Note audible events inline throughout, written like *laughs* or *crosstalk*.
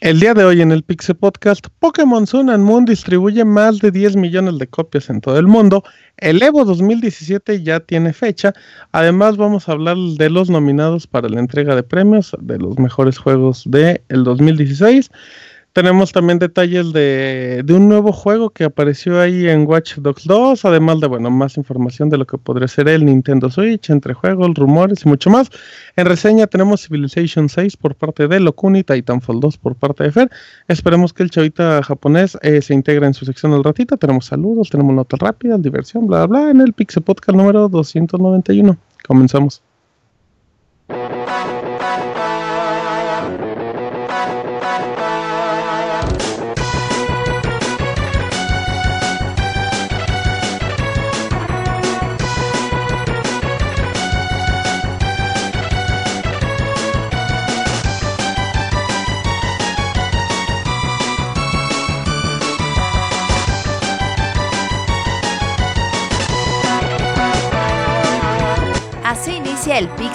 El día de hoy en el Pixel Podcast, Pokémon Sun and Moon distribuye más de 10 millones de copias en todo el mundo. El Evo 2017 ya tiene fecha. Además, vamos a hablar de los nominados para la entrega de premios de los mejores juegos del el 2016. Tenemos también detalles de, un nuevo juego que apareció ahí en Watch Dogs 2, además de, bueno, más información de lo que podría ser el Nintendo Switch, entre juegos, rumores y mucho más. En reseña tenemos Civilization 6 por parte de Locuni, Titanfall 2 por parte de Fer. Esperemos que el chavita japonés eh, se integre en su sección al ratito. Tenemos saludos, tenemos notas rápidas, diversión, bla, bla, bla, en el Pixel Podcast número 291. Comenzamos.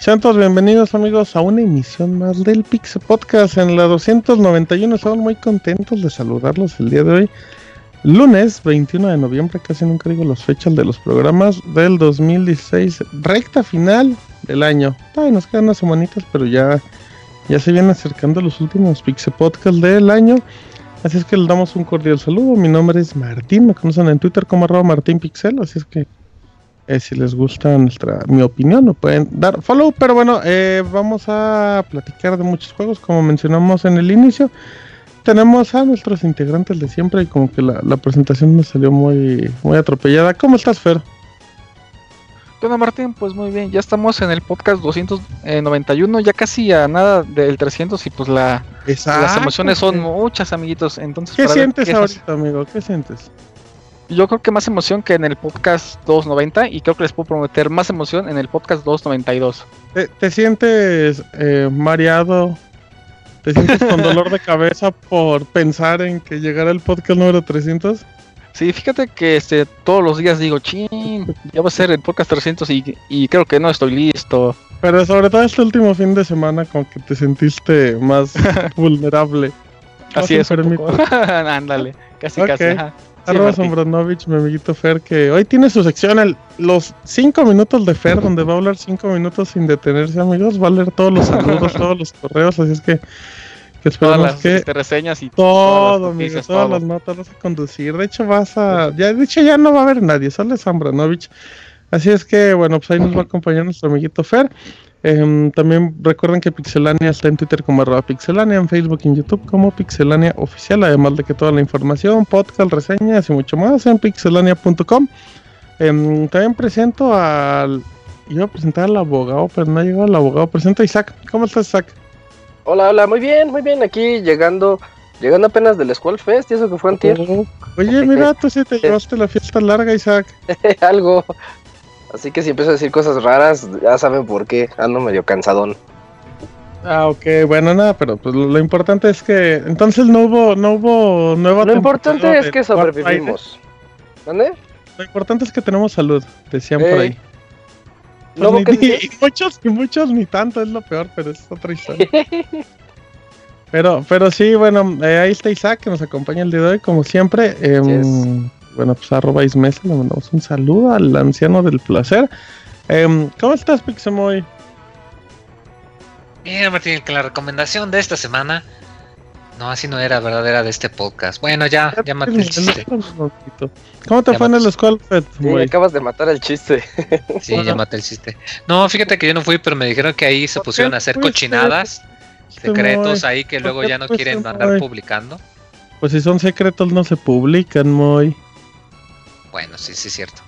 Sean todos bienvenidos amigos a una emisión más del Pixel Podcast en la 291. Estamos muy contentos de saludarlos el día de hoy. Lunes 21 de noviembre, casi nunca digo las fechas de los programas del 2016, recta final del año. Ay, nos quedan unas semanitas, pero ya, ya se vienen acercando los últimos Pixel Podcast del año. Así es que les damos un cordial saludo. Mi nombre es Martín, me conocen en Twitter como arroba Martín así es que eh, si les gusta nuestra mi opinión, no pueden dar follow. Pero bueno, eh, vamos a platicar de muchos juegos, como mencionamos en el inicio. Tenemos a nuestros integrantes de siempre y como que la, presentación me salió muy, muy atropellada. ¿Cómo estás, Fer? Bueno, Martín, pues muy bien, ya estamos en el podcast 291, ya casi a nada del 300 y pues la, las emociones son muchas, amiguitos. Entonces, ¿Qué sientes ahorita, amigo? ¿Qué sientes? Yo creo que más emoción que en el podcast 290 y creo que les puedo prometer más emoción en el podcast 292. ¿Te, te sientes eh, mareado? ¿Te sientes con dolor de cabeza por pensar en que llegara el podcast número 300? Sí, fíjate que este, todos los días digo, ching, ya va a ser el podcast 300 y, y creo que no estoy listo. Pero sobre todo este último fin de semana como que te sentiste más *laughs* vulnerable. Así es, *laughs* ándale, casi casi. Arroba Sombranovich, mi amiguito Fer, que hoy tiene su sección, los 5 minutos de Fer, donde va a hablar 5 minutos sin detenerse, amigos. Va a leer todos los saludos, *laughs* todos los correos, así es que, que esperamos todas las, que. Este, reseñas y todo, amigo, todas las notas vas a conducir. De hecho, vas a. Ya, de hecho, ya no va a haber nadie, solo es Sombranovich. Así es que, bueno, pues ahí nos va a acompañar nuestro amiguito Fer. Em, también recuerden que Pixelania está en Twitter como arroba Pixelania, en Facebook y en YouTube como Pixelania Oficial, además de que toda la información, podcast, reseñas y mucho más en pixelania.com. Em, también presento al... Iba a presentar al abogado, pero no ha llegado el abogado. Presento a Isaac. ¿Cómo estás, Isaac? Hola, hola, muy bien, muy bien. Aquí llegando, llegando apenas del Squall Fest y eso que fue antier. Oh, oye, mira, tú sí te *laughs* llevaste la fiesta larga, Isaac. *laughs* Algo. Así que si empiezo a decir cosas raras, ya saben por qué. Ando medio cansadón. Ah, ok, bueno, nada, pero pues lo, importante es que entonces no hubo, no hubo nueva. Lo importante es que sobrevivimos. ¿Dónde? Lo importante es que tenemos salud, decían por ahí. Pues y muchos, y muchos ni tanto, es lo peor, pero es otra historia. *laughs* pero, pero sí, bueno, eh, ahí está Isaac que nos acompaña el día de hoy, como siempre. Eh, bueno, pues arroba Ismesa, le mandamos un saludo al anciano del placer. Em, ¿Cómo estás, Pixemoy? Bien, Martín, que la recomendación de esta semana. No, así no era verdadera de este podcast. Bueno, ya, ya maté el chiste. ¿Cómo te fue en el escuela, sí, acabas de matar el chiste. *laughs* Sí, ya maté el chiste. No, fíjate que yo no fui, pero me dijeron que ahí se pusieron a hacer cochinadas. secretos ahí que luego ya no quieren andar publicando. Pues si son secretos no se publican, muy. Bueno, sí, sí es cierto.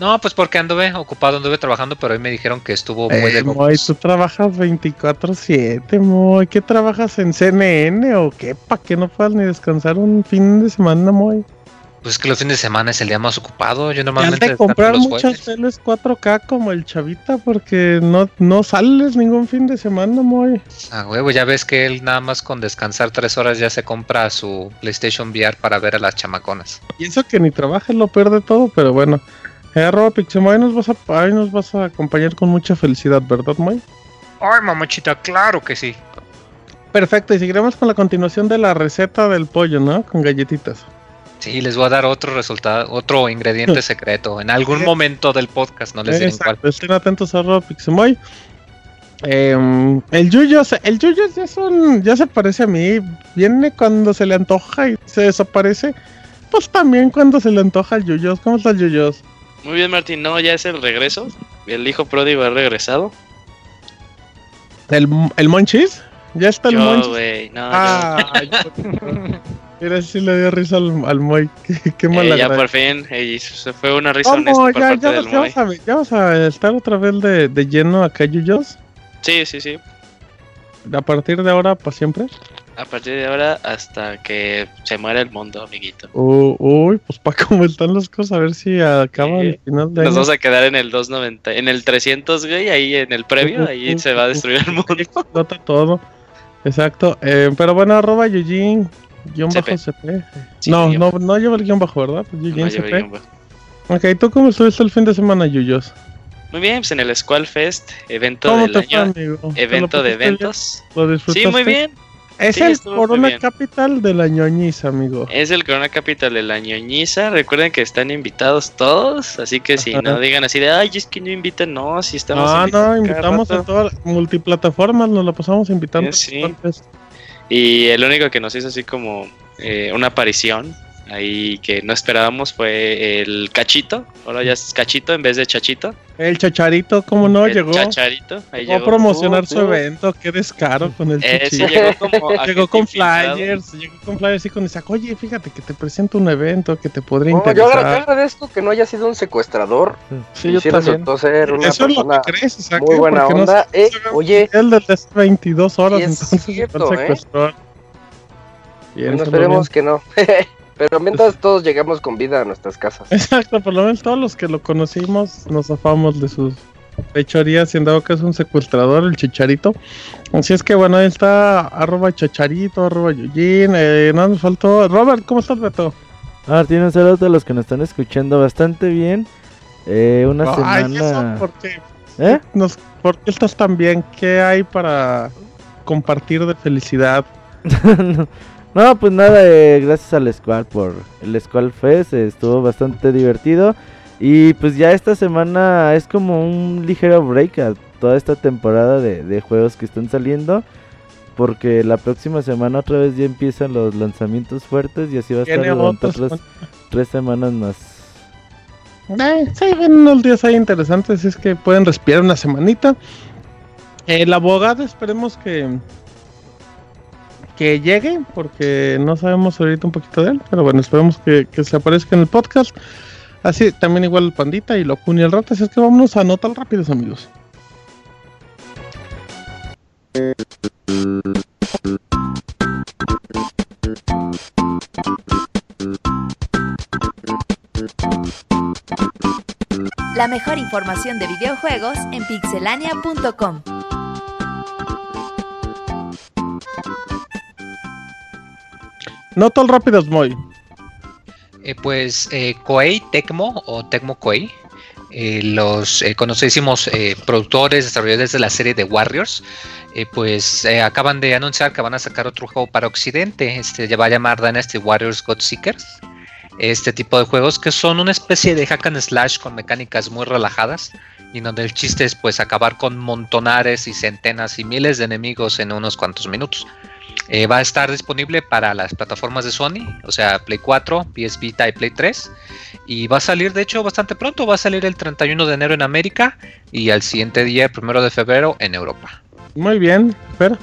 No, pues porque anduve ocupado, anduve trabajando, pero hoy me dijeron que estuvo muy eh, de Moy, tú trabajas 24-7, Moy. ¿Qué trabajas en CNN o qué? ¿Para que no puedas ni descansar un fin de semana, Moy? Pues es que los fines de semana es el día más ocupado. Yo normalmente. de comprar muchas teles 4K como el chavita porque no, no sales ningún fin de semana, Moy. Ah, huevo, ya ves que él nada más con descansar tres horas ya se compra su PlayStation VR para ver a las chamaconas. Y eso que ni trabaja lo pierde todo, pero bueno. Eh, arroba Pixemoy, nos vas a, nos vas a acompañar con mucha felicidad, ¿verdad, Moy? Ay, mamachita, claro que sí. Perfecto, y seguiremos con la continuación de la receta del pollo, ¿no? Con galletitas. Sí, les voy a dar otro resultado, otro ingrediente *laughs* secreto en algún momento del podcast, no les diré cuál. Estén atentos a Pixemoy. Em, el Yuyos, el Yuyos ya son, ya se parece a mí. Viene cuando se le antoja y se desaparece. Pues también cuando se le antoja el Yuyos. ¿Cómo está el Yuyos? Muy bien, Martín. No, ya es el regreso. El hijo pródigo ha regresado. ¿El, el Monchis? ¿Ya está el Monchis? güey. No, ah, *laughs* Mira, si le dio risa al, al Moy. *laughs* Qué, qué mala eh, Ya por fin. Eh, se fue una risa honesta por ya, parte ya, del ya, Moy. Vas a, ¿Ya vas a estar otra vez de, de lleno acá, Yuyos? Sí, sí, sí. ¿A partir de ahora para siempre? A partir de ahora hasta que se muera el mundo, amiguito. uy, pues para *laughs* cómo están las cosas, a ver si acaba el final de Nos vamos a quedar en el 290, en el 300, güey, ahí en el previo, ahí se va a destruir el *laughs* mundo. Explota todo. Exacto. Eh, pero bueno, arroba Yujin, guion bajo CP. no, no, no lleva el guion bajo, ¿verdad? Yujin CP. Ok, ¿tú cómo estuviste el fin de semana, Yuyos? Muy bien, pues en el Squall Fest, evento del año, evento de eventos. sí, muy bien. Es el Corona Capital de la ñoñiza, amigo. Es el Corona Capital de la ñoñiza. Recuerden que están invitados todos, así que si no digan así de, ay, es que no invitan, no, si estamos. No, no, invitamos a todas las multiplataformas, nos la pasamos invitando. Sí. Y el único que nos hizo así como eh, una aparición ahí que no esperábamos fue el Cachito. Ahora ya es Cachito en vez de Chachito. El Chacharito, ¿cómo no? El llegó. Chacharito. Ahí llegó a promocionar su evento. Qué descaro con el eh, llegó, como *laughs* llegó con flyers. Llegó con flyers y con esa. Oye, fíjate que te presento un evento que te podría interesar. Yo agradezco que no haya sido un secuestrador. Sí, yo sí resultó ser una Eso persona es lo que crees, o sea, muy buena onda. No, eh, oye. El de 22 horas, entonces cierto, ¿eh? bueno, esperemos que no. *laughs* Pero mientras todos llegamos con vida a nuestras casas. Exacto, por lo menos todos los que lo conocimos nos afamos de sus fechorías, siendo dado que es un secuestrador, el chicharito. Así es que bueno, ahí está arroba chacharito, arroba yuyin, eh, no nos faltó. Robert, ¿cómo estás, Beto? Martín, un saludo a los que nos están escuchando bastante bien. Eh, una semana... ¿por qué? ¿Eh? Nos, ¿Por qué estás tan bien? ¿Qué hay para compartir de felicidad? *laughs* *laughs* No, pues nada, eh, gracias al Squad por el Squad Fest, estuvo bastante divertido. Y pues ya esta semana es como un ligero break a toda esta temporada de, juegos que están saliendo. Porque la próxima semana otra vez ya empiezan los lanzamientos fuertes y así va a estar durante otras tres semanas más. Eh, sí, ven unos días ahí interesantes, es que pueden respirar una semanita. El abogado esperemos que que llegue, porque no sabemos ahorita un poquito de él, pero bueno, esperemos que, se aparezca en el podcast. Así también igual el Pandita y Locuni y el Rata, así es que vámonos a notas rápidos amigos. La mejor información de videojuegos en pixelania.com. No tan rápidos, muy. Eh, pues eh, Koei Tecmo o Tecmo Koei, eh, los eh, conocidísimos productores, desarrolladores de la serie de Warriors, pues acaban de anunciar que van a sacar otro juego para Occidente. Este ya va a llamar Dynasty Warriors God Seekers. Este tipo de juegos que son una especie de hack and slash con mecánicas muy relajadas y donde el chiste es pues acabar con montonares y centenas y miles de enemigos en unos cuantos minutos. Eh, va a estar disponible para las plataformas de Sony, o sea, Play 4, PS Vita y Play 3. Y va a salir, de hecho, bastante pronto. Va a salir el 31 de enero en América y al siguiente día, el 1 de febrero, en Europa. Muy bien, espera.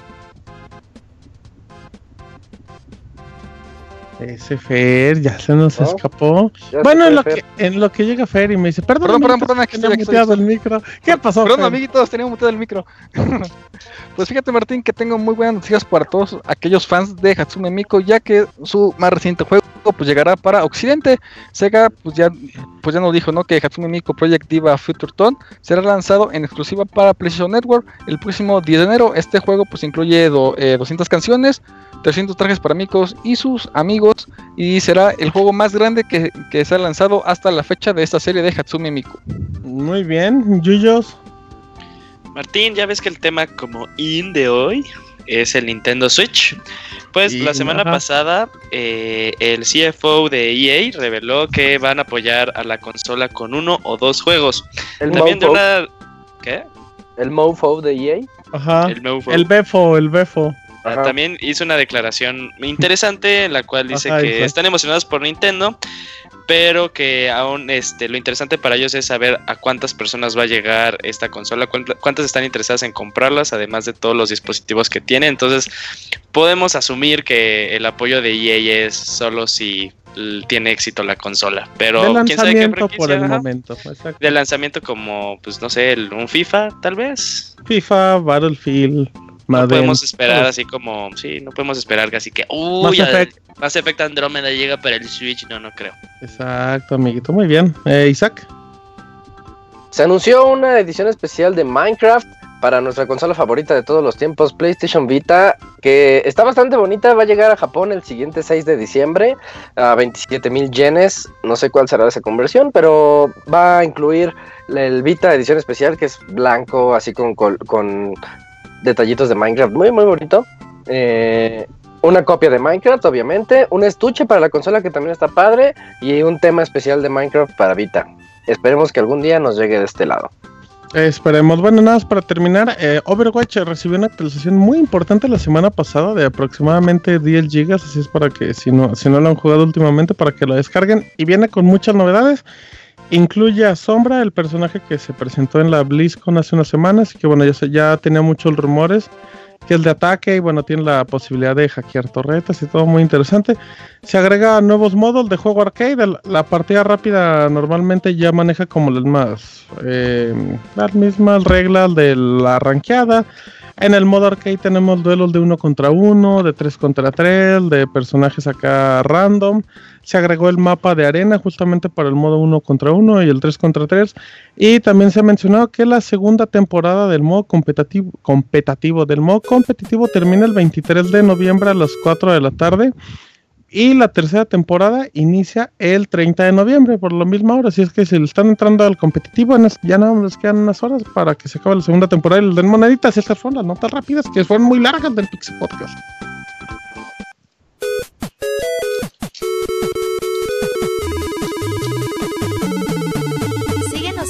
Ese Fer ya se nos escapó. bueno, en lo, que, en lo que llega Fer y me dice, perdón, perdón, perdón, aquí tenía muteado el micro. ¿Qué pasó? Perdón, amiguitos, tenía muteado el micro. *laughs* pues fíjate, Martín, que tengo muy buenas noticias para todos aquellos fans de Hatsume Miko, ya que su más reciente juego pues llegará para Occidente. Sega pues ya pues ya nos dijo, ¿no? Que Hatsume Miko Project Diva Future Tone será lanzado en exclusiva para PlayStation Network el próximo 10 de enero. Este juego pues incluye 200 eh, canciones, 300 trajes para Mikos y sus amigos y será el juego más grande que, que se ha lanzado hasta la fecha de esta serie de Hatsume Miku. Muy bien, Yuyos. Martín, ya ves que el tema como in de hoy es el Nintendo Switch. Pues la semana pasada eh, el CFO de EA reveló que van a apoyar a la consola con uno o dos juegos. El También de una... ¿Qué? El Mofo de EA. Ajá. El, el Befo, el Befo. Ah, también hizo una declaración interesante en la cual dice que están emocionados por Nintendo, pero que aún este, lo interesante para ellos es saber a cuántas personas va a llegar esta consola, cuántas están interesadas en comprarlas, además de todos los dispositivos que tiene. Entonces, podemos asumir que el apoyo de EA es solo si tiene éxito la consola. Pero de lanzamiento por el momento. De lanzamiento como, pues no sé, un FIFA, tal vez. FIFA, Battlefield. No podemos esperar así como, sí, no podemos esperar casi que, uy, Mass Effect, Andrómeda llega para el Switch, no, no creo. Exacto, amiguito, muy bien. Eh, Isaac. Se anunció una edición especial de Minecraft para nuestra consola favorita de todos los tiempos, PlayStation Vita, que está bastante bonita, va a llegar a Japón el siguiente 6 de diciembre a 27 mil yenes, no sé cuál será esa conversión, pero va a incluir el Vita edición especial que es blanco, así con, con detallitos de Minecraft muy, muy bonito. Eh, una copia de Minecraft, obviamente. Un estuche para la consola que también está padre. Y un tema especial de Minecraft para Vita. Esperemos que algún día nos llegue de este lado. esperemos. Bueno, nada más para terminar. Eh, Overwatch recibió una actualización muy importante la semana pasada de aproximadamente 10 GB. Así es para que si no, si no lo han jugado últimamente, para que lo descarguen. Y viene con muchas novedades. Incluye a Sombra, el personaje que se presentó en la BlizzCon hace unas semanas que bueno, ya, ya tenía muchos rumores, que es de ataque y bueno, tiene la posibilidad de hackear torretas y todo muy interesante. Se agrega nuevos modos de juego arcade, la partida rápida normalmente ya maneja como las más, eh, las mismas reglas de la ranqueada. En el modo arcade tenemos duelos de uno contra uno, de tres contra tres, de personajes acá random. Se agregó el mapa de arena justamente para el modo uno contra uno y el 3 contra 3. Y también se ha mencionado que la segunda temporada del modo competitivo, competitivo del modo competitivo termina el 23 de noviembre a las 4 de la tarde. Y la tercera temporada inicia el 30 de noviembre, por lo mismo ahora. Si es que se le están entrando al competitivo, ya nada más les quedan unas horas para que se acabe la segunda temporada. Y les den moneditas. Estas fueron las notas rápidas que fueron muy largas del Pixel Podcast.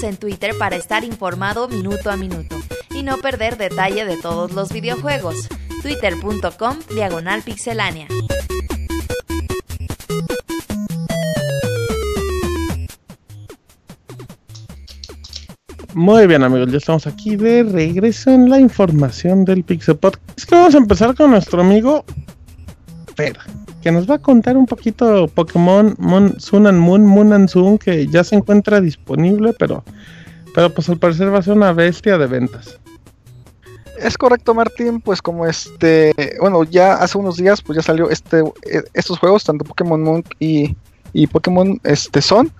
En Twitter para estar informado minuto a minuto y no perder detalle de todos los videojuegos. Twitter.com Diagonal Pixelánea. Muy bien amigos, ya estamos aquí de regreso en la información del Pixel Podcast. Es que vamos a empezar con nuestro amigo Fer, que nos va a contar un poquito Pokémon Sun and Moon, Moon and Sun, que ya se encuentra disponible, pero, pero pues al parecer va a ser una bestia de ventas. Es correcto, Martín, pues como este, bueno, ya hace unos días pues ya salió este eh, estos juegos, tanto Pokémon Moon y, y Pokémon este Son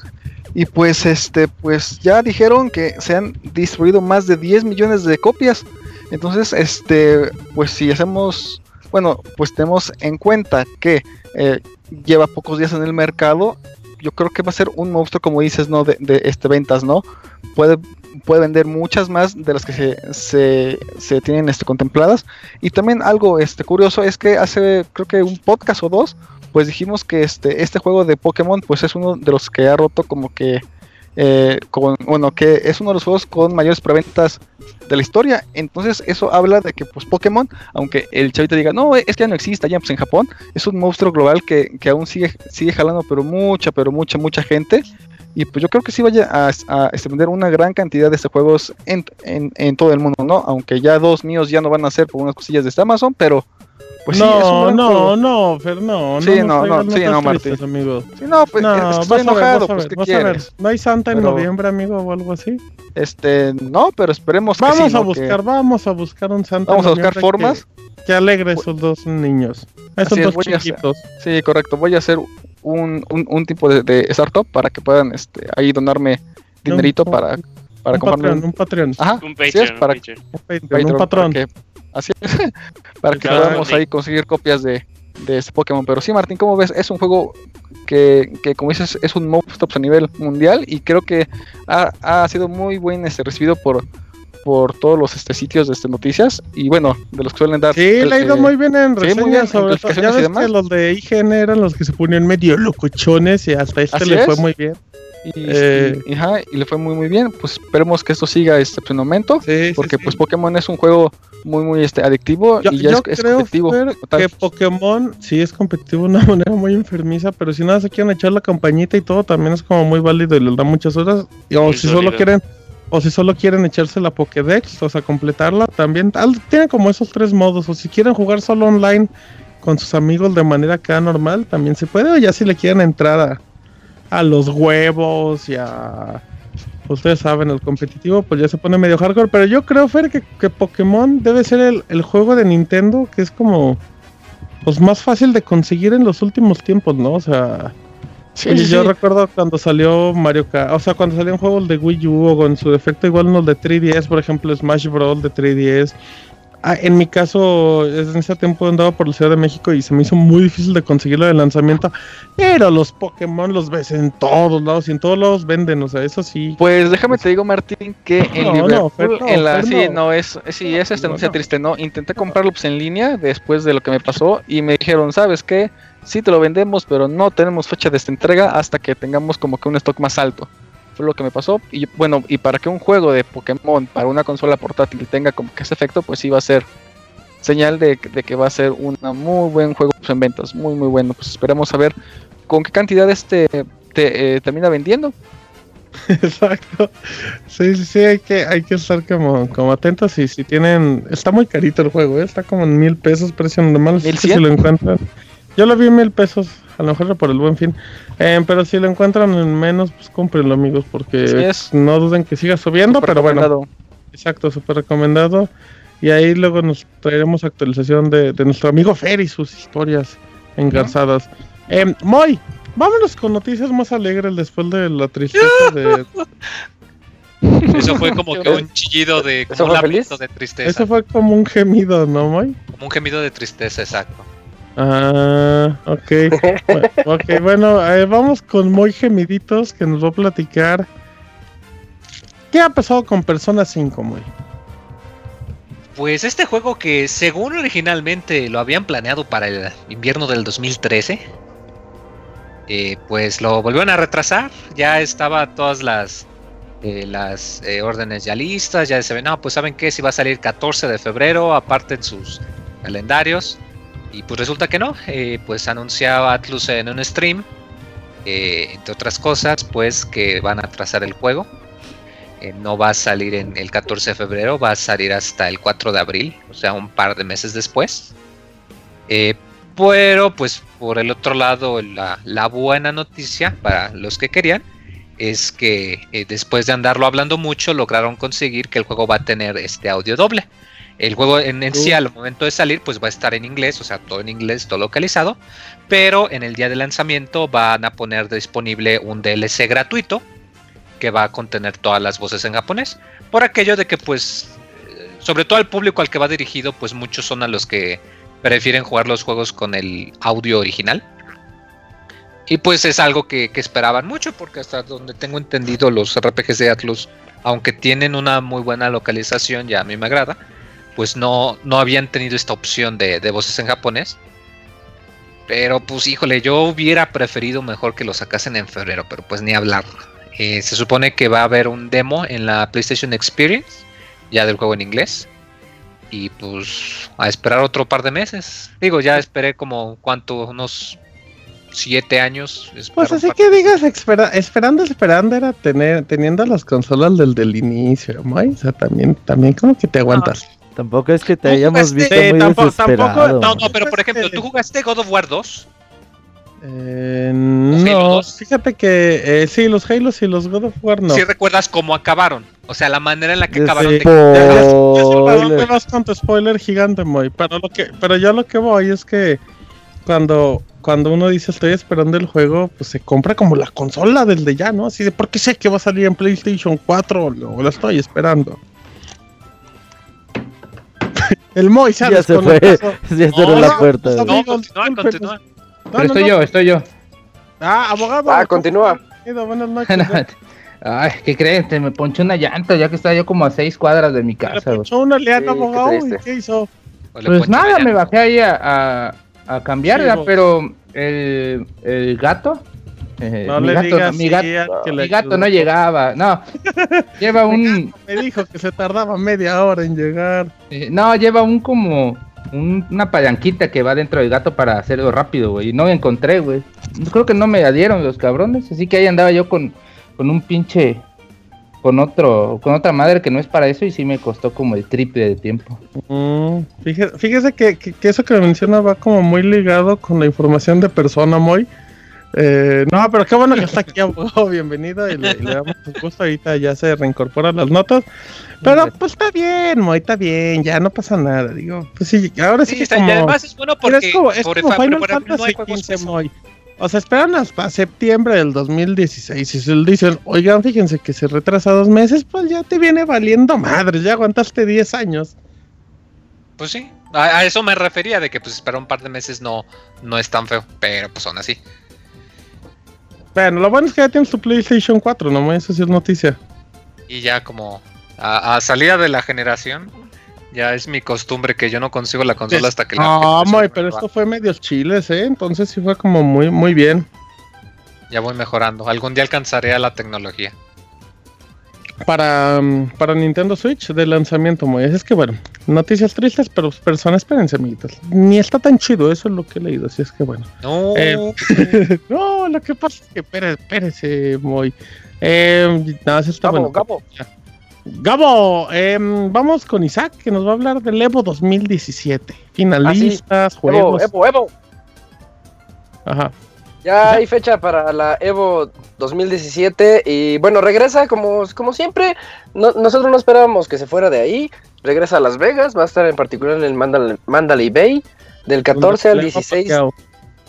y pues este pues ya dijeron que se han distribuido más de 10 millones de copias. Entonces, este pues si hacemos bueno, pues tenemos en cuenta que eh, lleva pocos días en el mercado, yo creo que va a ser un monstruo como dices, ¿no? De, de este ventas, ¿no? Puede puede vender muchas más de las que se, se, se, tienen este, contempladas. Y también algo este, curioso es que hace creo que un podcast o dos pues dijimos que este, este juego de Pokémon pues es uno de los que ha roto como que eh, con, bueno, que es uno de los juegos con mayores preventas de la historia. Entonces eso habla de que pues Pokémon, aunque el chavito diga, no, es que ya no existe ya pues en Japón, es un monstruo global que, aún sigue, sigue jalando, pero mucha, pero mucha, mucha gente. Y pues yo creo que sí vaya a, vender una gran cantidad de estos juegos en, en, en, todo el mundo, ¿no? Aunque ya dos míos ya no van a ser por unas cosillas de este Amazon, pero Pues no, no, no, Fer, no, sí, no, no, no, sí, no, Martín. amigo. Sí, no, pues no, estoy enojado, pues, ¿qué quieres? ¿No hay Santa en noviembre, amigo, o algo así? Este, no, pero esperemos vamos que Vamos a buscar, vamos a buscar un Santa Vamos a buscar formas. Que, alegre esos dos niños. Esos dos chiquitos. sí, correcto, voy a hacer un, un, un tipo de, de, startup para que puedan este, ahí donarme dinerito para, para un comprarme Patreon, un Patreon. Ajá, un Patreon, es, para, un, Patreon. un, Patreon, un patrón. Así es, *laughs* para que podamos ahí conseguir copias de, de este Pokémon. Pero sí, Martín, como ves, es un juego que, que como dices, es un stop a nivel mundial y creo que ha, ha sido muy bien este, recibido por, por todos los este, sitios de este, noticias y bueno, de los que suelen dar. Sí, le ha ido muy bien en reseñas sobre Ya ves que los de IGN eran los que se ponían medio locochones y hasta este le fue muy bien. Y, eh, y, le fue muy muy bien. Pues esperemos que esto siga este pues, momento. porque pues Pokémon es un juego muy muy este adictivo y ya es, competitivo. que Pokémon sí es competitivo de una *laughs* manera muy enfermiza, pero si nada se quieren echar la campañita y todo, también es como muy válido y les da muchas horas. o si solo quieren o si solo quieren echarse la Pokédex, o sea, completarla, también tiene como esos tres modos. O si quieren jugar solo online con sus amigos de manera acá normal, también se puede. O ya si le quieren entrar a, a los huevos y a. Ustedes saben, el competitivo, pues ya se pone medio hardcore. Pero yo creo, Fer, que, que Pokémon debe ser el, el, juego de Nintendo que es como. Pues más fácil de conseguir en los últimos tiempos, ¿no? O sea. Sí, yo recuerdo cuando salió Mario Kart, o sea, cuando salían juegos de Wii U o con su defecto igual unos de 3DS, por ejemplo, Smash Bros. de 3DS, Ah, en mi caso, en ese tiempo andaba por la Ciudad de México y se me hizo muy difícil de conseguirlo de lanzamiento. Pero los Pokémon los ves en todos lados y en todos lados venden, o sea, eso sí. Pues déjame te digo, Martín, que en Liverpool, en la, sí, no, es, sí, es esta noticia triste, ¿no? Intenté comprarlo pues, en línea después de lo que me pasó y me dijeron, ¿sabes qué? Sí te lo vendemos, pero no tenemos fecha de esta entrega hasta que tengamos como que un stock más alto lo que me pasó. Y bueno, y para que un juego de Pokémon para una consola portátil tenga como que ese efecto, pues sí va a ser señal de, que va a ser un muy buen juego pues, en ventas, muy muy bueno. Pues esperemos a ver con qué cantidad este te, eh, termina vendiendo. *laughs* Exacto. Sí, sí, sí, hay que, hay que estar como, como atentos y si tienen... Está muy carito el juego, ¿eh? está como en mil pesos, precio normal. Si lo encuentran. Yo lo vi en mil pesos a lo mejor por el buen fin. Eh, pero si lo encuentran en menos, pues cómprenlo, amigos, porque no duden que siga subiendo, pero bueno. Exacto, súper recomendado. Y ahí luego nos traeremos actualización de, nuestro amigo Fer y sus historias engarzadas. Eh, Moy, vámonos con noticias más alegres después de la tristeza de... *laughs* Eso fue como que un chillido de, como un de tristeza. Eso fue como un gemido, ¿no, Moy? Como un gemido de tristeza, exacto. Ah, ok. *laughs* ok, bueno, eh, vamos con Muy Gemiditos que nos va a platicar. ¿Qué ha pasado con Persona 5, Muy? Pues este juego que según originalmente lo habían planeado para el invierno del 2013, eh, pues lo volvieron a retrasar. Ya estaba todas las eh, las órdenes ya listas, ya se ven, no, pues saben que si va a salir 14 de febrero, aparte en sus calendarios. Y pues resulta que no, eh, pues anunciaba Atlus en un stream, eh, entre otras cosas, pues que van a trazar el juego. Eh, no va a salir en el 14 de febrero, va a salir hasta el 4 de abril, o sea, un par de meses después. pero pues por el otro lado, la, la, buena noticia para los que querían es que después de andarlo hablando mucho, lograron conseguir que el juego va a tener este audio doble. El juego en, sí al momento de salir pues va a estar en inglés, o sea, todo en inglés, todo localizado, pero en el día de lanzamiento van a poner disponible un DLC gratuito que va a contener todas las voces en japonés, por aquello de que pues, eh, sobre todo al público al que va dirigido, pues muchos son a los que prefieren jugar los juegos con el audio original. Y pues es algo que, que esperaban mucho, porque hasta donde tengo entendido los RPGs de Atlus, aunque tienen una muy buena localización, ya a mí me agrada, pues no, no habían tenido esta opción de, voces en japonés. Pero pues híjole, yo hubiera preferido mejor que lo sacasen en febrero, pero pues ni hablar. Eh, se supone que va a haber un demo en la PlayStation Experience, ya del juego en inglés. Y pues a esperar otro par de meses. Digo, ya esperé como cuánto, unos siete años. Pues así que digas, esperando, esperando era tener, teniendo las consolas del, del inicio, O sea, también, también como que te aguantas. Tampoco es que te hayamos visto muy tampoco, desesperado. no, no, pero por ejemplo, ¿tú jugaste God of War 2? Eh, no, fíjate que eh, sí, los Halo y los God of War no. Si recuerdas cómo acabaron, o sea, la manera en la que Sí, acabaron. sí. de- Spoiler. me vas con tu spoiler gigante, muy. Pero lo que, pero yo lo que voy es que cuando, cuando uno dice estoy esperando el juego, pues se compra como la consola del de ya, ¿no? Así de porque sé que va a salir en PlayStation 4, o lo, lo estoy esperando. El Moy ha Ya se fue. *laughs* Ya cerró No, la puerta. no, continúa, disculpen. continúa. No, Pero no, estoy yo, estoy yo. Ah, abogado. Ah, continúa. Bienvenido, Buenas noches. Ay, ¿qué creen? Te me ponché una llanta ya que estaba yo como a seis cuadras de mi casa. güey. ponchó una Sí, qué abogado, ¿y triste. qué hizo? Pues nada, me llanta. bajé ahí a, a, a cambiarla, Sí, vos. pero el, el gato, eh, No mi le gato, digas mi gato, que mi no llegaba, no, *laughs* lleva un, Me dijo que se tardaba media hora en llegar. eh, no, lleva un como, un- una palanquita que va dentro del gato para hacerlo rápido, güey, y no encontré, güey, creo que no me la dieron los cabrones, así que ahí andaba yo con, con un pinche, con otro, con otra madre que no es para eso y sí me costó como el triple de tiempo. Mm, fíjese, fíjese que, que- que eso que menciona va como muy ligado con la información de persona muy. Eh, no, pero qué bueno que está aquí, *laughs* abogado. Bienvenido y le, damos un gusto. Ahorita ya se reincorporan las notas. Pero pues está bien, Moy, está bien. Ya no pasa nada. Digo, pues sí, ahora sí, Sí, que está- y además es bueno porque es como, es por- como Final por- no Fantasy hay juegos 15, eso. Moy. O sea, esperan hasta septiembre del 2016 y se le dicen, oigan, fíjense que se retrasa dos meses, pues ya te viene valiendo madre, ya aguantaste 10 años. Pues sí, a, a eso me refería, de que pues esperar un par de meses no, no es tan feo, pero pues aún así. Bueno, lo bueno es que ya tienes tu PlayStation 4, no eso sí es noticia. Y ya como a, a salida de la generación, ya es mi costumbre que yo no consigo la consola hasta que la... Moy, nueva. pero esto fue medios chiles, ¿eh? Entonces sí fue como muy, muy bien. Ya voy mejorando, algún día alcanzaré a la tecnología. Para, mm, para Nintendo Switch de lanzamiento, Moy. Es que bueno, noticias tristes, pero personas, espérense, amiguitos. Ni está tan chido, eso es lo que he leído, así es que bueno. No, Eh, *laughs* no, lo que pasa es que, espérese, espérese, Moy. Eh, nada, eso está Gabo, bueno. Gabo. Gabo, em, vamos con Isaac, que nos va a hablar del Evo 2017. Finalistas, Evo, juegos. Evo, Evo. Ajá. Ya hay fecha para la Evo 2017 y bueno, regresa como, como siempre. No- nosotros no esperábamos que se fuera de ahí. Regresa a Las Vegas, va a estar en particular en el Mandal- Mandalay Bay del 14 al Leo 16 Pacquiao.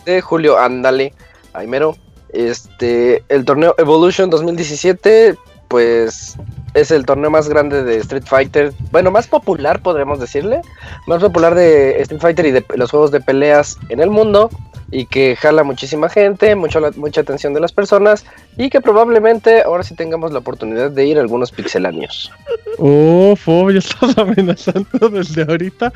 de julio. Ándale, ahí mero. Este, el torneo Evolution 2017, pues es el torneo más grande de Street Fighter. Bueno, más popular, podríamos decirle. Más popular de Street Fighter y de los juegos de peleas en el mundo. Y que jala muchísima gente, mucho la- mucha atención de las personas. Y que probablemente ahora sí tengamos la oportunidad de ir a algunos pixelanios. Uf, uf, ya estás *laughs* amenazando desde ahorita.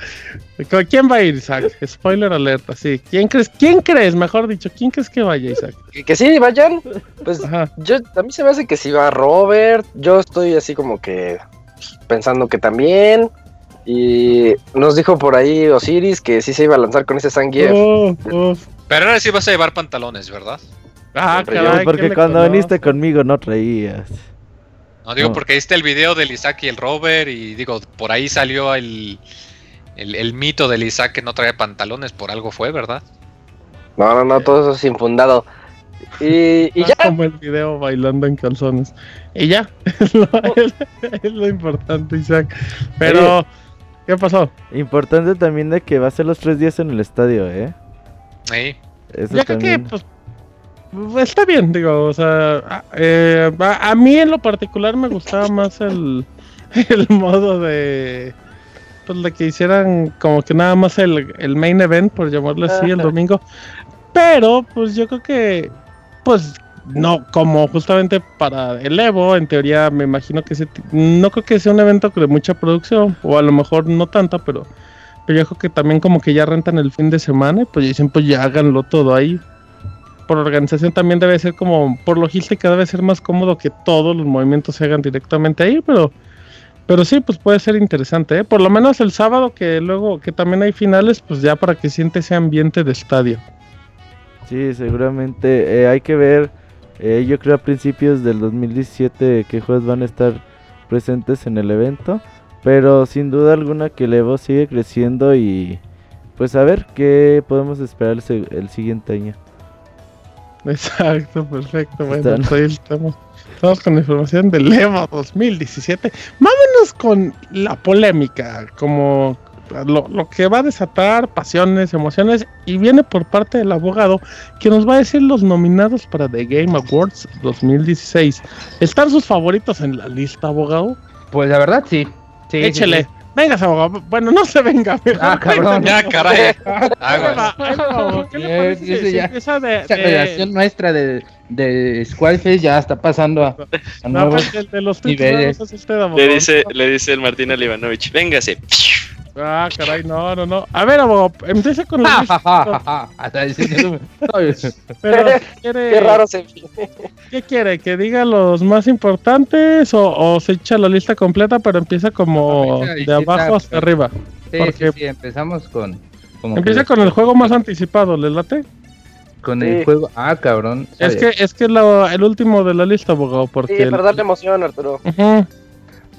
¿Con quién va a ir, Isaac? Spoiler alerta, sí. ¿Quién crees? ¿Quién crees? Mejor dicho, ¿quién crees que vaya, Isaac? Que, que sí, vayan. Pues Ajá. yo, a mí se me hace que si va Robert, yo estoy así como que pensando que también. Y nos dijo por ahí Osiris que sí se iba a lanzar con ese Zangief. Uf, uf. pero ahora sí vas a llevar pantalones, ¿verdad? Ah, caray, yo, ¿quién Porque cuando conoce? viniste conmigo no traías. No digo No. porque está el video del Isaac y el Robert y digo, por ahí salió el, el, el mito del Isaac que no trae pantalones, por algo fue, ¿verdad? No, no, no, todo eso es infundado. Y, y Ah, ya, Como el video bailando en calzones. Y ya, *laughs* es lo, es- es lo importante, Isaac. Pero, ¿qué pasó? Importante también de que va a ser los tres días en el estadio, ¿eh? Sí. Eso Ya creo que, también. pues, está bien, digo, o sea, a, eh, a- a mí en lo particular me gustaba más el, *laughs* el modo de, pues, de que hicieran como que nada más el, el main event, por llamarlo así, el domingo. Pero, pues yo creo que, pues, no, como justamente para el Evo, en teoría me imagino que ti- no creo que sea un evento de mucha producción, o a lo mejor no tanta, pero, pero yo creo que también como que ya rentan el fin de semana, y pues dicen, pues ya háganlo todo ahí. Por organización también debe ser como, por logística debe ser más cómodo que todos los movimientos se hagan directamente ahí, pero, pero sí, pues puede ser interesante, ¿eh? Por lo menos el sábado que luego, que también hay finales, pues ya para que siente ese ambiente de estadio. Sí, seguramente eh, hay que ver. Eh, yo creo a principios del 2017 qué juegos van a estar presentes en el evento. Pero sin duda alguna que el Evo sigue creciendo y pues a ver qué podemos esperar el, siguiente año. Exacto, perfecto. Bueno, Están- pues ahí estamos. Estamos con la información del EVO 2017. Vámonos con la polémica, como lo, lo que va a desatar pasiones, emociones, y viene por parte del abogado que nos va a decir los nominados para The Game Awards 2016. ¿Están sus favoritos en la lista, abogado? Pues la verdad, sí. sí Échele. sí. Venga, abogado. Bueno, no se venga. *laughs* Ah, cabrón. Ya, caray. *laughs* Ahí Aguas. va, ahí va, abogado. ¿Qué le Eh, parece si- ese si ya- empieza de- Esa de- relación nuestra de, de Squadfest ya está pasando a, a No, nuevos. pues, el de los niveles. nuevos es usted, abogado. Le dice, le dice el Martín Alivanovich, véngase. Ah, caray, no, no, no. A ver, abogado, empieza con la *laughs* Pero, *laughs* ¿quiere, Qué raro se ¿qué quiere? ¿Que diga los más importantes o, o se echa la lista completa, pero empieza como No, de abajo hasta arriba? Sí, Porque- sí, sí, empezamos con. como Empieza que con el juego más anticipado, ¿le late? Con Sí. el juego. Ah, cabrón. Es que es que la- el último de la lista, abogado, porque... Sí, el- para darle emoción, Arturo.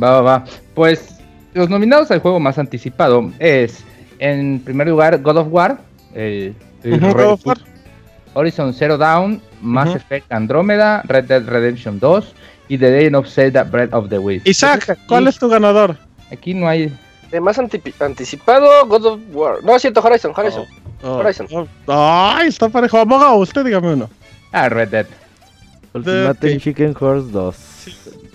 Va, va, va. Pues los nominados al juego más anticipado es, en primer lugar, God of War, el, God of War. Horizon Zero Dawn, Mass. Effect Andromeda, Red Dead Redemption 2 y The Legend of Zelda Breath of the Wild. Isaac, aquí- ¿cuál es tu ganador? Aquí no hay. De más anticipado, God of War. No, siento Horizon, Horizon. Oh, Horizon. oh, Ay, está parejo. Abogado, usted dígame uno. Ah, Red Dead. Ultimate. Chicken Horse 2.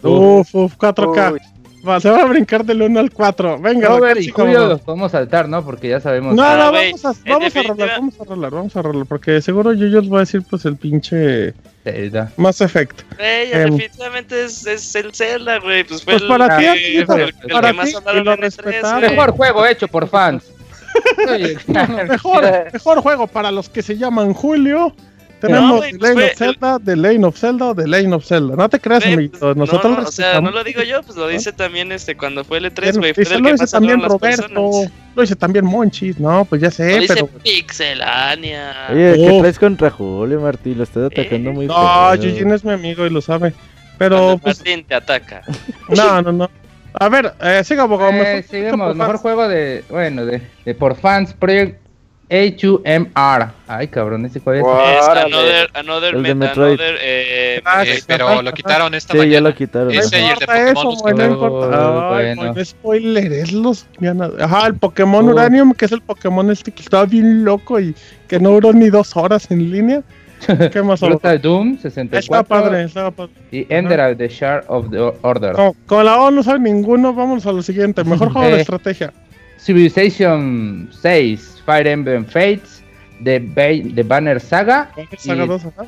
Uf, uf, 4K. Uy, Va, se va a brincar del 1 al 4. Venga, Robert y Julio los podemos saltar, ¿no? Porque ya sabemos. No, no, güey, vamos a, vamos a rolar, vamos a rolar, vamos a rolar, porque seguro yo, yo les voy a decir pues el pinche Zelda. Mass Effect. Güey, Em. definitivamente es, es el Zelda, güey. Pues fue Pues el, para ti, amiguito, el- el para más ti, y lo en E3, respetable. güey. Mejor juego hecho por fans. *laughs* Mejor, *laughs* mejor juego para los que se llaman Julio. Tenemos The pues Lane fue of Zelda, The Lane of Zelda o The Lane of Zelda. No te creas, amiguito. pues, Nosotros no, lo o sea, no lo digo yo, pues lo dice también este cuando fue el E3, Bien, güey. Lo que dice también Roberto. personas. Lo dice también Monchis. No, pues ya sé, Lo dice pero. Pixelania. Oye, ¿qué Uf. traes contra Julio, Martín? Lo estás atacando Eh, muy No. Eugene es mi amigo y lo sabe. Pero, pues, Martín te ataca. *laughs* no, no, no. A ver, eh, siga, abogado. Eh, mejor- sigamos, mejor juego de, bueno, de, de por fans, Project A2MR. Ay, cabrón, ese cuál es. Wow. Es another, another, El de meta- Metroid. another, eh, Ah, Eh, sí, pero ajá, lo quitaron esta Sí, ya mañana. lo quitaron. Ese y el de importa Pokémon eso, no importa. Oh, Ay, bueno. pues, no spoiler, es los Ajá, el Pokémon Oh. Uranium, que es el Pokémon este que estaba bien loco y que no duró ni dos horas en línea. *laughs* ¿Qué más? Brutal Doom Está 64 padre, está padre. y Ender the Shard of the Order. Como, como la O no sabe ninguno, vamos a lo siguiente. Mejor *laughs* juego de Eh. estrategia. Civilization 6, Fire Emblem Fates, The, Ba- The Banner Saga, Saga y- 2, ajá.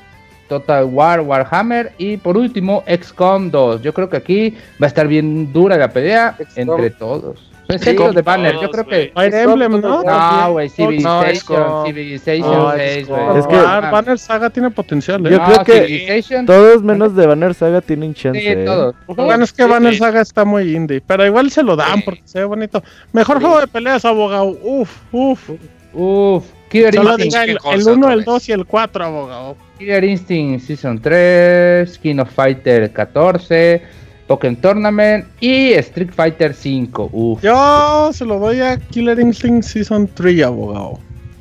Total War Warhammer y por último XCOM 2. Yo creo que aquí va a estar bien dura la pelea entre todos. Pues Sí, The Banner, yo creo que... Fire Emblem, ¿no? No, güey, No, Civilization. Civilization No, 6, XCOM. güey. Es que- Ah, Banner Saga tiene potencial, ¿eh? Yo creo que Civilization, Todos menos de Banner Saga tienen chance. sí, ¿eh? todos. Bueno, es que Sí, Banner sí. Saga está muy indie, pero igual se lo dan Sí. porque se ve bonito. Mejor Sí. juego de peleas, abogado. Uf, uf. Uf, Killer Solo Instinct, diga el, Chicken el Horse 1, otra el vez. 2 y el 4, abogado. Killer Instinct Season 3, King of Fighter 14, Pokémon Tournament y Street Fighter 5. Uf, Yo se lo doy a Killer Instinct Season 3, abogado.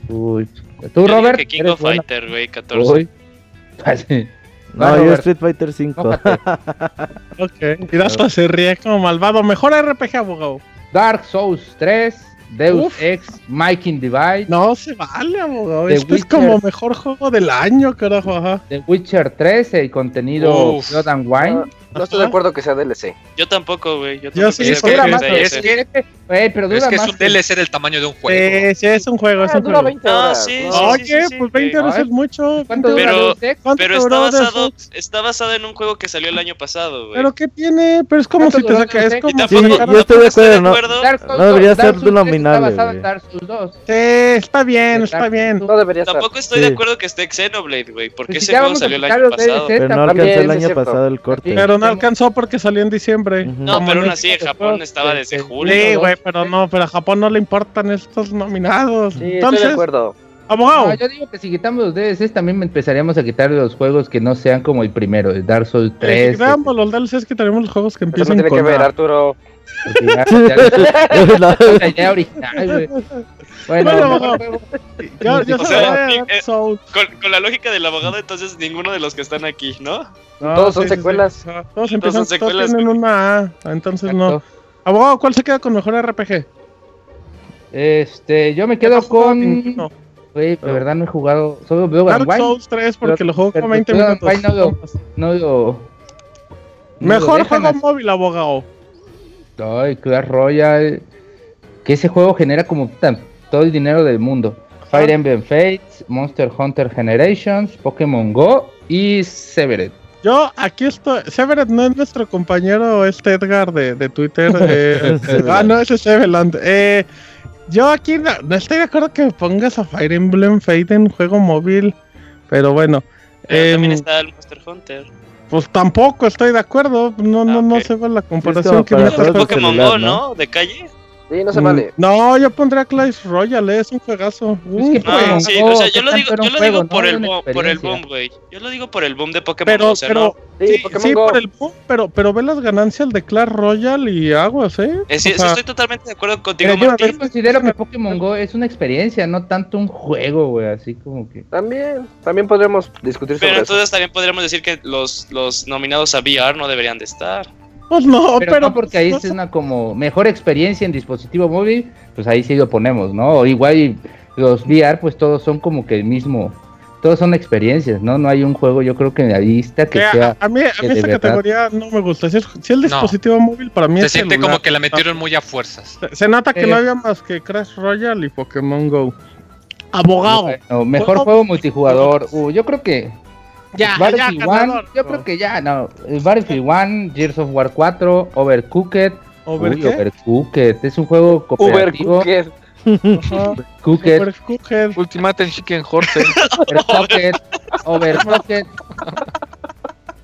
uy. Tú, Robert, que King of. Fighter, güey, 14. Uy. *laughs* Así. No, Va, yo Robert, Street Fighter 5. mójate. *laughs* Ok. Y hasta se ríe como malvado. Mejor RPG, abogado. Dark Souls 3, Deus Uf. Ex, Making Divide, No se vale, abogado. The Este es como mejor juego del año, carajo. Ajá. The Witcher 3, el contenido. Blood and Wine. No estoy de acuerdo que sea DLC. Yo tampoco, güey. Yo Yo tampoco sí, es que- dura es más, es que- Eh, pero dura Es que es más. un DLC del tamaño de un juego. Sí, sí, es un juego. Es Ah, un dura juego. 20 No, horas. sí, ¿no? sí, Oye, sí, pues 20 güey. horas es mucho. ¿Cuánto dura Pero- Pero está basado, está basado en un juego que salió el año pasado, güey. Pero qué tiene, pero es como ¿Cuánto si te saca, es como si yo estoy de acuerdo, ¿no? No debería 2, ser Dark Souls 3 nominable, Está basado güey. en Dark Souls 2. Sí, está bien, está bien. No debería ser. Tampoco estoy de acuerdo que esté Xenoblade, güey, porque Pues ese juego salió el año pasado. Pero no alcanzó el es año pasado el corte. Pero no alcanzó porque salió en diciembre. No, pero aún así en Japón estaba desde julio. Sí, güey, pero no, pero a Japón no le importan estos nominados. Sí, estoy de Entonces, acuerdo. abogado, No, yo digo que si quitamos los DLCs también empezaríamos a quitar los juegos que no sean como el primero, el Dark Souls eh, 3. si quitamos los DLCs, quitaremos los juegos que Eso no empiezan tiene que ver. Arturo. Porque ya- ya- la idea original, güey. Bueno, Bueno, mejor bueno. juego- Yo, yo O se sea, lo voy a sí, dar eh, Souls. Con, con la lógica del abogado, entonces ninguno de los que están aquí, ¿no? No, Todos son secuelas. Todos empiezan, son todos secuelas, tienen güey. una A, entonces no. Abogado, ¿cuál se queda con mejor RPG? Este, yo me quedo con. Güey, de verdad no he jugado. Solo veo Dark Wine. Souls 3 porque Pero- lo juego como 20 Blood and minutos. No No no Mejor juego móvil, abogado. Ay, Clash Royale. Que ese juego genera como puta, todo el dinero del mundo. Fire Emblem Fates, Monster Hunter Generations, Pokémon Go y Severed. Yo aquí estoy. Severed no es nuestro compañero este Edgar de, de Twitter. eh, *laughs* ah, no, ese es Seveland. Eh, yo aquí no, no estoy de acuerdo que me pongas a Fire Emblem Fate en juego móvil. Pero bueno. Pero em, también está el Monster Hunter. Pues tampoco estoy de acuerdo. No, no, Ah, no ok. se ve la comparación que para con- Pokémon celular, Go, ¿no? ¿no? De calle. Sí, no se Mm, vale. No, yo pondría Clash Royale, es un juegazo. Un que No, juego. Pokémon sí, o sea, ¿qué yo lo digo, yo lo un digo juego, por no? el boom, por el boom, güey. Yo lo digo por el boom de Pokémon, Pero, o sea, pero, no. Sí, sí, Pokémon sí, Go. por el boom, pero, pero ve las ganancias de Clash Royale y aguas, ¿eh? Eh, sí, O sí, sea, estoy totalmente de acuerdo contigo, Pero yo, Martín. yo considero que Pokémon Go es una experiencia, no tanto un juego, güey. Así como que. También, también podríamos discutir sobre Pero eso. entonces también podríamos decir que los, los nominados a VR no deberían de estar. Pues no, Pero, pero, no porque ahí no es una como mejor experiencia en dispositivo móvil, pues ahí sí lo ponemos, ¿no? O igual los VR, pues todos son como que el mismo, todos son experiencias, ¿no? No hay un juego, yo creo que en la lista que Eh, sea. a, mí, a mí esa verdad- categoría no me gusta. Si, es- si el No. dispositivo móvil para mí Se es siente celular. como que la metieron muy a fuerzas. Se, se nota que Eh. no había más que Crash Royale y Pokémon Go. Abogado. No, mejor Juego- juego multijugador. Uh, yo creo que Ya, ya, Battlefield One, ganador. yo creo que ya, no. el Battlefield One, Gears of War 4, Overcooked. ¿Over Uy? Overcooked, es un juego cooperativo. Ajá, Cooked, Overcooked. Ultimate Chicken Horse. Overcooked, Overcooked,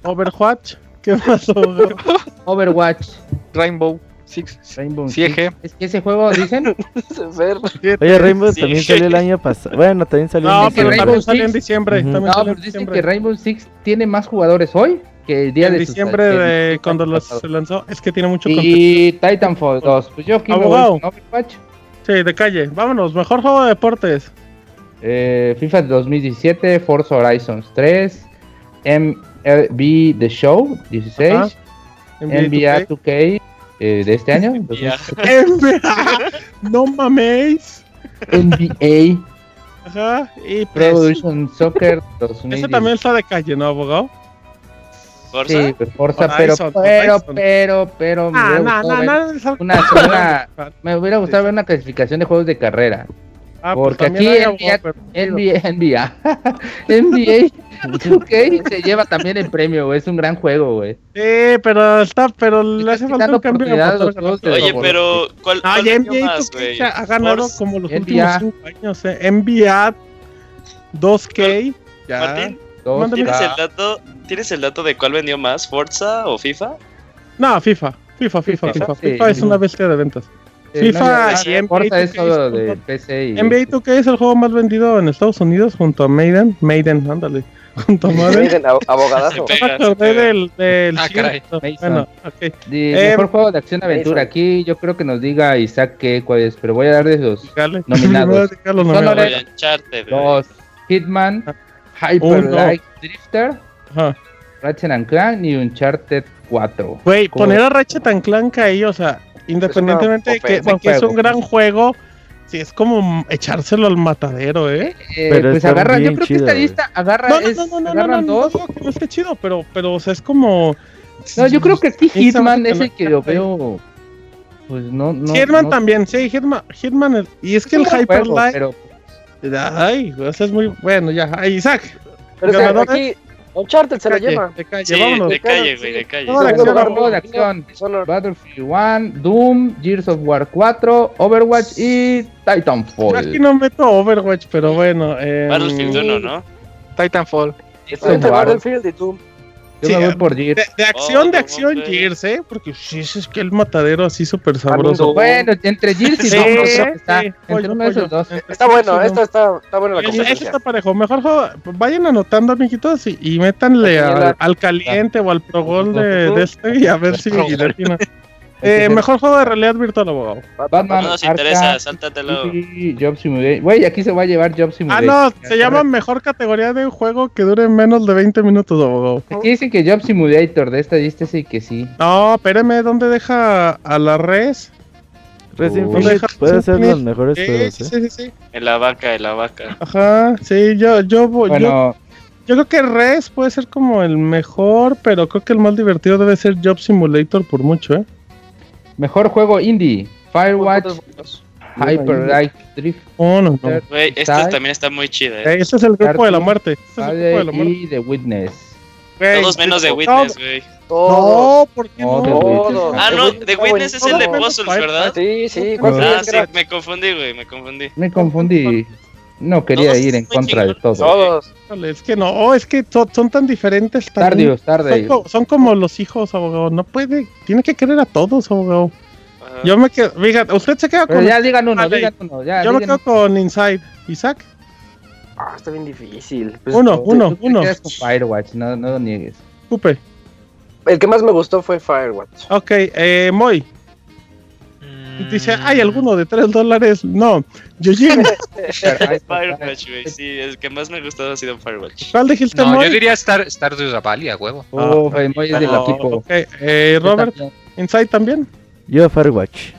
Overwatch. ¿Qué más, abogado? Overwatch, Rainbow Six. Rainbow Six. eje. Es que ese juego, dicen. *laughs* Oye, Rainbow Sí. también salió el año pasado. Bueno, también salió No, en pero Rainbow también salió en diciembre. Ujú. también No, pero dicen diciembre. que Rainbow Six tiene más jugadores hoy que el día en de sus- diciembre que de el- cuando los se lanzó. Es que tiene mucho contenido. Y Titanfall 2. Pues yo aquí me voy Abogado. con Overwatch. Sí, de calle. Vámonos. Mejor juego de deportes. Eh, FIFA 2017, Forza Horizons 3, MLB The Show 16, Ajá. NBA 2K eh, de este año, Ya. 2017, *laughs* NBA. no maméis. NBA Ajá. Y Pro pues, Evolution Soccer 2017. ese también está de calle, ¿no, abogado? Forza. Sí, pues, Forza, pero, Horizon, pero, pero, pero, me Ah, hubiera no, gustado no, ver no. es algo- una, una- *laughs* me hubiera gustado ver una clasificación de juegos de carrera. Ah, pues porque también aquí NBA NBA, NBA, NBA 2K se lleva también el premio, güey. Es un gran juego, güey. Sí, pero está, pero le hace falta un cambio de Oye, favor. pero ¿cuál, Ah, cuál NBA más, 2K güey? ha ganado como los NBA. últimos 5 años, eh. NBA 2K. Ya. Martín, Dos, ¿tienes el dato? ¿Tienes el dato de cuál vendió más, Forza o FIFA? No, FIFA. FIFA, FIFA, FIFA. Sí. FIFA es una bestia de ventas. Eh, FIFA no, y NBA Forza es 2K solo son de. PC y... NBA 2K es el juego más vendido en Estados Unidos junto a Maiden. Maiden, ándale. *laughs* Junto a Maiden. Abogadazo. Del, del Ah, caray. Bueno, de Eh, mejor juego de acción aventura. Aquí yo creo que nos diga Isaac qué, cuál es, pero voy a darles los Dale. Nominados. *laughs* Los Son dos Hitman, Hyper Uno. Light Drifter, Ajá. Ratchet and Clank y Uncharted 4. Güey, ¿Cómo poner a Ratchet and Clank ahí, o sea, independientemente de que, ofensa. de que es un gran juego, sí es como echárselo al matadero, ¿eh? Eh, Pero pues está agarran, yo creo chido, que esta lista agarra, No, no, es- no, no, no, no, agarran no, dos. no, que no esté chido, pero, pero, o sea, es como... No, yo creo que aquí Sí, Hitman es el que lo hace- veo. Pues no, no. Hitman no- también, sí, Hitman, Hitman, es- y es que es el un buen Hyper juego, Light, Pero ay, o sea, es muy bueno, ya, ay, Isaac, Pero es que ganadores. aquí Uncharted se la calle, lleva. de calle, de calle, güey, de calle. No, de acción, lugar, juego de acción. Dishonored. Battlefield 1, Doom, Gears of War 4, Overwatch y Titanfall. Yo aquí no meto Overwatch, pero bueno. Eh, Battlefield 1, ¿no? Titanfall. Eso Ahorita es raro. Battlefield y Doom. Yo Sí, me voy eh, por Gears. De, de acción, Oh, de no, acción, güey. Gears, ¿eh? Porque sí, es que el matadero así súper sabroso. Bueno, entre Gears y Sí, está. sí, entre pollo, uno de esos pollo. dos. Entre Está bueno, y esta está, está buena la competencia. está parejo. Mejor. Vayan anotando, amiguitos, y, y métanle al, caliente o al pro gol de, de este y a ver si *laughs* Eh, mejor juego de realidad virtual, abogado. Batman, No nos Arkham, interesa, sáltatelo. Job Simulator. Güey, aquí se va a llevar Job Ah, Simulator. no, se llama mejor categoría de un juego que dure menos de 20 minutos, abogado. Aquí dicen que Job Simulator de esta lista sí que sí. No, espérame, ¿dónde deja a la res? Res. Infinite puede ser los mejores Sí, juegos, sí, ¿eh? sí, sí, sí. En la vaca, en la vaca. Ajá, sí, yo, yo, voy- yo, Bueno, yo creo que Res puede ser como el mejor, pero creo que el más divertido debe ser Job Simulator por mucho, ¿eh? Mejor juego indie. Firewatch, Hyper Light Drift, Oh, no, no. Güey, este ¿Sabes? también está muy chido, Eh, eh. Este es el grupo de la muerte. Este es el grupo de la muerte. y The Witness. Güey, Todos menos de no, Witness, güey. Todos. No, ¿por qué No, no? The. Ah, no, The The Witness es el de Puzzles, ¿verdad? Sí, sí. Ah, ¿cuál Ah, sí, me confundí, güey, me confundí. Me confundí. No quería Todos ir en contra de. Todos. Híjole, Es que no, es que son, son tan diferentes. tan- Tardios, Son, tarde. co- son como los hijos, abogado. No puede, tiene que querer a todos, abogado. Ajá. Yo me quedo, fíjate, usted se queda Pero con. ya digan uno, digan uno. Ya, yo me quedo con Inside. Isaac, Ah, está bien difícil. Pues, uno, tú- uno, Tú uno. con Firewatch, no, no lo niegues. Cupe. El que más me gustó fue Firewatch. Ok, eh, Moy. Dice, ¿hay alguno de 3 dólares? No. Yojin, *laughs* Firewatch, güey, sí, el que más me ha gustado ha sido Firewatch. ¿cuál dijiste, No, Moy? yo diría Star, Stardew Valley, a huevo. Oh, Moy es del equipo. eh, Robert. Inside también. Yo Firewatch.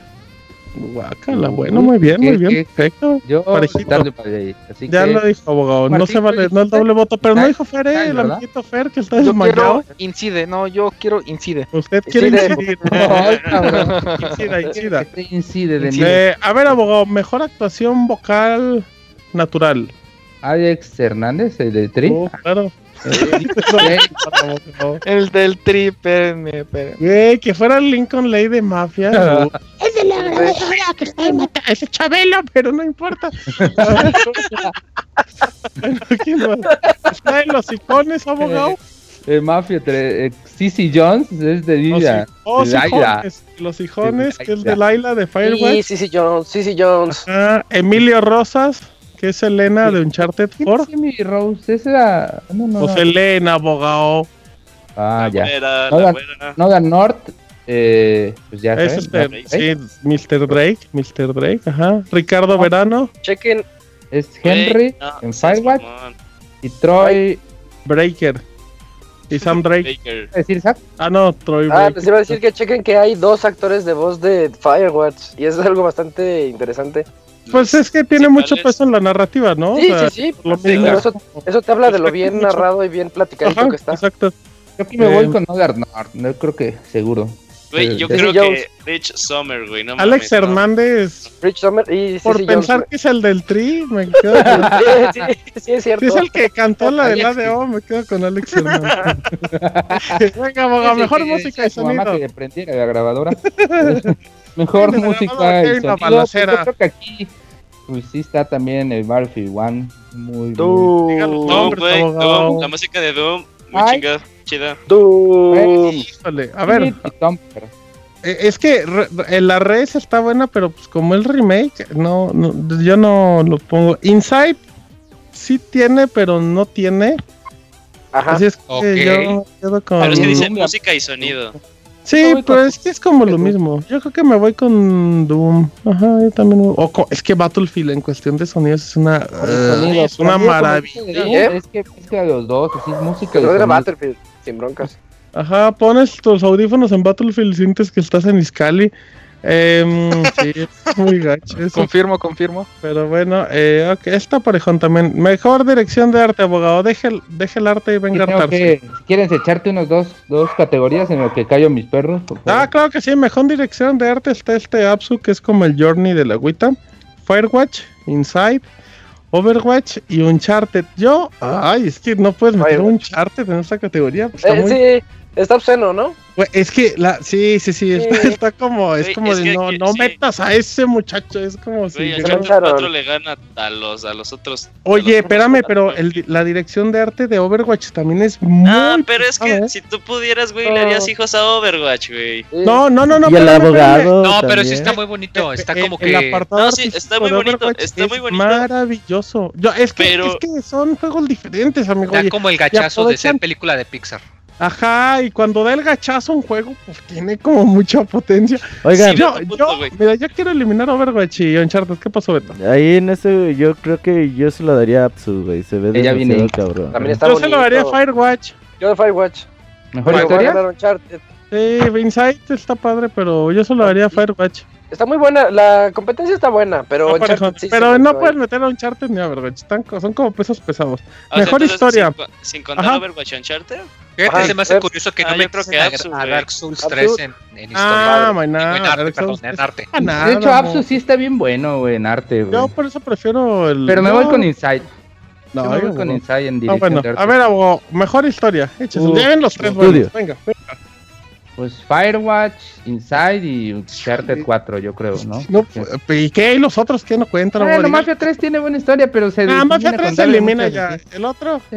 Guácala, bueno, muy bien, muy ¿Qué- bien, perfecto. Yo Parejito. Stardew Valley, así Ya que lo dijo, abogado. No se vale, ¿tú no el doble voto, pero no dijo Fer, eh, el amiguito Fer, que está Yo desmayado. quiero incide, no, yo quiero incide. Usted quiere incidir. *laughs* Incida, incida. Incide de. Eh, a ver, abogado, mejor actuación vocal natural. Alex Hernández, el de Tri. Oh, claro. El del tri, espérenme, espérenme. Güey, que fuera el Lincoln Ley de Mafia. *laughs* Es de la grabadora que está de. Ese Chabelo, pero no importa. Está en los icones, abogado. El Mafia 3. Cici Jones es de Lidia. Oh, de Laila. hijones. Los hijones, que es de Laila de Firewatch. sí, sí, Jones. Sí, Jones. Ah, Emilio Rosas, que es Elena de Uncharted ¿Quién 4. es Emily Rose? Esa era. No, no, O no. Selena, abogado. Ah, La ya. güera, No, la la-. Nolan North. Eh, pues ya Es sabes, este, sí, Mr. Drake, Mr. Drake, ajá. Ricardo Verano, Chequen. Es Henry en Firewatch y Troy. Breaker. Y Sam Drake. Baker. ¿Puedo decir Zack? Ah, no, Troy Ah, Breaker. les iba a decir que chequen que hay dos actores de voz de Firewatch. Y eso es algo bastante interesante. Pues es que tiene mucho peso en la narrativa, ¿no? Sí, O sea, sí, sí. lo Sí, mismo. pero eso, eso te habla de lo bien narrado y bien platicadito Ajá, que está. exacto. Yo aquí me voy Eh, con Nolan North. No creo que seguro. Güey, yo Sí, creo Jones. que Rich Summer, güey, no Alex mames, no. Hernández, Rich Sommer y sí, por sí, pensar Jones, que es el del Tri, me *laughs* quedo con... Sí, sí, sí, es cierto. Si es el que cantó la del ADO, me quedo con Alex Hernández. *laughs* *laughs* Venga, Ese mejor que música y sonido. que prendiera la grabadora. Mejor Sí, música y sonido. pues, balacera. yo creo que aquí pues sí está también el Battlefield One. Muy, Doom. Doom, la música de Doom, muy Ay. chingada, chida. Híjole, a ver, eh, es que la res está buena, pero pues como el remake, no, no, yo no lo pongo. Inside sí tiene, pero no tiene. Ajá. Así es que Ok. yo quedo con... Pero es que dice Doom. música y sonido. Sí, voy pero con- es que es como lo Doom. mismo. Yo creo que me voy con Doom. Ajá, yo también. O es que Battlefield en cuestión de sonidos es una, eh, sonido, es una maravilla. ¿Eh? Es que mezcla los dos, así música y Pero era sonido. Battlefield, sin broncas. Ajá, pones tus audífonos en Battlefield, sientes que estás en Iscali. Em, *laughs* sí, es muy gacho eso. Confirmo, confirmo. Pero bueno, eh, ok, está parejón también. Mejor dirección de arte, abogado. Deje el, deje el arte y Sí, venga a si quieres echarte unos dos, dos categorías en lo que callo mis perros. Ah, claro que sí, mejor dirección de arte está este Apsu, que es como el Journey de la agüita. Firewatch, Inside, Overwatch y Uncharted. Yo, ay, es que no puedes meter Firewatch. Uncharted en esta categoría. pues, está Eh, muy- sí, está obsceno, ¿no? Güey, es que, la, sí, sí, sí, está, Sí. está como, es Güey, como es de que no, aquí- no sí. metas a ese muchacho, es como si... Güey, Claro. 4 le gana a los, a los otros. Oye, espérame, pero el- la dirección de arte de Overwatch también es muy... Ah, pero es que ¿eh? si tú pudieras, güey, le harías hijos a Overwatch, güey. No, no, no, no. y el espérame, espérame. abogado. No, pero sí está muy bonito. Está El- como el que. apartado No, sí, artístico está muy de bonito, Overwatch está es muy bonito. Maravilloso. Yo, es, que, Pero- es que son juegos diferentes, amigo. Da Oye, como el gachazo de ser aprovechan- película de Pixar. Ajá, y cuando da el gachazo a un juego, pues tiene como mucha potencia. Oigan, Sí, Yo, punto, yo, güey. mira, yo quiero eliminar Overwatch y Uncharted. ¿Qué pasó, Beto? ahí en ese yo creo que yo se lo daría a Apsu, güey. Se ve Ella demasiado viene. cabrón. También está Yo bonito. se lo daría a Firewatch. Yo de Firewatch. ¿Mejor a historia? Sí, Inside está padre, pero yo se lo daría a Firewatch. Está muy buena, la competencia está buena, pero No, sí pero no puedes meter a Uncharted ni a Overwatch. Están, son como pesos pesados. O sea, Mejor entonces, historia. Sin, sin contar Ajá. Overwatch y Uncharted. Fíjate, se me hace eh, curioso que ah, no me creo que a, Absu, a. Dark Souls Absu. 3 en, en historia. Ah, my Digo, nada. en arte, perdón, en arte. nada, De hecho, mo. Apsu sí está bien bueno, güey, en arte, güey. Yo por eso prefiero el. Pero me yo- voy con Inside. No, Yo me voy con no. Inside en Ah, dirección bueno, a ver, abogado, mejor historia. Échese. Uh, Lleven los tres buenos. Venga, venga. Pues Firewatch, Inside y Uncharted 4, yo creo, ¿no? No, ¿Y qué? ¿Y los otros qué no cuentan? Bueno, abogado? Mafia 3 tiene buena historia, pero se Ah, Mafia viene 3 con se elimina ya. El otro, Sí.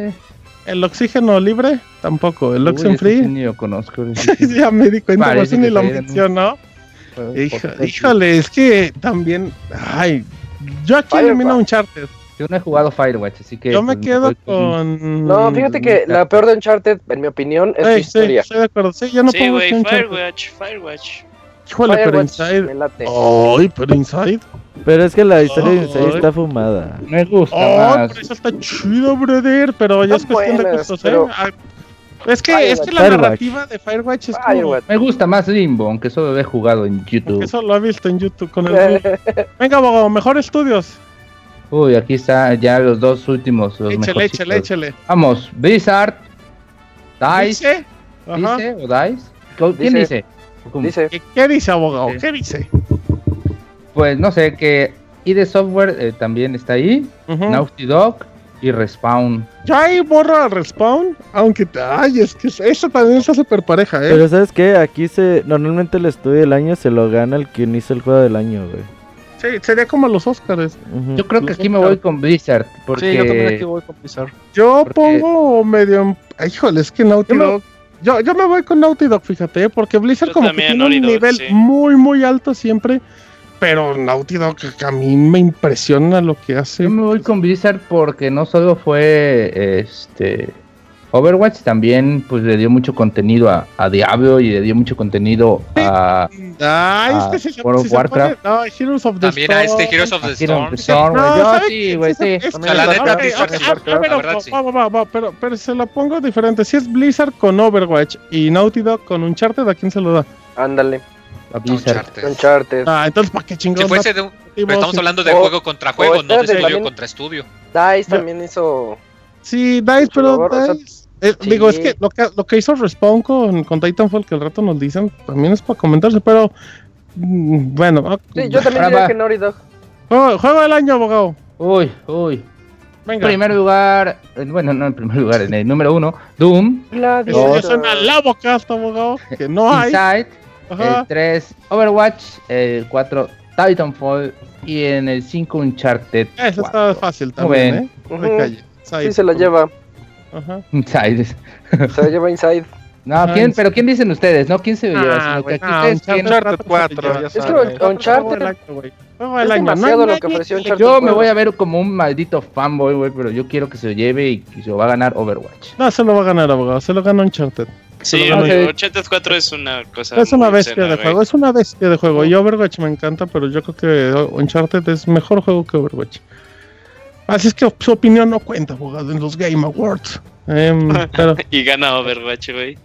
el oxígeno libre, tampoco. El Oxen Free, sí ni lo conozco. *laughs* sí. ya me di cuenta, por eso ni que lo mencionó. Híjole, es que también. Ay, yo aquí Firewatch. elimino Uncharted. Yo no he jugado Firewatch, así que. Yo me pues, quedo con. No, fíjate que la peor de Uncharted, en mi opinión, es su Ey, sí, historia. estoy de acuerdo. Sí, yo no sí, puedo güey. Firewatch, Firewatch. Híjole, pero Inside. Ay, pero Inside. Pero es que la historia de Inside está fumada. Me gusta más. pero eso está chido, brother. Pero ya es cuestión de buenas, gustos, pero- ¿eh? Es que, es que la Firewatch. narrativa de Firewatch es como. Me gusta más Limbo, aunque solo lo he jugado en YouTube. eso lo ha visto en YouTube con el. *laughs* Venga, abogado, mejor estudios. Uy, aquí está ya los dos últimos. Los Échale, mejorcitos. échale, échale. Vamos, Blizzard, DICE, ¿Dice? Ajá. ¿dice? ¿O DICE? ¿Quién Dice. dice? ¿Qué, qué dice, abogado? ¿Qué dice? Pues no sé, que ID Software eh, también está ahí, Ujú. Naughty Dog y Respawn. Ya ahí borra Respawn. Aunque, ay, es que eso también está súper pareja, ¿eh? Pero ¿sabes qué? Aquí se normalmente el estudio del año se lo gana el quien hizo el juego del año, güey. Sí, sería como los Oscars. Ujú. Yo creo que aquí me voy con Blizzard, porque Sí, yo también aquí voy con Blizzard. Yo Porque- pongo medio. Híjole, es que Naughty Yo me- Dog. Yo, yo me voy con Naughty Dog, fíjate, ¿eh? porque Blizzard Yo como que tiene un Dog, nivel sí. muy, muy alto siempre. Pero Naughty Dog que a mí me impresiona lo que hace. yo me voy con Blizzard porque no solo fue este Overwatch, también pues le dio mucho contenido a, a Diablo y le dio mucho contenido a, Ay, Ah, es que se, World of se Warcraft. pone- no, Heroes of the También a este. Heroes of the Storm. Storm. No, Yo ¿sabe sí, güey, sí. la neta, pero, pero se la pongo diferente. Si es Blizzard con Overwatch y Naughty Dog con Uncharted, ¿a quién se lo da? ándale, A Blizzard. Uncharted. Uncharted. Ah, entonces, ¿para qué chingón? Si fuese de un- Sí, pero estamos hablando de O- juego contra juego, no de espérate, estudio contra estudio. DICE también hizo. Sí, DICE, pero DICE. Eh, sí. Digo, es que lo, que lo que hizo Respawn con, con Titanfall, que al rato nos dicen, también es para comentarse, pero. mm, Bueno, ah, Sí, yo también diría que Naughty Dog. juego, juego del año, abogado. Uy, uy. En Venga. primer lugar, eh, bueno, no en primer lugar, en el número uno, Doom, Eso suena la boca hasta abogado, que no hay. Inside, Ajá. el 3, Overwatch, el 4, Titanfall y en el 5, Uncharted. Eso 4. está fácil también, ¿eh? Calle. Sí, se la lleva. Ajá. Inside. Se lleva Inside. *laughs* No, ¿quién, pero ¿quién dicen ustedes? ¿No? ¿Quién se lo lleva? Ah, Sino que güey, aquí no, ustedes Uncharted quién- Uncharted 4, se lleva. ya Es que. Uncharted- Es demasiado lo que ofreció Uncharted. Yo me voy a ver como un maldito fanboy, güey, pero yo quiero que se lo lleve y que se lo va a ganar Overwatch. No, se lo va a ganar, abogado. Se lo gana Uncharted. Sí, lo gana. Ok. 84 es una cosa. Es una bestia obscena, de juego, es una bestia de juego. Y Overwatch me encanta, pero yo creo que Uncharted es mejor juego que Overwatch. Así es que su opinión no cuenta, abogado, en los Game Awards. Em, *laughs* pero, Y gana Overwatch, güey.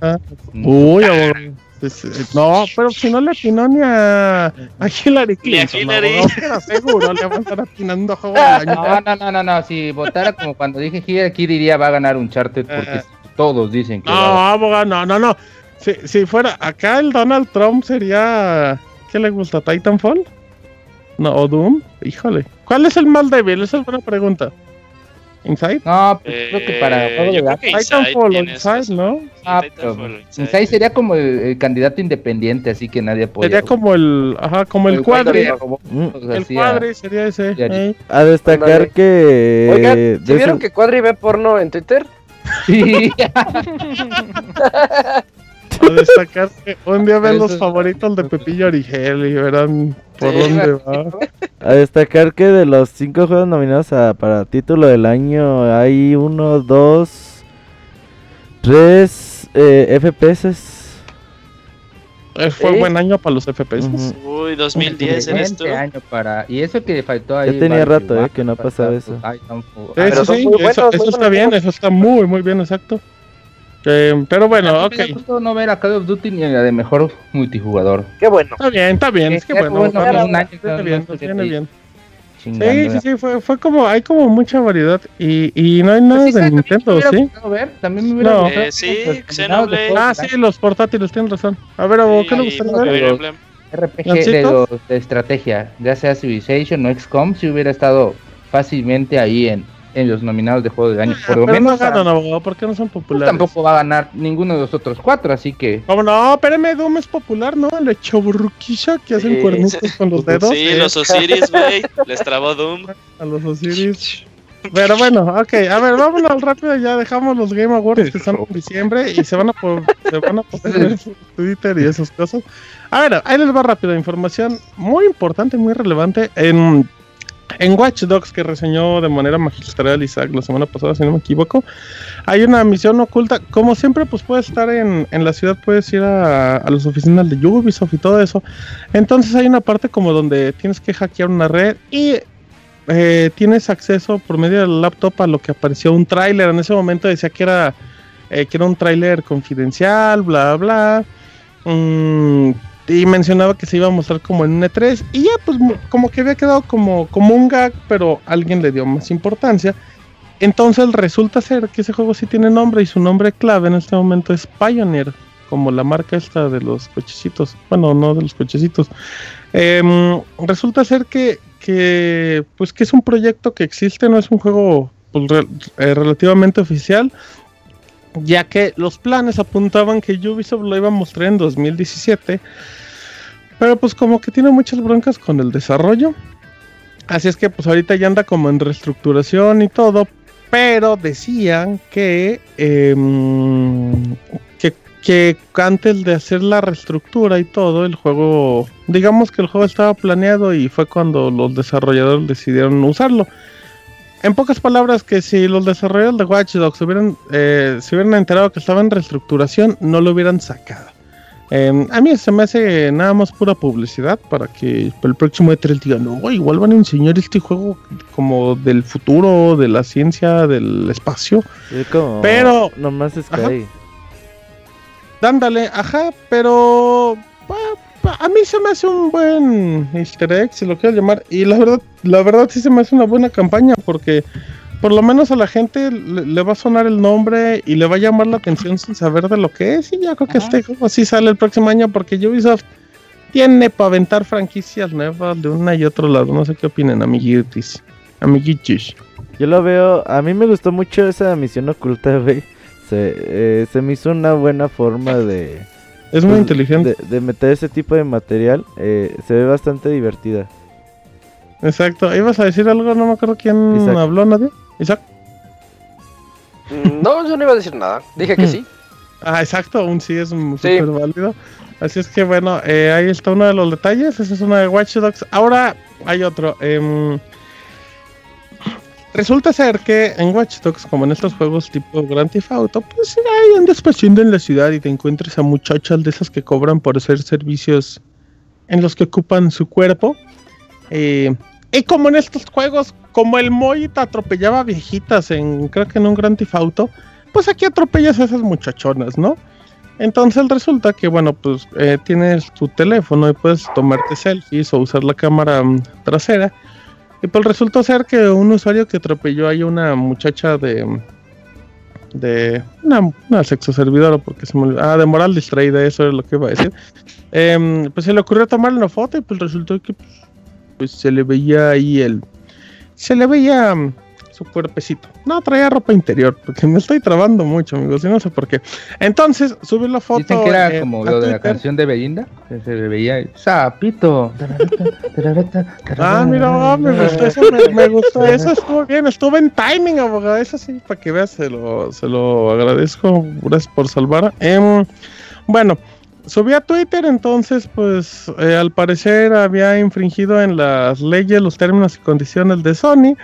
uy, abogado. es- eh, no, pero si no le atinó ni a, a Hillary Ni a Clinton, Hillary. abogado, era seguro le va a estar atinando juego. No, no, no, no, no, si votara como cuando dije Here, aquí diría va a ganar Uncharted porque Ajá. todos dicen que No, va a abogado, no, no, no. Si, si fuera acá el Donald Trump sería. ¿Qué le gusta? ¿Titanfall? No, o Doom. Híjole. ¿Cuál es el más débil? Esa es buena pregunta. ¿Inside? No, pues creo que para Eh, juego de Inside Titanfall o tiene Inside, esas- ¿no? Sí, Ah, Titanfall pero Inside. Inside sería como el, el candidato independiente, así que nadie apoya. Sería como el. Ajá, como el, cuadri. cuadri. Mm. El cuadri sería ese. Eh. A destacar que. Oigan, ¿sí vieron ese- que Cuadri ve porno en Twitter? Sí. *laughs* *laughs* A destacar que un día ven Eso los favoritos de Pepillo Origel y verán por Sí, dónde va. A destacar que de los cinco juegos nominados a- para título del año hay uno, dos, tres, eh, FPS. Eh, fue Sí. buen año para los FPS. Ujú. Uy, 2010 eres tú. Excelente año para... Y eso que faltó ahí... Ya tenía rato, eh, que no pasaba eso. Titanfall. Sí, eso, eso está bien, eso está muy, muy bien, exacto. Eh, pero bueno, ok. Me da gusto no ver a Call of Duty ni a la de mejor multijugador. Qué bueno. Está bien, está bien. Es que bueno, bueno, bueno, un año no bien, viene bien. Sí, sí, sí, fue, fue como, hay como mucha variedad y, y no hay nada Pues sí, de. Nintendo, ¿sí? ver, También me hubiera No. gustado Eh, sí, de Xenoblade. Ah, sí, los portátiles, tienes razón. A ver, Abo, ¿qué le Sí, gustaría ver? RPG de, ¿Lancito? los- de estrategia, ya sea Civilization o XCOM, si hubiera estado fácilmente ahí en, en los nominados de juego del año. Por lo pero no menos ganan, ah, abogado, ¿por qué no son pues, populares? tampoco va a ganar ninguno de los otros cuatro, así que ¿Cómo no? Espérame, Doom es popular, ¿no? El chaburruquilla que hacen Sí, cuernitos con los dedos. Sí, los Osiris, güey. Les trabó Doom. A los Osiris. Pero bueno, ok, a ver, vámonos rápido, ya dejamos los Game Awards que están en diciembre y se van a, po- se van a poder ver por Twitter y esas cosas. A ver, ahí les va rápido, información muy importante, muy relevante. En, en Watch Dogs, que reseñó de manera magistral Isaac la semana pasada, si no me equivoco, hay una misión oculta. Como siempre, pues puedes estar en, en la ciudad, puedes ir a, a las oficinas de Ubisoft y todo eso. Entonces hay una parte como donde tienes que hackear una red y eh, tienes acceso por medio del laptop a lo que apareció un tráiler. En ese momento decía que era, eh, que era un tráiler confidencial, bla, bla. Mm, y mencionaba que se iba a mostrar como en un E3. Y ya, pues como que había quedado como, como un gag, pero alguien le dio más importancia. Entonces resulta ser que ese juego sí tiene nombre y su nombre clave en este momento es Pioneer, como la marca esta de los cochecitos. Bueno, no de los cochecitos. Em, resulta ser que, que, pues que es un proyecto que existe, no es un juego pues, eh, relativamente oficial, ya que los planes apuntaban que Ubisoft lo iba a mostrar en 2017, pero pues como que tiene muchas broncas con el desarrollo, así es que pues ahorita ya anda como en reestructuración y todo, pero decían que, em, que antes de hacer la reestructura y todo, el juego, digamos que el juego estaba planeado y fue cuando los desarrolladores decidieron usarlo. En pocas palabras, que si los desarrolladores de Watch Dogs hubieran, eh, se hubieran enterado que estaba en reestructuración, no lo hubieran sacado. Eh, a mí se me hace nada más pura publicidad para que el próximo E3 digan, no, igual van a enseñar este juego como del futuro, de la ciencia, del espacio. Es como. Pero- Nomás es Ajá. Sky. Dándole, ajá, pero a mí se me hace un buen easter egg, si lo quiero llamar, y la verdad, la verdad sí se me hace una buena campaña porque por lo menos a la gente le, le va a sonar el nombre y le va a llamar la atención sin saber de lo que es y ya creo que Ajá. este juego sí sale el próximo año porque Ubisoft tiene para aventar franquicias nuevas de una y otro lado, no sé qué opinen amiguitis, amiguitis. Yo lo veo, a mí me gustó mucho esa misión oculta, güey. Se, eh, se me hizo una buena forma de, Es muy pues, inteligente. de, de meter ese tipo de material. eh, se ve bastante divertida. Exacto, ibas a decir algo, no me acuerdo quién Isaac. habló, nadie. Isaac. Mm, No, yo no iba a decir nada. Dije que Hmm. sí. Ah, exacto, un sí es Sí. súper válido. Así es que bueno, eh, ahí está uno de los detalles. Esa es una de Watch Dogs. Ahora hay otro. em, resulta ser que en Watch Dogs, como en estos juegos tipo Grand Theft Auto, pues ahí andas paseando en la ciudad y te encuentras a muchachas de esas que cobran por hacer servicios en los que ocupan su cuerpo. Eh, y como en estos juegos, como el Moy te atropellaba viejitas en, creo que en un Grand Theft Auto, pues aquí atropellas a esas muchachonas, ¿no? Entonces resulta que, bueno, pues eh, tienes tu teléfono y puedes tomarte selfies o usar la cámara mm, trasera. Y pues resultó ser que un usuario que atropelló ahí una muchacha de... de una, sexo servidora, porque se me Ah, de moral distraída, eso es lo que iba a decir. Em, pues se le ocurrió tomarle una foto y pues resultó que pues, pues, se le veía ahí el... Se le veía su cuerpecito. No, traía ropa interior, porque me estoy trabando mucho, amigos, y no sé por qué. Entonces, subí la foto. Dicen que era eh, como lo de la canción de Belinda, que se veía sapito. Ah, mira, ah, me gustó eso, me, me gustó eso, estuvo bien, estuvo en timing, abogado, eso sí, para que veas, se lo, se lo agradezco, gracias por salvar. Em, bueno, subí a Twitter, entonces, pues, eh, al parecer había infringido en las leyes los términos y condiciones de Sony,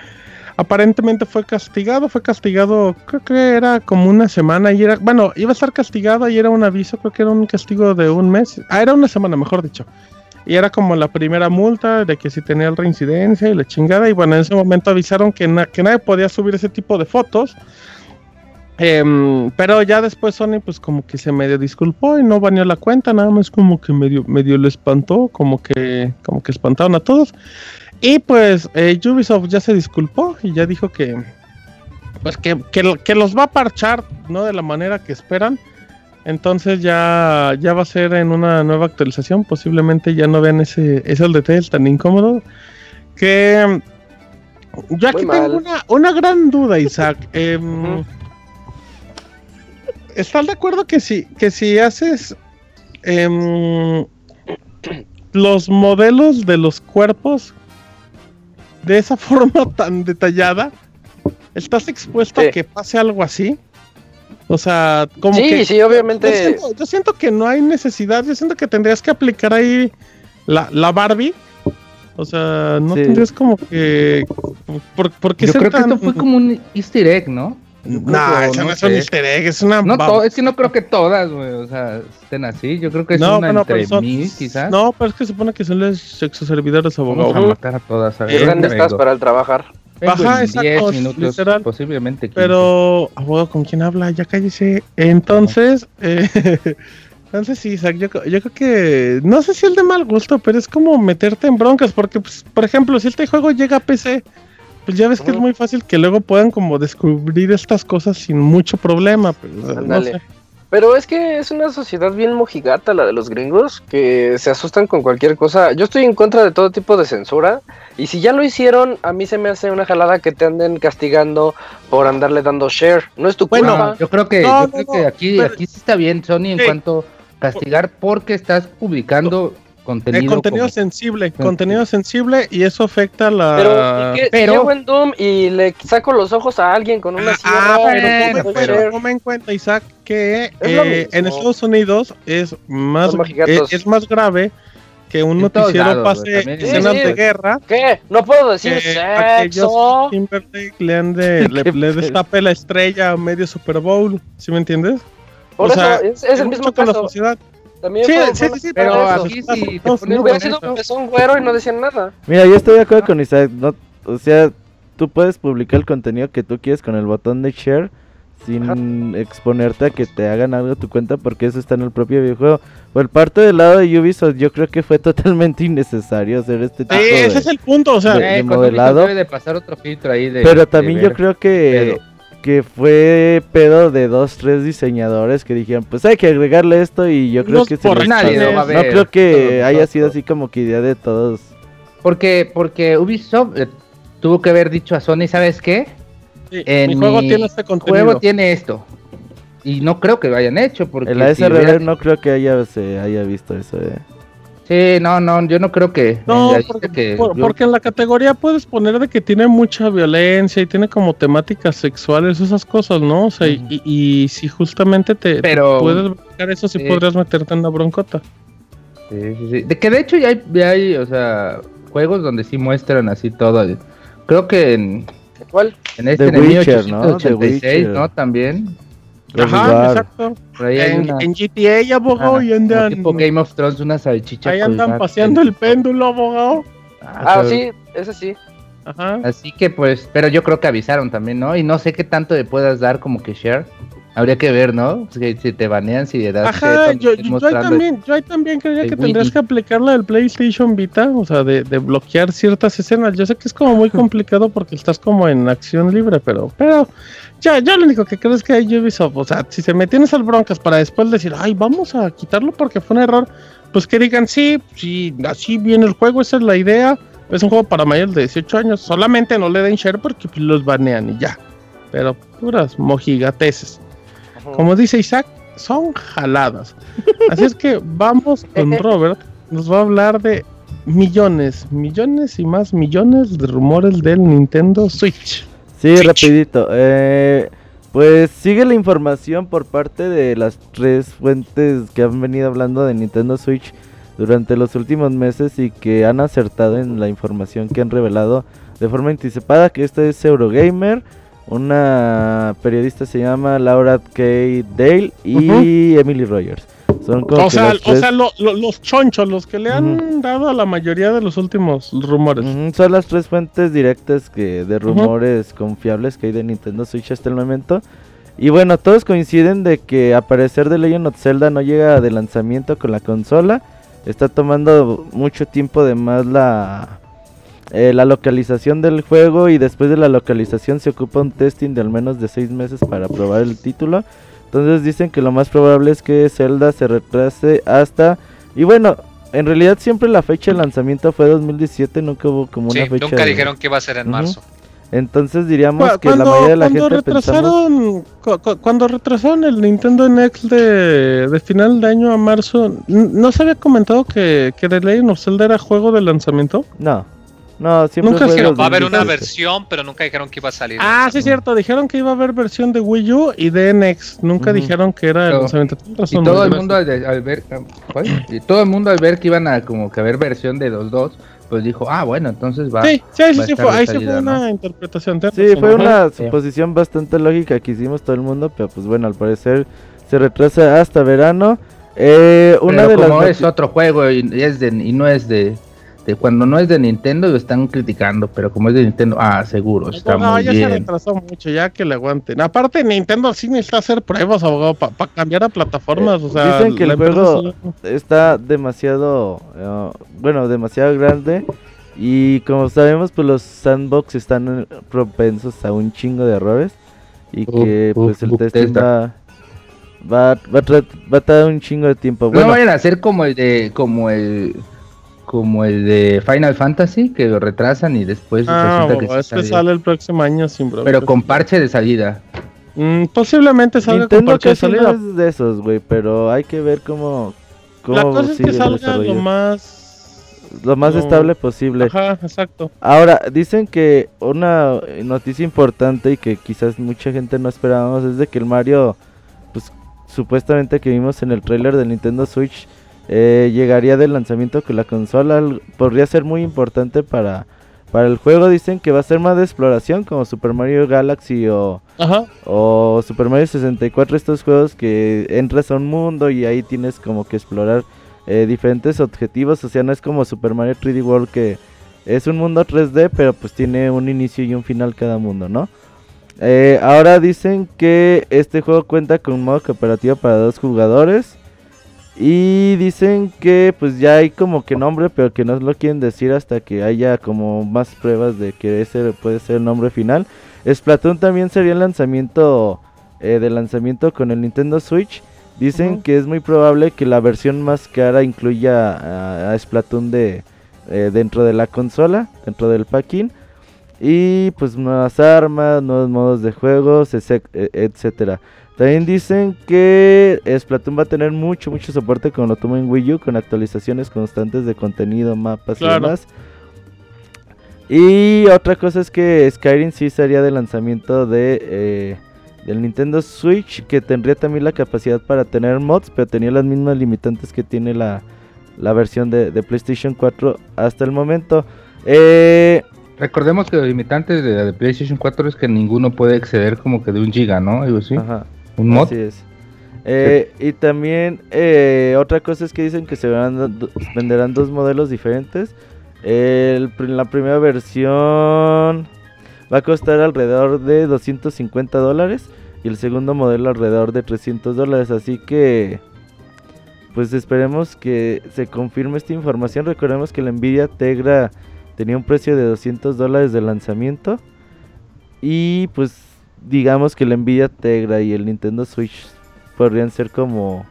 aparentemente fue castigado, fue castigado, creo que era como una semana y era, bueno, iba a estar castigado y era un aviso, creo que era un castigo de un mes, ah, era una semana, mejor dicho. Y era como la primera multa de que si tenía reincidencia y la chingada. Y bueno, en ese momento avisaron que, que nadie podía subir ese tipo de fotos. Em, pero ya después Sony pues como que se medio disculpó y no baneó la cuenta, nada más como que medio, medio lo espantó, como que, como que espantaron a todos. Y pues eh, Ubisoft ya se disculpó y ya dijo que pues que, que, los va a parchar, ¿no? De la manera que esperan. Entonces ya, ya va a ser en una nueva actualización. Posiblemente ya no vean ese, ese detalle tan incómodo. Que yo aquí tengo una, una, gran duda, Isaac. *laughs* Eh, ¿Estás de acuerdo que si, que si haces em, los modelos de los cuerpos de esa *laughs* forma tan detallada, estás expuesto a que pase algo así? O sea, como sí, que. Sí, obviamente. Yo siento, que no hay necesidad. Yo siento que tendrías que aplicar ahí la, la Barbie. O sea, no tendrías como que. Por, porque yo creo que esto fue como un easter egg, ¿no? No, eso no, es un easter egg, es una. No, es que no creo que todas, güey, o sea, estén así. Yo creo que es no, una entre mil, quizás. No, pero es que se supone que son los sexoservidores abogados. Vamos a matar a todas. A ver, ¿Dónde estás para el trabajar? Baja, exacto, minutos, literal. Posiblemente. 15. Pero, abogado, ¿con quién habla? Ya cállese. Entonces, eh, *laughs* entonces sí, Isaac, yo, yo, creo que, no sé si es de mal gusto, pero es como meterte en broncas, porque, pues, por ejemplo, si este juego llega a PC, pues ya ves que es muy fácil que luego puedan como descubrir estas cosas sin mucho problema. Pero, no sé. pero es que es una sociedad bien mojigata la de los gringos, que se asustan con cualquier cosa. Yo estoy en contra de todo tipo de censura. Y si ya lo hicieron, a mí se me hace una jalada que te anden castigando por andarle dando share. No es tu bueno, culpa. Yo creo que, yo creo que aquí, aquí sí está bien, Sony, en cuanto castigar porque estás publicando contenido, contenido sensible, contenido sensible y eso afecta la. Pero, ¿y pero... en Doom y le saco los ojos a alguien con una ah, sierra. Ah, pero, toma en cuenta, Isaac, que eh, en Estados Unidos es más, eh, es, más grave que un noticiero pase escenas de guerra. ¿Qué? No puedo decir sexo. le, ande, *laughs* le, le destape la estrella a medio Super Bowl, ¿sí me entiendes? Por o eso sea, es, es el mismo caso. La sociedad. También sí, sí, sí, pero aquí sí no, hubiera sido un güero y no decían nada. Mira, yo estoy de acuerdo con Isaac. No, o sea, tú puedes publicar el contenido que tú quieres con el botón de share sin exponerte a que te hagan algo a tu cuenta porque eso está en el propio videojuego. Por parte del lado de Ubisoft, yo creo que fue *laughs* totalmente innecesario hacer este tipo sí, ese es el punto, o sea, de, modelado. Debe de pasar otro filtro ahí de, pero también yo creo que que fue pedo de dos, tres diseñadores que dijeron, pues hay que agregarle esto y yo creo que por nadie no, va a no creo que haya sido así como que idea de todos. Porque porque Ubisoft eh, tuvo que haber dicho a Sony, ¿sabes qué? en mi juego tiene este contenido. juego tiene esto. Y no creo que lo hayan hecho porque en la SRR no creo que haya se haya visto eso. Eh. Sí, no, no, yo no creo que. No, porque, porque en la categoría puedes poner de que tiene mucha violencia y tiene como temáticas sexuales, esas cosas, ¿no? O sea, y, si justamente te, puedes buscar eso, sí, podrías meterte en la broncota. Sí, sí, sí. De que de hecho ya hay, ya hay, o sea, juegos donde sí muestran así todo. Creo que en. ¿Cuál? En este The Witcher, ¿no? ¿no? También. Ajá, exacto. En, en, GTA, abogado, y andan. Tipo Game of Thrones, una salchicha. Ahí andan paseando el péndulo, abogado. Ah, sí, ese sí. Ajá. Así que pues, pero yo creo que avisaron también, ¿no? Y no sé qué tanto le puedas dar como que share. Habría que ver, ¿no? Si, te banean, si le das. Ajá, yo, yo, ahí también, yo ahí también creía que tendrías que aplicar la del PlayStation Vita, o sea, de, de, bloquear ciertas escenas. Yo sé que es como muy complicado porque estás como en acción libre, pero, pero ya, ya lo único que creo es que hay Ubisoft, o sea, si se metienes al broncas para después decir, ay, vamos a quitarlo porque fue un error, pues que digan, sí, sí, así viene el juego, esa es la idea, es un juego para mayores de 18 años, solamente no le den share porque los banean y ya, pero puras mojigateses. Como dice Isaac, son jaladas. Así es que vamos con *laughs* Robert, nos va a hablar de millones, millones y más millones de rumores del Nintendo Switch. Sí, rapidito. Eh, pues sigue la información por parte de las tres fuentes que han venido hablando de Nintendo Switch. durante los últimos meses y que han acertado en la información que han revelado de forma anticipada, que esta es Eurogamer, una periodista se llama Laura K. Dale y Emily Rogers. Son como O sea, o sea lo- lo- los chonchos, los que le han dado a la mayoría de los últimos rumores. Son las tres fuentes directas que de rumores confiables que hay de Nintendo Switch hasta el momento. Y bueno, todos coinciden de que a parecer de Legend of Zelda no llega de lanzamiento con la consola. Está tomando mucho tiempo de más la, eh, la localización del juego y después de la localización se ocupa un testing de al menos de 6 meses para probar el título. Entonces dicen que lo más probable es que Zelda se retrase hasta... Y bueno, en realidad siempre la fecha de lanzamiento fue 2017, nunca hubo como Sí, una fecha... nunca de- dijeron que iba a ser en marzo. Entonces diríamos que la mayoría de la cuando gente pensamos... retrasaron, cu- cu- cuando retrasaron el Nintendo NX de, de final de año a marzo, n- ¿no se había comentado que, que The Legend of Zelda era juego de lanzamiento? No, no, siempre Nunca fue Dijeron, va a haber una 2017. versión, pero nunca dijeron que iba a salir. Ah, sí es cierto, dijeron que iba a haber versión de Wii U y de NX, nunca dijeron que era el lanzamiento. Y todo el mundo al, al ver ¿cuál? y todo el mundo al ver que iban a como que haber versión de los dos, pues dijo, ah bueno, entonces va. Sí, sí, sí, sí, fue, ahí sí fue ¿no? una interpretación. Sí, razón, fue una Sí. suposición bastante lógica que hicimos todo el mundo, pero pues bueno, al parecer se retrasa hasta verano. Eh, una Pero de las como noti- es otro juego y, y es de, y no es de, de cuando no es de Nintendo lo están criticando, pero como es de Nintendo, ah, seguro, está no, muy ya se bien. retrasó mucho, ya que le aguanten. Aparte, Nintendo sí necesita hacer pruebas, abogado, para cambiar a plataformas. o sea, Dicen que el empresa juego está demasiado, eh, bueno, demasiado grande y como sabemos, pues los sandbox están eh, propensos a un chingo de errores y que pues el uf, testing va, va, va, va a tardar un chingo de tiempo. No Bueno, vayan a hacer como el de, como el, como el de Final Fantasy, que lo retrasan y después Ah, resulta que este sale el próximo año sin problema. Pero con parche de salida. Mm, posiblemente salga con Nintendo parche de casi no salida. es de esos, güey, pero hay que ver cómo, cómo La cosa es que salga lo más. Lo más no- estable posible. Ajá, exacto. Ahora, dicen que una noticia importante y que quizás mucha gente no esperábamos es de que el Mario, pues supuestamente que vimos en el tráiler de Nintendo Switch, eh, llegaría del lanzamiento con la consola. Podría ser muy importante para, para el juego. Dicen que va a ser más de exploración como Super Mario Galaxy o, Ajá. o Super Mario 64, estos juegos que entras a un mundo y ahí tienes como que explorar eh, diferentes objetivos, o sea, no es como Super Mario 3D World que es un mundo 3D, pero pues tiene un inicio y un final cada mundo, ¿no? Eh, ahora dicen que este juego cuenta con un modo cooperativo para dos jugadores. Y dicen que pues ya hay como que nombre, pero que no lo quieren decir hasta que haya como más pruebas de que ese puede ser el nombre final. Splatoon también sería el lanzamiento eh, de lanzamiento con el Nintendo Switch. Dicen que es muy probable que la versión más cara incluya a, a Splatoon de, eh, dentro de la consola, dentro del packing. Y pues nuevas armas, nuevos modos de juegos, ese- e- etcétera. También dicen que Splatoon va a tener mucho, mucho soporte como lo tuvo en Wii U, con actualizaciones constantes de contenido, mapas y demás. Y otra cosa es que Skyrim sí sería de lanzamiento de eh, del Nintendo Switch, que tendría también la capacidad para tener mods, pero tenía las mismas limitantes que tiene la, la versión de, de PlayStation 4 hasta el momento. Eh, Recordemos que los limitantes de la de PlayStation 4 es que ninguno puede exceder como que de un giga, ¿no? Algo así. ajá. Un mod. Así es. Eh, y también eh, otra cosa es que dicen que se verán do- venderán dos modelos diferentes. El la primera versión va a costar alrededor de 250 dólares y el segundo modelo alrededor de 300 dólares. Así que pues esperemos que se confirme esta información. Recordemos que la Nvidia Tegra tenía un precio de 200 dólares de lanzamiento y pues digamos que la Nvidia Tegra y el Nintendo Switch podrían ser como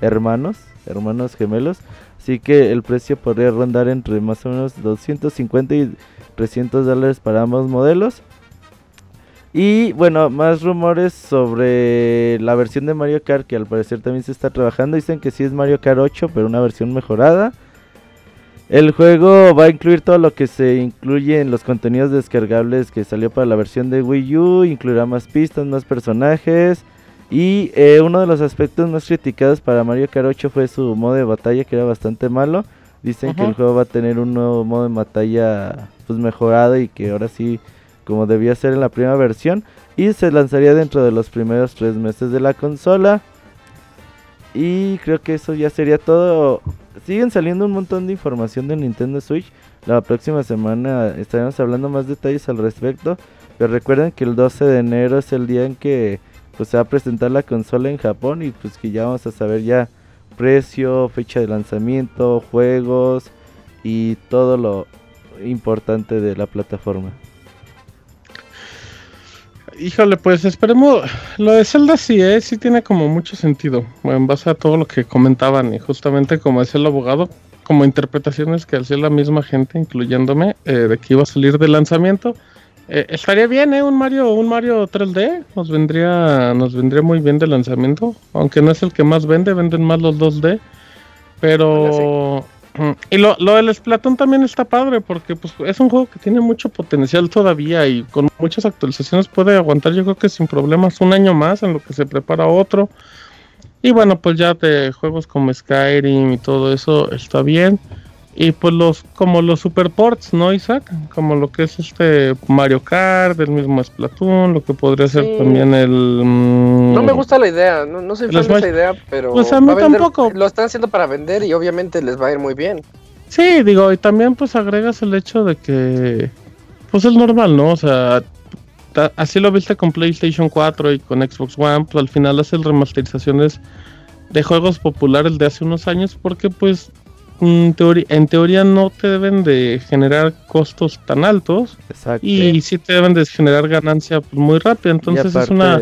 hermanos, hermanos gemelos. Así que el precio podría rondar entre más o menos 250 y 300 dólares para ambos modelos. Y bueno, más rumores sobre la versión de Mario Kart que al parecer también se está trabajando. Dicen que sí es Mario Kart 8, pero una versión mejorada. El juego va a incluir todo lo que se incluye en los contenidos descargables que salió para la versión de Wii U. Incluirá más pistas, más personajes. Y eh, uno de los aspectos más criticados para Mario Kart 8 fue su modo de batalla, que era bastante malo. Dicen que el juego va a tener un nuevo modo de batalla pues mejorado y que ahora sí, como debía ser en la primera versión. Y se lanzaría dentro de los primeros tres meses de la consola. Y creo que eso ya sería todo. Siguen saliendo un montón de información de Nintendo Switch. La próxima semana estaremos hablando más detalles al respecto. Pero recuerden que el 12 de enero es el día en que pues, se va a presentar la consola en Japón. Y pues que ya vamos a saber ya precio, fecha de lanzamiento, juegos y todo lo importante de la plataforma. Híjole, pues esperemos. Lo de Zelda sí, ¿eh? sí tiene como mucho sentido. En base a todo lo que comentaban y justamente como es el abogado, como interpretaciones que hacía la misma gente, incluyéndome, eh, de que iba a salir de lanzamiento. Eh, estaría bien, ¿eh? Un Mario, un Mario 3D nos vendría, nos vendría muy bien de lanzamiento, aunque no es el que más vende, venden más los 2D, pero y lo, lo del Splatoon también está padre porque pues es un juego que tiene mucho potencial todavía y con muchas actualizaciones puede aguantar yo creo que sin problemas un año más en lo que se prepara otro. Y bueno, pues ya de juegos como Skyrim y todo eso está bien. Y pues los, como los superports, ¿no, Isaac? Como lo que es este Mario Kart, el mismo Splatoon, lo que podría ser también el... no me mm, gusta la idea, no, no soy fan de esa idea, pero... Pues a mí tampoco. Lo están haciendo para vender y obviamente les va a ir muy bien. Sí, digo, y también pues agregas el hecho de que... Pues es normal, ¿no? O sea, así lo viste con PlayStation 4 y con Xbox One, pues al final haces remasterizaciones de juegos populares de hace unos años porque pues en teoría, en teoría no te deben de generar costos tan altos y sí te deben de generar ganancia muy rápida, entonces es una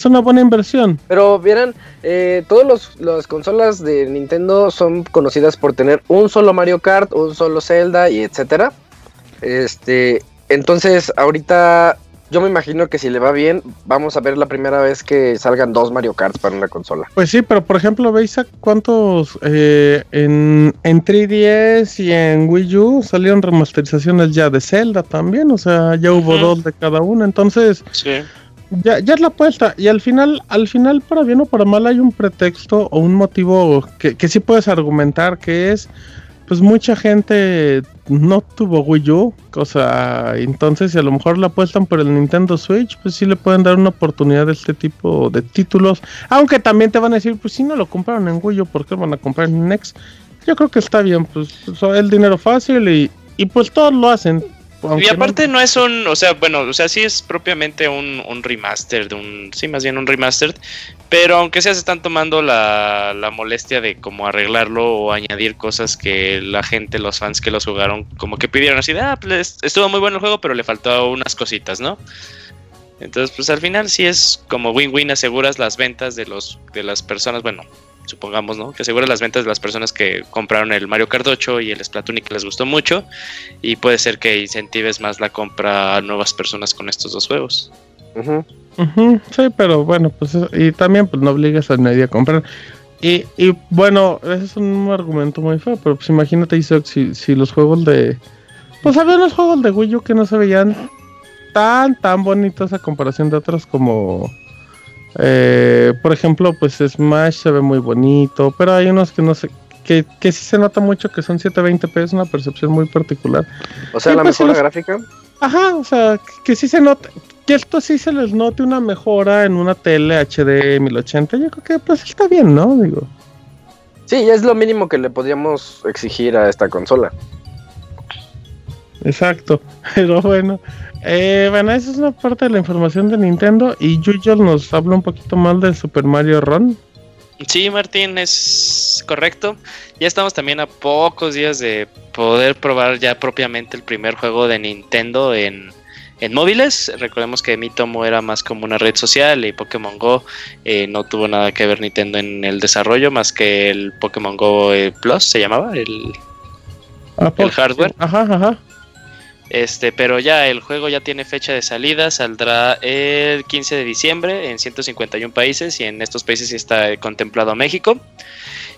es una buena inversión. Pero vieran, eh, todas las consolas de Nintendo son conocidas por tener un solo Mario Kart, un solo Zelda y etcétera. Este, entonces ahorita yo me imagino que si le va bien, vamos a ver la primera vez que salgan dos Mario Kart para una consola. Pues sí, pero por ejemplo, ¿veis a cuántos eh, en, en 3DS y en Wii U salieron remasterizaciones ya de Zelda también? O sea, ya hubo dos de cada uno, entonces... Ya, ya es la apuesta. Y al final, al final, para bien o para mal, hay un pretexto o un motivo que, que sí puedes argumentar, que es pues mucha gente no tuvo Wii U, o sea, entonces si a lo mejor la apuestan por el Nintendo Switch, pues sí le pueden dar una oportunidad de este tipo de títulos, aunque también te van a decir, pues si no lo compraron en Wii U, ¿por qué lo van a comprar en Next? Yo creo que está bien, pues el dinero fácil y, y pues todos lo hacen, y aparte no... es un, o sea, bueno, o sea, sí es propiamente un, un remaster, de un, sí, más bien un remaster, pero aunque sea se están tomando la, la molestia de como arreglarlo o añadir cosas que la gente, los fans que los jugaron, como que pidieron así de, ah, pues estuvo muy bueno el juego, pero le faltó unas cositas, ¿no? Entonces, pues al final sí es como win-win, aseguras las ventas de los de las personas, bueno, supongamos, ¿no? Que asegura las ventas de las personas que compraron el Mario 8 y el Splatoon y que les gustó mucho. Y puede ser que incentives más la compra a nuevas personas con estos dos juegos. Sí, pero bueno, pues y también pues no obligas a nadie a comprar. Y, y bueno, ese es un argumento muy feo, pero pues imagínate, si, si los juegos de... Pues había los juegos de Wii U que no se veían tan, tan bonitos a comparación de otros como eh, por ejemplo, pues Smash se ve muy bonito, pero hay unos que no sé, que, que sí se nota mucho que son 720p, es una percepción muy particular. O sea, la pues, mejora gráfica. Ajá, o sea, que, sí se nota, que esto sí se les note una mejora en una tele HD 1080, yo creo que pues está bien, ¿no? Digo. Sí, es lo mínimo que le podríamos exigir a esta consola. Exacto, *laughs* pero bueno, eh, bueno, esa es una parte de la información de Nintendo y Yuyol nos habla un poquito más de Super Mario Run. Sí, Martín, es correcto. Ya estamos también a pocos días de poder probar ya propiamente el primer juego de Nintendo en, móviles. Recordemos que Mi Tomo era más como una red social y Pokémon Go eh, no tuvo nada que ver Nintendo en el desarrollo más que el Pokémon Go eh, Plus se llamaba, el, ah, el hardware. Ajá, ajá. Este, pero ya el juego ya tiene fecha de salida, saldrá el 15 de diciembre en 151 países y en estos países sí está contemplado México.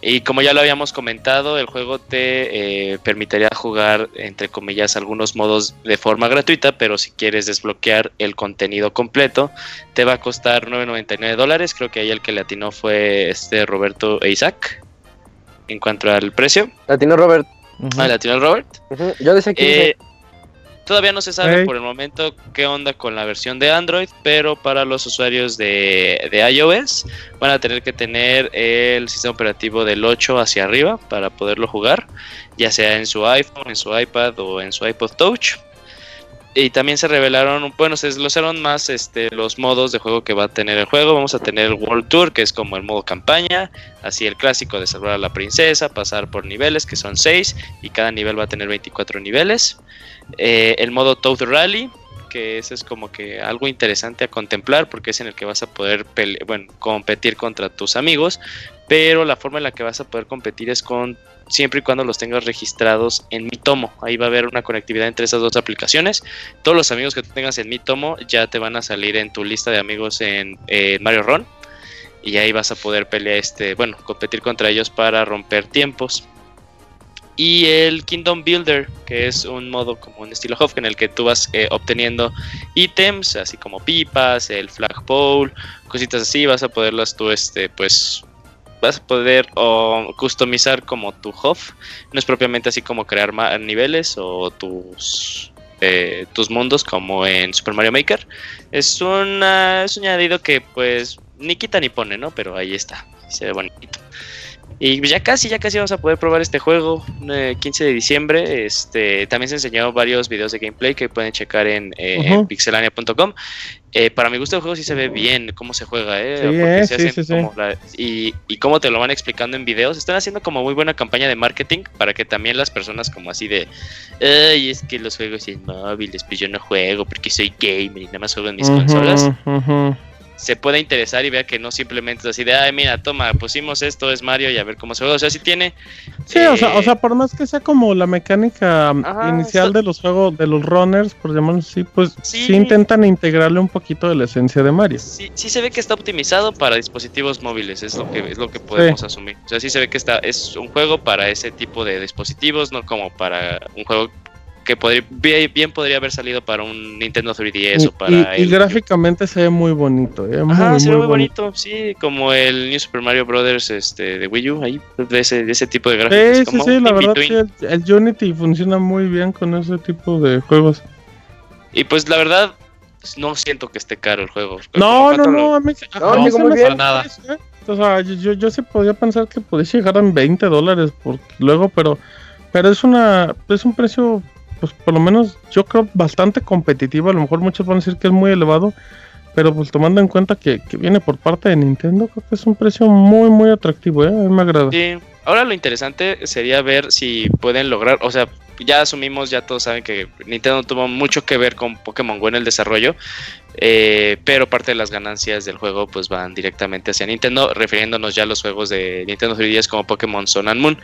Y como ya lo habíamos comentado, el juego te eh, permitiría jugar, entre comillas, algunos modos de forma gratuita, pero si quieres desbloquear el contenido completo, te va a costar 9.99 dólares. Creo que ahí el que le atinó fue este Roberto e Isaac en cuanto al precio. Latino Robert. Ah, latino Robert. Yo decía que Eh, todavía no se sabe por el momento qué onda con la versión de Android, pero para los usuarios de, de iOS van a tener que tener el sistema operativo del 8 hacia arriba para poderlo jugar, ya sea en su iPhone, en su iPad o en su iPod Touch. Y también se revelaron, bueno, se desglosaron más este, los modos de juego que va a tener el juego. Vamos a tener el World Tour, que es como el modo campaña, así el clásico de salvar a la princesa, pasar por niveles, que son 6, y cada nivel va a tener 24 niveles. Eh, el modo Toad Rally, que ese es como que algo interesante a contemplar, porque es en el que vas a poder bueno, competir contra tus amigos, pero la forma en la que vas a poder competir es con siempre y cuando los tengas registrados en Mi Tomo. Ahí va a haber una conectividad entre esas dos aplicaciones. Todos los amigos que tengas en Mi Tomo ya te van a salir en tu lista de amigos en eh, Mario Run. Y ahí vas a poder pelear, este, bueno, competir contra ellos para romper tiempos. Y el Kingdom Builder, que es un modo como un estilo Hof, en el que tú vas eh, obteniendo ítems, así como pipas, el flagpole, cositas así, vas a poderlas tú, este, pues, vas a poder customizar como tu Hof. No es propiamente así como crear niveles o tus eh, tus mundos como en Super Mario Maker. Es, una, es un añadido que pues ni quita ni pone, ¿no? Pero ahí está, se ve bonito. Y ya casi, ya casi vamos a poder probar este juego, eh, 15 de diciembre. Este, también se enseñó varios videos de gameplay que pueden checar en, eh, en Ujú. pixelania.com. Eh, para mi gusto el juego sí se ve bien cómo se juega, ¿eh? Sí, Porque eh, se hacen sí, sí. como la- y, y cómo te lo van explicando en videos. Están haciendo como muy buena campaña de marketing para que también las personas como así de, ay, es que los juegos en móviles, pues yo no juego porque soy gamer y nada más juego en mis consolas ujú. Se pueda interesar y vea que no simplemente es así de, ay, mira, toma, pusimos esto, es Mario y a ver cómo se juega. O sea, sí tiene. Sí, o, sea, o eh, sea, por más que sea como la mecánica um, Ajá, inicial de los juegos, de los runners, por llamarlo así, pues sí. Sí. intentan integrarle un poquito de la esencia de Mario. Sí, sí se ve que está optimizado para dispositivos móviles, es lo que es lo que podemos asumir. O sea, sí se ve que está es un juego para ese tipo de dispositivos, no como para un juego que podría bien, podría haber salido para un Nintendo 3DS Y, o para y- y gráficamente se ve muy bonito, ¿eh? Muy, Ajá, se ve muy bonito, sí, como el New Super Mario Brothers este, de Wii U, ahí, de ese, de ese tipo de gráficos. Sí, sí, como sí, la in verdad sí, el, el Unity funciona muy bien con ese tipo de juegos. Y pues la verdad, no siento que esté caro el juego. No, no, no, a mí, a- No, a mí se me bien. nada. ¿eh? O sea, yo, yo, yo sí podía pensar que podía llegar en 20 dólares, por, luego, pero, pero es una, es un precio, pues por lo menos yo creo bastante competitivo. A lo mejor muchos van a decir que es muy elevado, pero pues tomando en cuenta que, que viene por parte de Nintendo, creo que es un precio muy, muy atractivo, ¿eh? A mí me agrada. Sí. Ahora lo interesante sería ver si pueden lograr, o sea, ya asumimos, ya todos saben que Nintendo tuvo mucho que ver con Pokémon Go en el desarrollo, eh, pero parte de las ganancias del juego pues van directamente hacia Nintendo, refiriéndonos ya a los juegos de Nintendo 3DS como Pokémon Sun and Moon,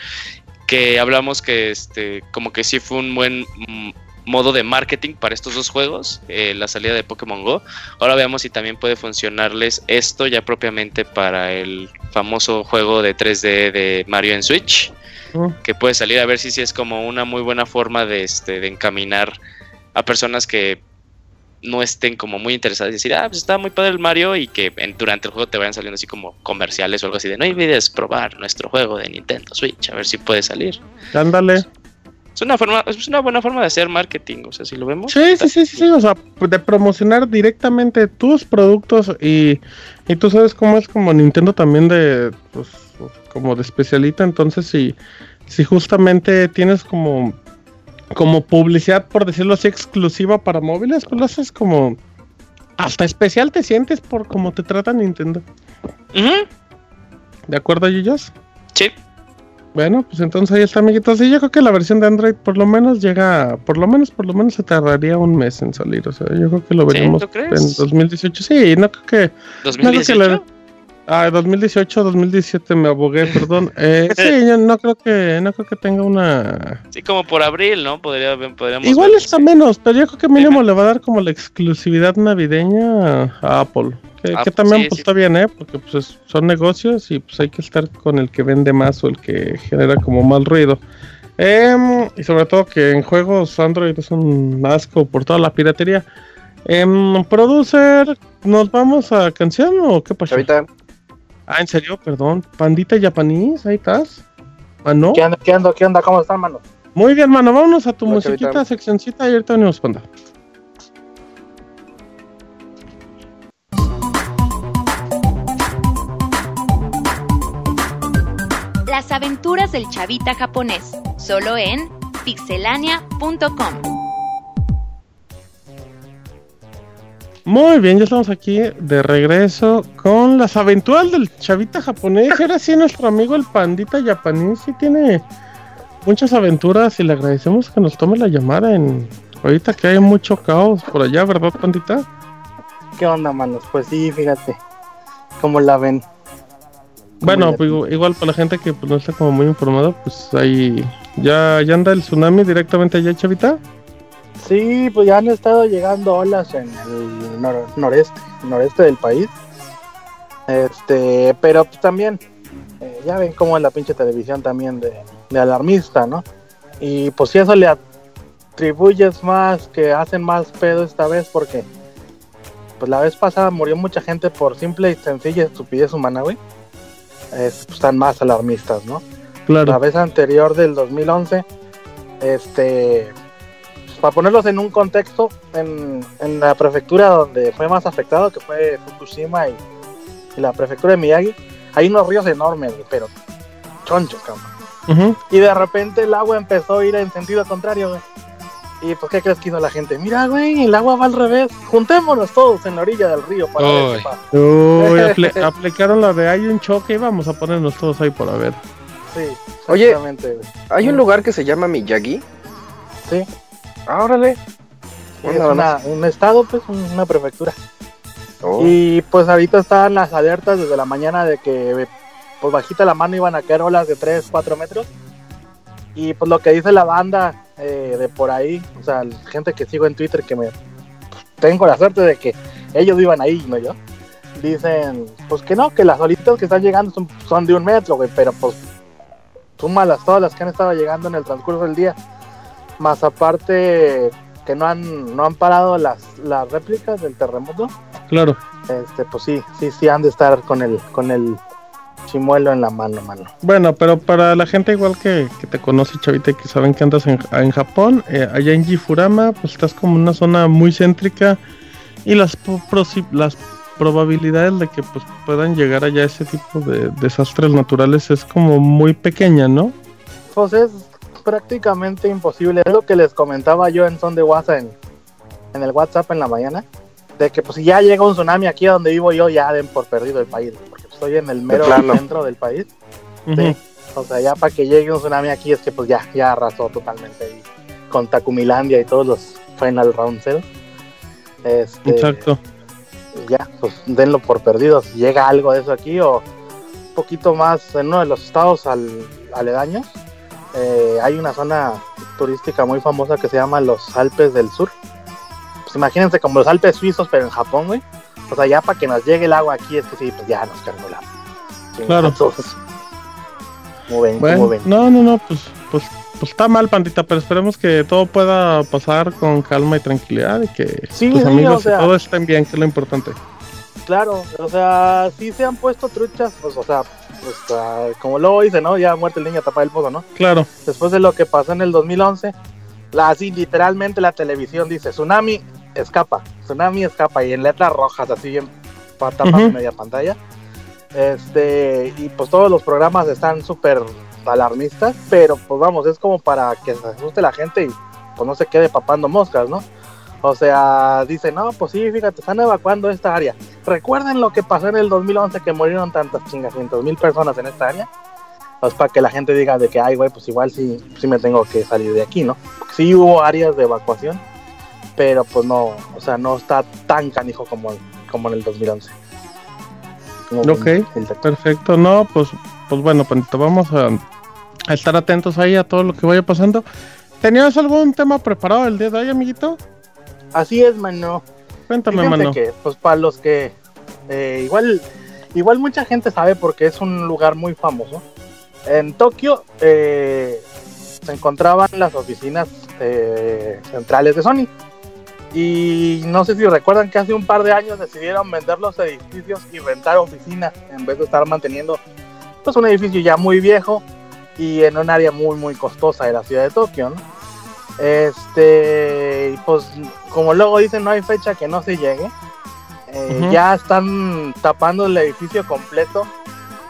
que hablamos que este como que sí fue un buen mm, modo de marketing para estos dos juegos, eh, la salida de Pokémon Go. Ahora veamos si también puede funcionarles esto ya propiamente para el famoso juego de 3D de Mario en Switch, que puede salir a ver si, si es como una muy buena forma de, este, de encaminar a personas que no estén como muy interesadas y decir, ah, pues está muy padre el Mario y que en- durante el juego te vayan saliendo así como comerciales o algo así de no olvides probar nuestro juego de Nintendo Switch, a ver si puede salir. Ándale. Es una forma, es una buena forma de hacer marketing, o sea, si lo vemos. Sí, sí, sí, sí, sí, o sea, de promocionar directamente tus productos y, y tú sabes cómo es como Nintendo también de, pues, como de especialita, entonces si, si justamente tienes como, como publicidad, por decirlo así, exclusiva para móviles, pues lo haces como, hasta especial te sientes por cómo te trata Nintendo. ¿De acuerdo, Yuyos? Sí, Bueno, pues entonces ahí está, amiguitos. Y yo creo que la versión de Android por lo menos llega, por lo menos, por lo menos se tardaría un mes en salir. O sea, yo creo que lo ¿Sí? veremos ¿Tú crees? en 2018. Sí, no creo que... No creo que 2018. la- Ah, 2018, 2017 me abogué, *laughs* perdón. Eh, sí, yo no creo que, no creo que tenga una... Sí, como por abril, ¿no? Podría, podríamos Igual ver, está sí. menos, pero yo creo que mínimo le va a dar como la exclusividad navideña a Apple. Que, Ah, que también sí, pues sí. está bien, ¿eh? Porque pues es- son negocios y pues hay que estar con el que vende más o el que genera como mal ruido. Em, y sobre todo que en juegos Android es un asco por toda la piratería. Em, producer, ¿nos vamos a canción o qué pasó? Ahorita, Ah, ¿en serio? Perdón. Pandita japonés, ahí estás. Ah, no. ¿Qué onda, qué onda, qué onda? ¿Cómo están, mano? Muy bien, mano. Vámonos a tu musiquita, chavita. seccioncita y ahorita venimos, panda. Las aventuras del chavita japonés, solo en pixelania.com. Muy bien, ya estamos aquí de regreso con las aventuras del chavita japonés. Ahora sí, nuestro amigo el pandita japonés sí tiene muchas aventuras y le agradecemos que nos tome la llamada en ahorita que hay mucho caos por allá, ¿verdad, pandita? ¿Qué onda, manos? Pues sí, fíjate. ¿Cómo la ven? Bueno, pues, igual- igual para la gente que pues, no está como muy informada, pues ahí ya, ya anda el tsunami directamente allá, chavita. Sí, pues ya han estado llegando olas en el nor- noreste, noreste del país. Este, pero pues también, eh, ya ven cómo es la pinche televisión también de, de alarmista, ¿no? Y pues si eso le atribuyes más, que hacen más pedo esta vez, porque pues la vez pasada murió mucha gente por simple y sencilla estupidez humana, güey. Es, pues, están más alarmistas, ¿no? La Claro. vez anterior del 2011, este, para ponerlos en un contexto, en, en la prefectura donde fue más afectado, que fue Fukushima y, y la prefectura de Miyagi, hay unos ríos enormes, pero chonchos, cabrón. Y de repente el agua empezó a ir en sentido contrario, güey. Y pues, ¿qué crees que hizo la gente? Mira, güey, el agua va al revés. Juntémonos todos en la orilla del río para ver Uy. qué pasa. Uy, *laughs* apli- aplicaron la de hay un choque y vamos a ponernos todos ahí por a ver. Sí, Oye. güey. hay un lugar que se llama Miyagi. Sí. Ah, órale. Es una- un estado, pues, un- una prefectura. Oh. Y pues ahorita están las alertas desde la mañana de que pues bajita la mano iban a caer olas de 3, 4 metros. Y pues lo que dice la banda eh, de por ahí, o sea, la gente que sigo en Twitter que me tengo la suerte de que ellos iban ahí, no yo. Dicen, pues que no, que las olitas que están llegando son, son de un metro, güey, pero pues súmalas todas las que han estado llegando en el transcurso del día. Más aparte que no han, no han parado las, las réplicas del terremoto Claro. este, pues sí, sí, sí han de estar con el, con el chimuelo en la mano, mano. Bueno, pero para la gente igual que, que te conoce, Chavita, y que saben que andas en, en Japón, eh, allá en Jifurama, pues estás como en una zona muy céntrica y las, las probabilidades de que pues, puedan llegar allá ese tipo de desastres naturales es como muy pequeña, ¿no? Pues es prácticamente imposible. Es lo que les comentaba yo en son de WhatsApp en, en el WhatsApp en la mañana. De que pues si ya llega un tsunami aquí a donde vivo yo, ya den por perdido el país. Porque estoy en el mero centro del país. Sí. O sea, ya para que llegue un tsunami aquí es que pues ya, ya arrasó totalmente con Tacumilandia y todos los Final Round Zero. Este, Exacto. ya, pues denlo por perdido. Si llega algo de eso aquí o un poquito más en uno de los estados al- aledaños, eh, hay una zona turística muy famosa que se llama los Alpes del Sur. Pues imagínense como los Alpes suizos, pero en Japón, güey. O sea, ya para que nos llegue el agua aquí es que sí, pues ya nos cargó la. Claro. Entonces, ¿Cómo ven? Bueno, ¿Cómo ven? no, no, no, pues, pues, pues está mal, pandita, pero esperemos que todo pueda pasar con calma y tranquilidad y que Sí, tus sí, amigos o sea- y todo estén bien, que es lo importante. Claro, o sea, sí se han puesto truchas, pues, o sea, pues, como luego dice, ¿no? Ya muerto el niño, tapa el pozo, ¿no? Claro. después de lo que pasó en el 2011, la, así literalmente la televisión dice, tsunami escapa, tsunami escapa, y en letras rojas, así bien para tapar Ujú. media pantalla. Este, y pues todos los programas están súper alarmistas, pero pues vamos, es como para que se asuste la gente y pues no se quede papando moscas, ¿no? O sea, dice, no, pues sí, fíjate, están evacuando esta área. Recuerden lo que pasó en el 2011, que murieron tantas chingacientos mil personas en esta área. Pues para que la gente diga de que, ay, güey, pues igual sí, sí me tengo que salir de aquí, ¿no? Porque sí hubo áreas de evacuación, pero pues no, o sea, no está tan canijo como, como en el 2011. Como Ok, el perfecto. No, pues, pues bueno, pandita, vamos a, a estar atentos ahí a todo lo que vaya pasando. ¿Tenías algún tema preparado el día de hoy, amiguito? Así es, mano. Cuéntame, Fíjense mano. que, pues para los que Eh, igual, igual mucha gente sabe porque es un lugar muy famoso. En Tokio eh, se encontraban las oficinas eh, centrales de Sony. Y no sé si recuerdan que hace un par de años decidieron vender los edificios y rentar oficinas en vez de estar manteniendo pues un edificio ya muy viejo y en un área muy muy costosa de la ciudad de Tokio, ¿no? Este, pues como luego dicen, no hay fecha que no se llegue. Eh. Ya están tapando el edificio completo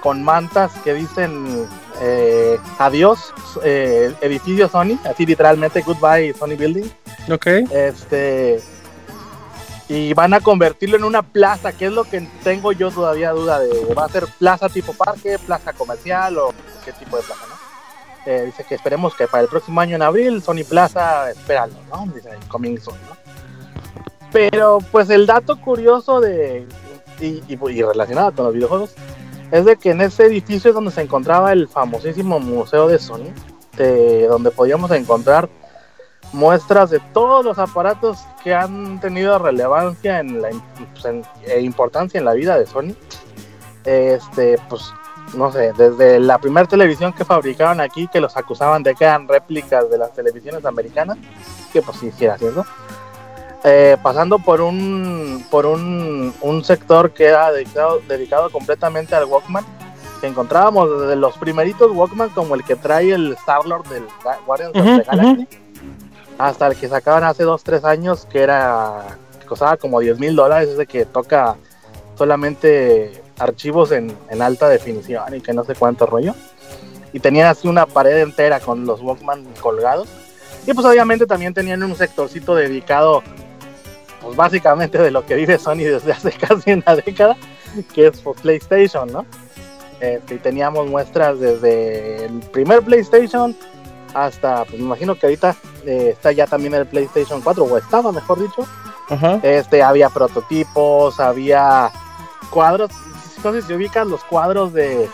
con mantas que dicen eh, adiós, eh, edificio Sony, así literalmente goodbye Sony Building. Ok. Este, y van a convertirlo en una plaza, que es lo que tengo yo todavía duda de, ¿va a ser plaza tipo parque, plaza comercial o qué tipo de plaza, no? Eh, dice que esperemos que para el próximo año en abril, Sony Plaza, espéralo, ¿no? Dice, coming soon, ¿no? Pero pues el dato curioso de, y, relacionado con los videojuegos, es de que en ese edificio es donde se encontraba el famosísimo museo de Sony, de- donde podíamos encontrar muestras de todos los aparatos que han tenido relevancia en la pues, e importancia en la vida de Sony. Este, pues, no sé, desde la primera televisión que fabricaron aquí, que los acusaban de que eran réplicas de las televisiones americanas, que pues sí, sí era cierto. Eh, pasando por un por un, un sector que era dedicado, dedicado completamente al Walkman, que encontrábamos desde los primeritos Walkman como el que trae el Star-Lord del Guardians of Ujú, the Galaxy, hasta el que sacaban hace 2-3 años que era que costaba como 10 mil dólares, ese que toca solamente archivos en, en alta definición y que no sé cuánto rollo. Y tenían así una pared entera con los Walkman colgados. Y pues obviamente también tenían un sectorcito dedicado, pues básicamente de lo que vive Sony desde hace *laughs* casi una década, que es pues, PlayStation, ¿no? Este, y teníamos muestras desde el primer PlayStation hasta, pues me imagino que ahorita eh, está ya también el PlayStation 4, o estaba mejor dicho. Ajá. Este, había prototipos, había cuadros, sé si ubican los cuadros de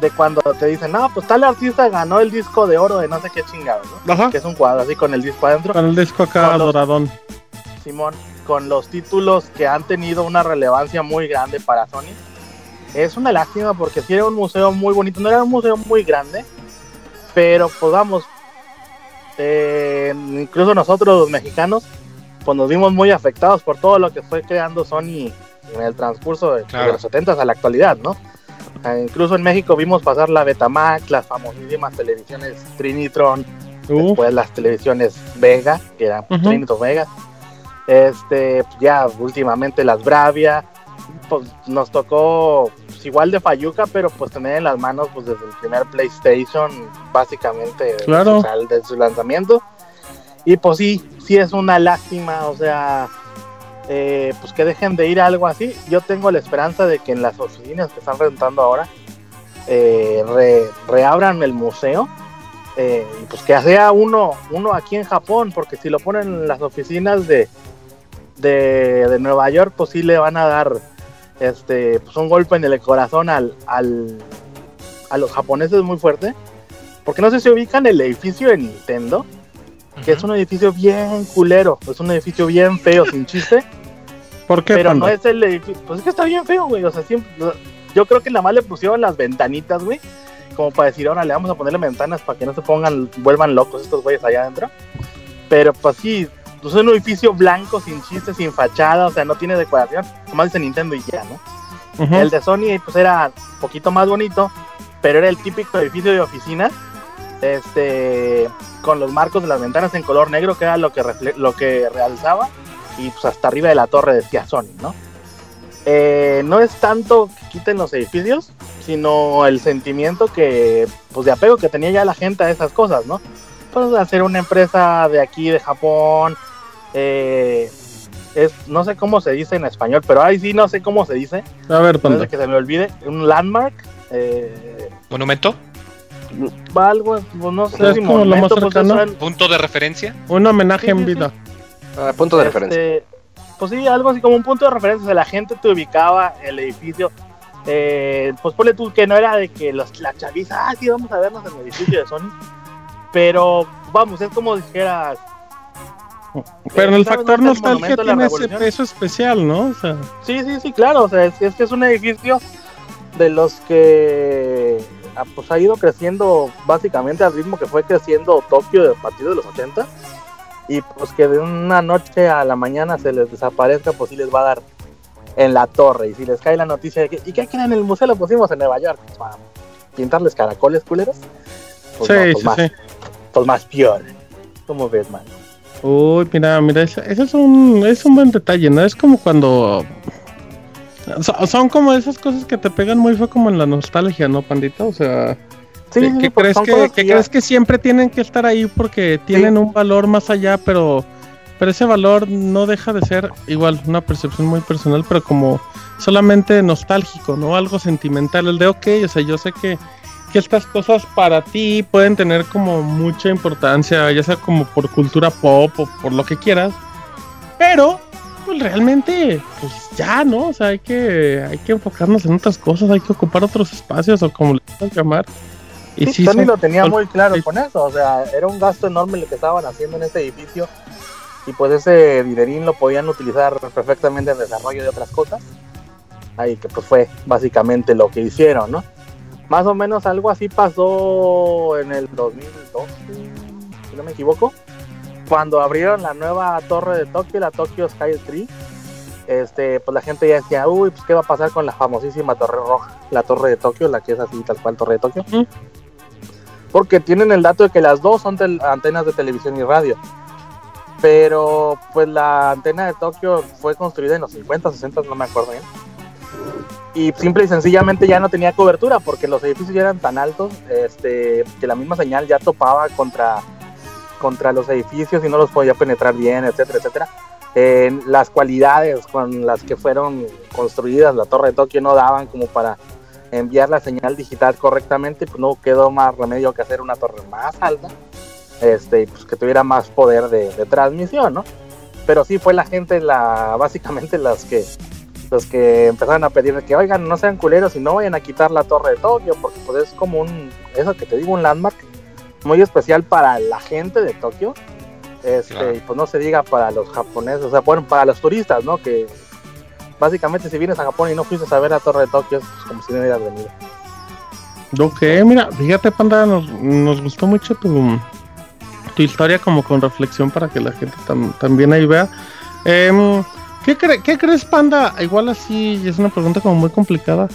de cuando te dicen, no, pues tal artista ganó el disco de oro de no sé qué chingado, ¿no? Ajá. Que es un cuadro así con el disco adentro. Con el disco acá los- doradón. Simón, con los títulos que han tenido una relevancia muy grande para Sony. Es una lástima porque sí era un museo muy bonito, no era un museo muy grande, pero pues vamos, eh, incluso nosotros los mexicanos, pues nos vimos muy afectados por todo lo que fue creando Sony en el transcurso de, Claro. de los 70 a la actualidad, ¿no? Eh, incluso en México vimos pasar la Betamax, las famosísimas televisiones Trinitron, Uh, después las televisiones Vega, que eran Ujú. Trinitron Vega, este, ya últimamente las Bravia, pues nos tocó pues, igual de Fayuca, pero pues tener en las manos pues desde el primer PlayStation, básicamente Claro. su desde su lanzamiento, y pues sí, sí es una lástima, o sea, eh, pues que dejen de ir a algo así. Yo tengo la esperanza de que en las oficinas que están rentando ahora eh, re- reabran el museo eh, pues que sea uno, uno aquí en Japón, porque si lo ponen en las oficinas de, de, de Nueva York, pues sí le van a dar este pues un golpe en el corazón al, al a los japoneses muy fuerte. Porque no sé si ubican el edificio de Nintendo, que es un edificio bien culero, es un edificio bien feo, sin chiste. ¿Por qué, Pero Panda? no es el edificio. Pues es que está bien feo, güey. O sea, siempre. Yo creo que nada más le pusieron las ventanitas, güey. Como para decir, ahora le vamos a ponerle ventanas para que no se pongan, vuelvan locos estos güeyes allá adentro. Pero pues sí, pues es un edificio blanco, sin chistes, sin fachada, o sea, no tiene decoración. Nomás dice Nintendo y ya, ¿no? El de Sony, pues era un poquito más bonito, pero era el típico edificio de oficina. Este, con los marcos de las ventanas en color negro, que era lo que, refle- lo que realzaba y pues hasta arriba de la torre decía Sony, ¿no? Eh, no es tanto que quiten los edificios, sino el sentimiento que, pues de apego que tenía ya la gente a esas cosas, ¿no? Pues hacer una empresa de aquí, de Japón, eh, es, no sé cómo se dice en español, pero ahí sí no sé cómo se dice, A ver, antes Panda. de que se me olvide, un landmark, eh, ¿Monumento? Algo, pues no sé Es si como lo más pues, cercano. en- ¿Punto de referencia? Un homenaje Sí, en sí, sí. vida. Ah, punto de Este, referencia. Pues sí, algo así como un punto de referencia. O sea, la gente te ubicaba el edificio. Eh, pues ponle tú que no era de que los, la chaviza, ah, sí, vamos a vernos en el edificio de Sony. Pero vamos, es como dijeras, Pero el ¿Sabes factor el nostalgia tiene ese peso especial, ¿no? O sea, Sí, sí, sí, claro. O sea, es, es que es un edificio de los que pues, ha ido creciendo básicamente al ritmo que fue creciendo Tokio a partir de los 80. Y pues que de una noche a la mañana se les desaparezca, pues sí les va a dar en la torre. Y si les cae la noticia de que, ¿y qué creen? En el museo lo pusimos en Nueva York. Para pintarles caracoles culeros. Pues sí, no, pues sí, más, sí. pues más peor. ¿Cómo ves, man? Uy, mira, mira, ese, ese es un es un buen detalle, ¿no? Es como cuando so- son como esas cosas que te pegan muy fue como en la nostalgia, ¿no, pandita? O sea, Sí, sí, porque crees que, que crees que siempre tienen que estar ahí porque tienen un valor más allá, pero pero ese valor no deja de ser igual una percepción muy personal, pero como solamente nostálgico, ¿no? Algo sentimental, el de ok, o sea, yo sé que que estas cosas para ti pueden tener como mucha importancia, ya sea como por cultura pop o por lo que quieras, pero pues realmente pues ya, ¿no? O sea, hay que hay que enfocarnos en otras cosas, hay que ocupar otros espacios o como le quieras llamar. Y Sí, sí, Sony son- lo tenía son- muy claro sí. con eso, o sea, era un gasto enorme lo que estaban haciendo en ese edificio y pues ese dinerín lo podían utilizar perfectamente en desarrollo de otras cosas. Ahí que pues fue básicamente lo que hicieron, ¿no? Más o menos algo así pasó en el 2002, si no me equivoco, cuando abrieron la nueva torre de Tokio, la Tokyo Sky Tree. Este, pues la gente ya decía, uy, pues qué va a pasar con la famosísima torre roja, la torre de Tokio, la que es así tal cual torre de Tokio porque tienen el dato de que las dos son antenas de televisión y radio. Pero pues la antena de Tokio fue construida en los 50, 60, no me acuerdo bien. Y simple y sencillamente ya no tenía cobertura porque los edificios ya eran tan altos este, que la misma señal ya topaba contra, contra los edificios y no los podía penetrar bien, etcétera, etcétera. Eh, las cualidades con las que fueron construidas la torre de Tokio no daban como para enviar la señal digital correctamente, pues no quedó más remedio que hacer una torre más alta, este, pues que tuviera más poder de, de transmisión, ¿no? Pero sí fue la gente, la, básicamente las que, los que empezaron a pedir que, oigan, no sean culeros y no vayan a quitar la torre de Tokio, porque pues es como un, eso que te digo, un landmark muy especial para la gente de Tokio, este, Claro. y pues no se diga para los japoneses, o sea, bueno, para los turistas, ¿no? Que básicamente si vienes a Japón y no fuiste a ver la torre de Tokio, es pues, como si no hubieras venido. Ok, mira, fíjate, Panda, nos, nos gustó mucho tu, tu historia como con reflexión para que la gente tam- también ahí vea. Em, ¿qué, cre- ¿Qué crees, Panda? Igual así es una pregunta como muy complicada,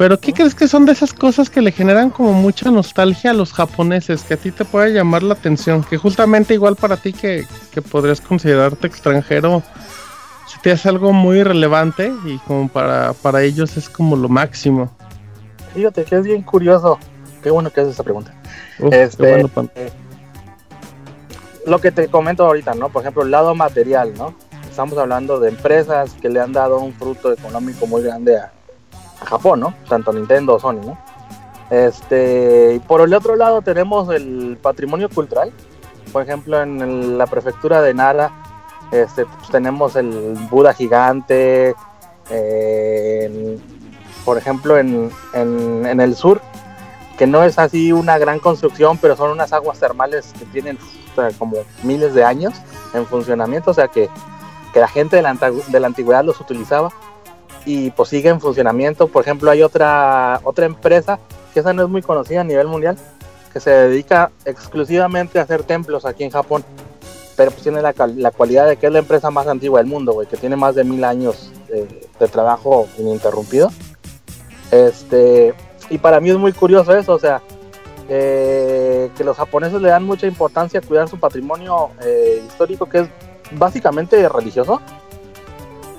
pero ¿qué crees que son de esas cosas que le generan como mucha nostalgia a los japoneses, que a ti te puede llamar la atención? Que justamente igual para ti que, que podrías considerarte extranjero, si te hace algo muy relevante y como para, para ellos es como lo máximo. Fíjate que es bien curioso. Qué bueno que haces esa pregunta. Uf, Este, bueno, Panda. Lo que te comento ahorita, ¿no? Por ejemplo, el lado material, ¿no? Estamos hablando de empresas que le han dado un fruto económico muy grande a, Japón, ¿no? Tanto Nintendo o Sony, ¿no? Este, y por el otro lado tenemos el patrimonio cultural. Por ejemplo, en la prefectura de Nara, este, pues, tenemos el Buda gigante. eh, por ejemplo, en, el sur, que no es así una gran construcción, pero son unas aguas termales que tienen como miles de años en funcionamiento, o sea que, que la gente de la, de la antigüedad los utilizaba y pues sigue en funcionamiento. Por ejemplo, hay otra, otra empresa que esa no es muy conocida a nivel mundial, que se dedica exclusivamente a hacer templos aquí en Japón, pero pues tiene la, la cualidad de que es la empresa más antigua del mundo, güey, que tiene más de mil años de trabajo ininterrumpido. Este, y para mí es muy curioso eso, o sea, eh, que los japoneses le dan mucha importancia a cuidar su patrimonio eh, histórico, que es básicamente religioso,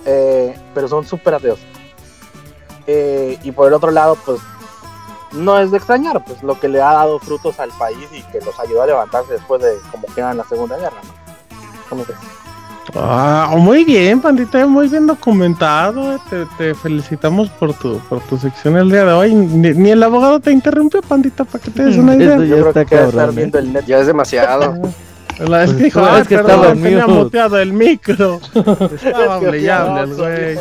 eh, pero son súper ateos. Eh, y por el otro lado, pues no es de extrañar, pues lo que le ha dado frutos al país y que los ayudó a levantarse después de como queda en la Segunda Guerra. ¿no? ¿Cómo ves? Ah, muy bien, pandita, muy bien documentado. eh, Te, te felicitamos por tu, por tu sección el día de hoy. Ni, ni el abogado te interrumpió, pandita, para que te des una idea. Ya Yo creo está que queda estar cabrón. viendo el net. Ya es demasiado. La es que dijo, Pues, "Ay, es que perdón, estaba en tenía mute". muteado el micro. Estaba y no, el no, güey.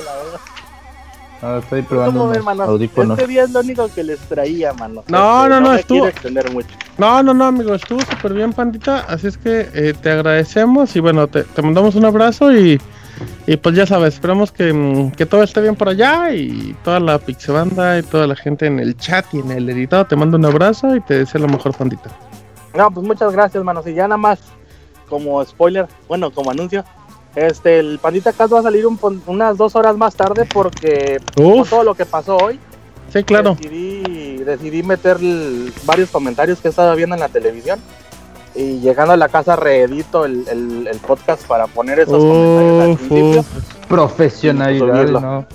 No, estoy probando audífonos. Este día es lo único que les traía, mano. No, Este, no, no, me estuvo- mucho. No, no, no, amigo, estuvo súper bien, pandita. Así es que eh, te agradecemos y bueno, te, te mandamos un abrazo y, y pues ya sabes, esperamos que, mm, que todo esté bien por allá y toda la pixebanda y toda la gente en el chat y en el editado te mando un abrazo y te deseo lo mejor, pandita. No, pues muchas gracias, mano. Si ya nada más, como spoiler, bueno, como anuncio, este, el Pandita Cast va a salir un unas dos horas más tarde porque con Uf. todo lo que pasó hoy, Sí, claro. decidí, decidí meter varios comentarios que estaba viendo en la televisión. Y llegando a la casa reedito el, el- el podcast para poner esos comentarios al Uf, principio. uf. Profesionalidad, no.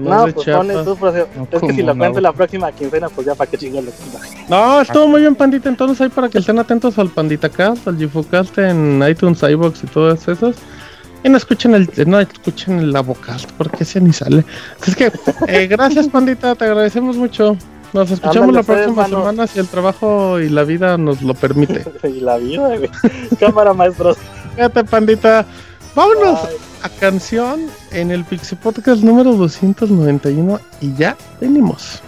No, pues No, Es que si ¿cómo lo no? cuento la próxima quincena, pues ya para qué chingados lo cuento. No, estuvo muy bien, pandita. Entonces ahí para que estén atentos al Pandita Cast, al Gifocast en iTunes, iBox y todas esas. Y no escuchen el, no escuchen el Avocast, porque ese ni sale. Así es que, eh, *laughs* gracias, pandita, te agradecemos mucho. Nos escuchamos Ándale, la pues, próxima semana si el trabajo y la vida nos lo permite. *laughs* y la vida, güey. Cámara, maestros. Fíjate, pandita. Vámonos Bye. a canción en el Pixie Podcast número 291 y ya venimos.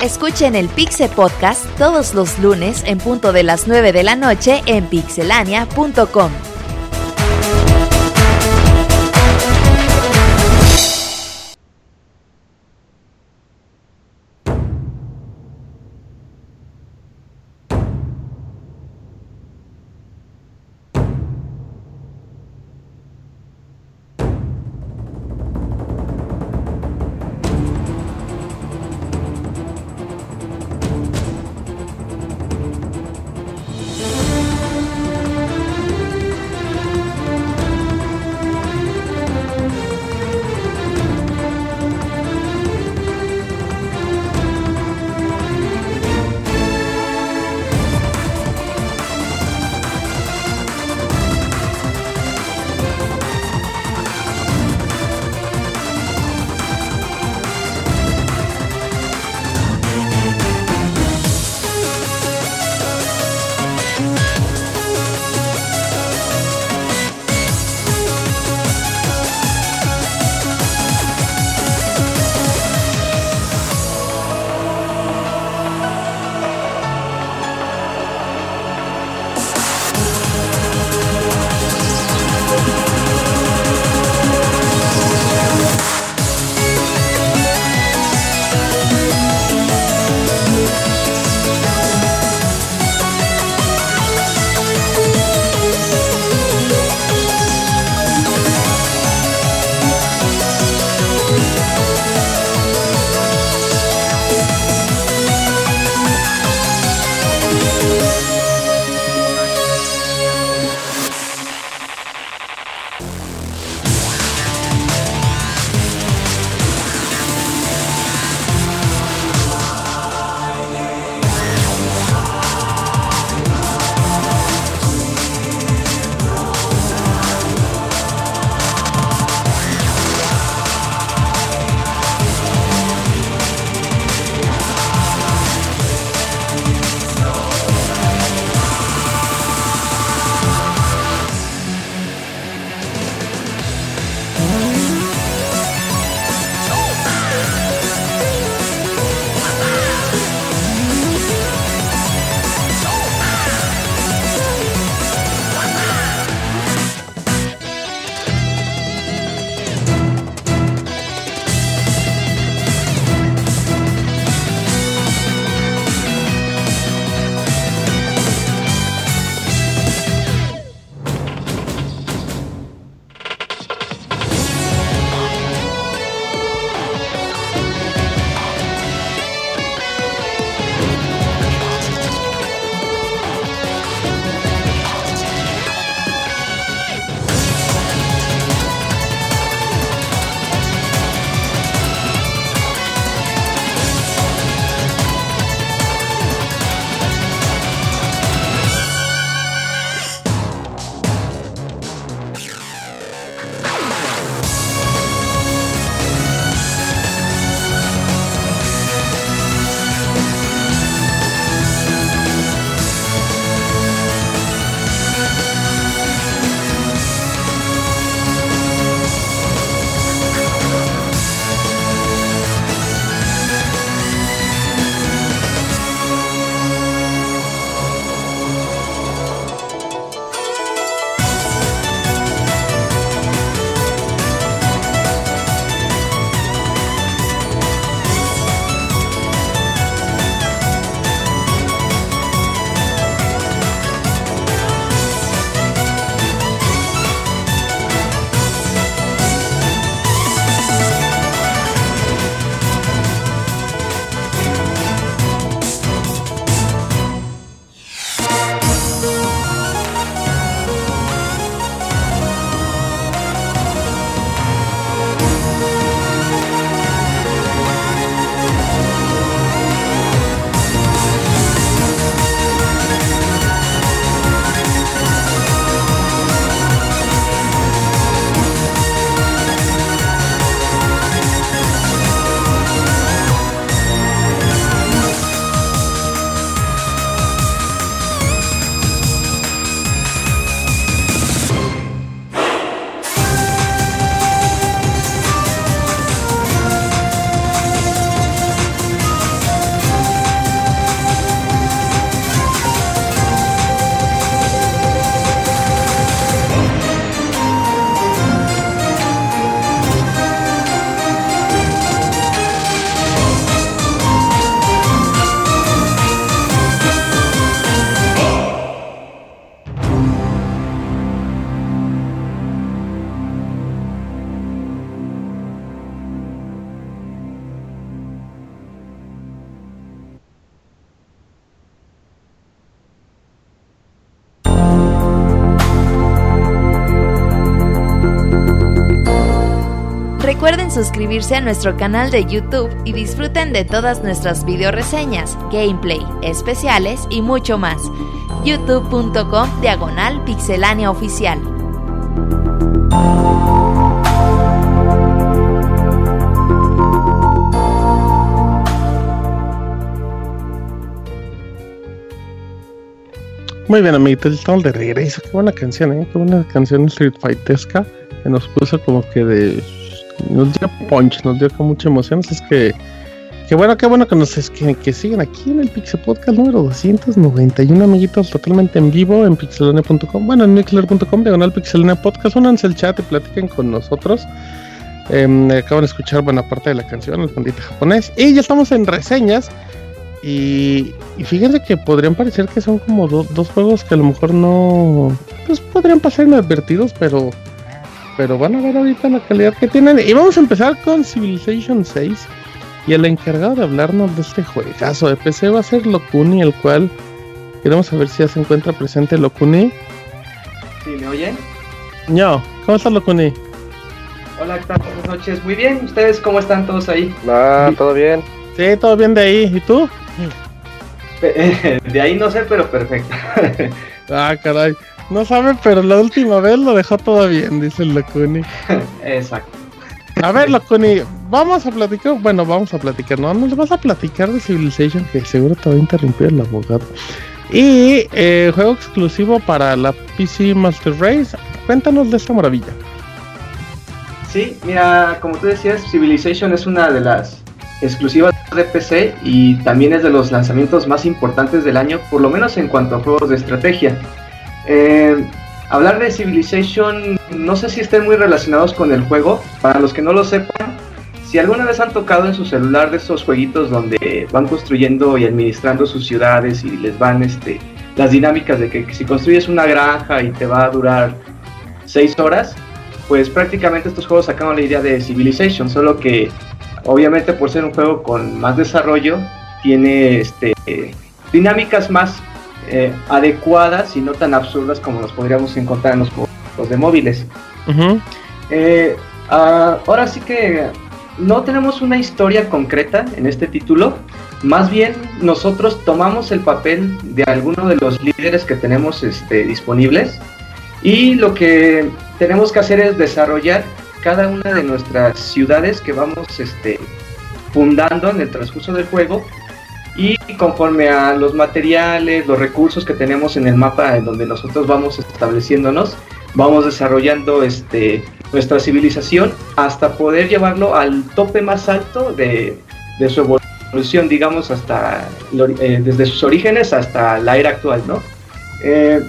Escuchen el Pixe Podcast todos los lunes en punto de las 9 de la noche en pixelania.com. suscribirse a nuestro canal de YouTube y disfruten de todas nuestras video reseñas, gameplay, especiales y mucho más. youtube.com diagonal pixelánea oficial. Muy bien, amiguitos, estamos de regreso. Qué buena canción, ¿eh? Qué buena canción Street Fightesca que nos puso como que de. Punch, nos dio con mucha emoción. Es que. Qué bueno, qué bueno que nos que, que siguen aquí en el Pixel Podcast número 291, amiguitos, totalmente en vivo en pixelone.com. Bueno, en mixler.com, diagonal pixelone podcast. Únanse el chat y platiquen con nosotros. Eh, acaban de escuchar buena parte de la canción, el pandita japonés. Y ya estamos en reseñas. Y, y fíjense que podrían parecer que son como do- dos juegos que a lo mejor no. Pues podrían pasar inadvertidos, pero. Pero van a ver ahorita la calidad que tienen. Y vamos a empezar con Civilization 6. Y el encargado de hablarnos de este juegazo de PC va a ser Locuni, el cual queremos saber si ya se encuentra presente Locuni. ¿Sí me oyen? No, ¿cómo estás Locuni? Hola, ¿qué tal? Buenas noches. Muy bien, ¿ustedes cómo están todos ahí? Ah, todo bien. Sí, todo bien de ahí. ¿Y tú? *laughs* De ahí no sé, pero perfecto. Ah, caray. No sabe, pero la última vez lo dejó todo bien, dice el Locuni. *laughs* Exacto. A ver, Locuni, vamos a platicar. Bueno, vamos a platicar, ¿no? Nos vas a platicar de Civilization, que seguro te va a interrumpir el abogado. Y eh, juego exclusivo para la PC Master Race. Cuéntanos de esta maravilla. Sí, mira, como tú decías, Civilization es una de las exclusivas de PC y también es de los lanzamientos más importantes del año, por lo menos en cuanto a juegos de estrategia. Eh, hablar de Civilization, no sé si estén muy relacionados con el juego. Para los que no lo sepan, si alguna vez han tocado en su celular de esos jueguitos donde van construyendo y administrando sus ciudades y les van este, las dinámicas de que si construyes una granja y te va a durar 6 horas, pues prácticamente estos juegos sacaron la idea de Civilization, solo que obviamente por ser un juego con más desarrollo, tiene este, dinámicas más eh, adecuadas y no tan absurdas como nos podríamos encontrar en los juegos de móviles. Eh, ah, ahora sí que no tenemos una historia concreta en este título, más bien nosotros tomamos el papel de alguno de los líderes que tenemos este, disponibles. Y lo que tenemos que hacer es desarrollar cada una de nuestras ciudades que vamos este, fundando en el transcurso del juego y conforme a los materiales, los recursos que tenemos en el mapa en donde nosotros vamos estableciéndonos, vamos desarrollando este, nuestra civilización hasta poder llevarlo al tope más alto de, de su evolución, digamos, hasta eh, desde sus orígenes hasta la era actual, ¿no? Eh,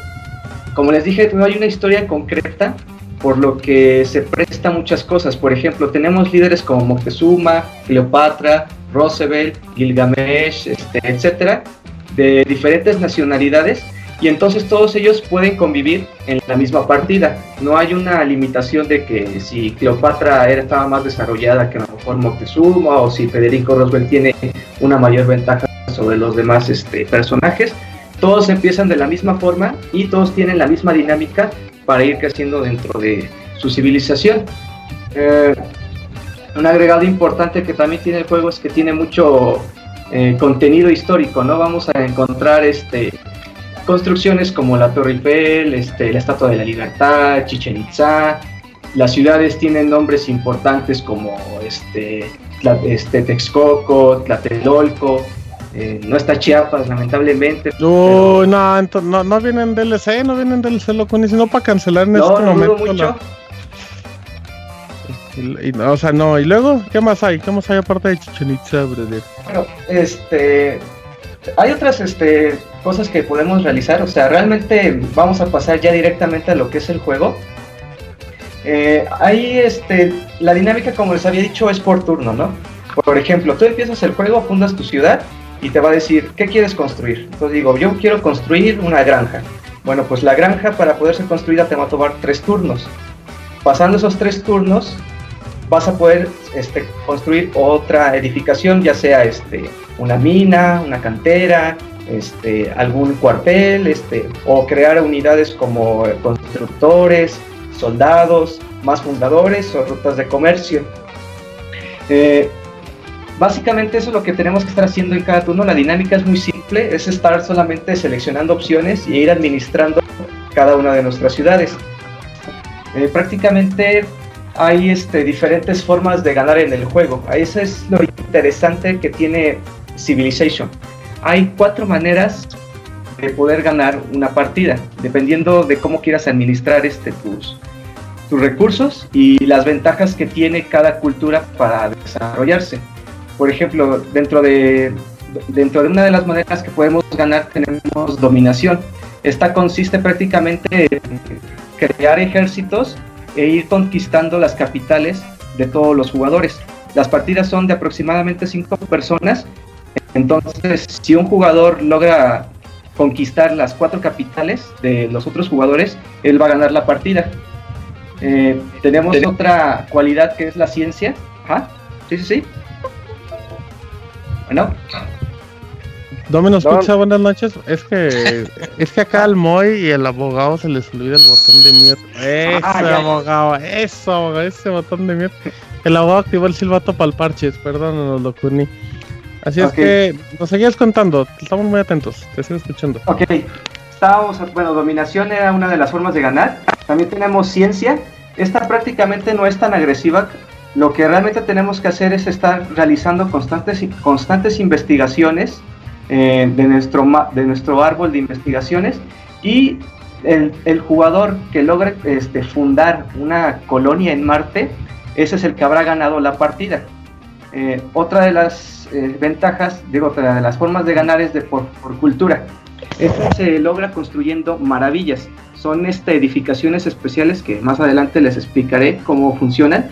como les dije, no hay una historia concreta, por lo que se presta muchas cosas. Por ejemplo, tenemos líderes como Moctezuma, Cleopatra, Roosevelt, Gilgamesh, este, etcétera, de diferentes nacionalidades, y entonces todos ellos pueden convivir en la misma partida. No hay una limitación de que si Cleopatra era, estaba más desarrollada que a lo mejor Moctezuma, o si Federico Roosevelt tiene una mayor ventaja sobre los demás este, personajes. Todos empiezan de la misma forma y todos tienen la misma dinámica para ir creciendo dentro de su civilización. Eh, un agregado importante que también tiene el juego es que tiene mucho eh, contenido histórico, ¿no? Vamos a encontrar este, construcciones como la Torre Eiffel, este, la Estatua de la Libertad, Chichen Itza. Las ciudades tienen nombres importantes como este, este Texcoco, Tlatelolco. Eh, no está Chiapas, lamentablemente. No, ento- no, no vienen DLC, no vienen DLC, loco, ni sino para cancelar en No, este no momento. mucho. la- Y, o sea, no, y luego, ¿qué más hay? ¿Qué más hay aparte de Chichen Itza, brother? Bueno, este, hay otras este, cosas que podemos realizar, o sea, realmente vamos a pasar ya directamente a lo que es el juego. Eh, ahí, este, la dinámica, como les había dicho, es por turno, ¿no? Por ejemplo, tú empiezas el juego, fundas tu ciudad y te va a decir, ¿qué quieres construir? Entonces digo, yo quiero construir una granja. Bueno, pues la granja para poder ser construida te va a tomar tres turnos. Pasando esos tres turnos, vas a poder este, construir otra edificación, ya sea este, una mina, una cantera, este, algún cuartel, o crear unidades como constructores, soldados, más fundadores o rutas de comercio. Eh, básicamente eso es lo que tenemos que estar haciendo en cada turno. La dinámica es muy simple, es estar solamente seleccionando opciones y ir administrando cada una de nuestras ciudades. Eh, prácticamente hay este, diferentes formas de ganar en el juego. Eso es lo interesante que tiene Civilization. Hay cuatro maneras de poder ganar una partida, dependiendo de cómo quieras administrar este, tus, tus recursos y las ventajas que tiene cada cultura para desarrollarse. Por ejemplo, dentro de, dentro de una de las maneras que podemos ganar tenemos dominación. Esta consiste prácticamente en crear ejércitos e ir conquistando las capitales de todos los jugadores. Las partidas son de aproximadamente 5 personas, entonces si un jugador logra conquistar las cuatro capitales de los otros jugadores, él va a ganar la partida. Eh, tenemos otra cualidad que es la ciencia. Ajá. Sí, sí, sí. Bueno. Dominos Pizza, buenas noches. Es que *laughs* es que acá al Moy y el abogado se les olvida el botón de mierda. Ah, ya. abogado, eso, abogado, ese botón de mierda. El abogado activó el silbato para el parches, perdónanos, Locuni. Así es que nos seguías contando, estamos muy atentos, te sigo escuchando. Ok, estábamos, bueno, dominación era una de las formas de ganar. También tenemos ciencia. Esta prácticamente no es tan agresiva. Lo que realmente tenemos que hacer es estar realizando constantes, constantes investigaciones eh, de, nuestro, de nuestro árbol de investigaciones y el, jugador que logre este, fundar una colonia en Marte, ese es el que habrá ganado la partida. Eh, otra de las eh, ventajas, digo, otra de las formas de ganar es de por, por cultura. Esto se logra construyendo maravillas. Son este, edificaciones especiales que más adelante les explicaré cómo funcionan.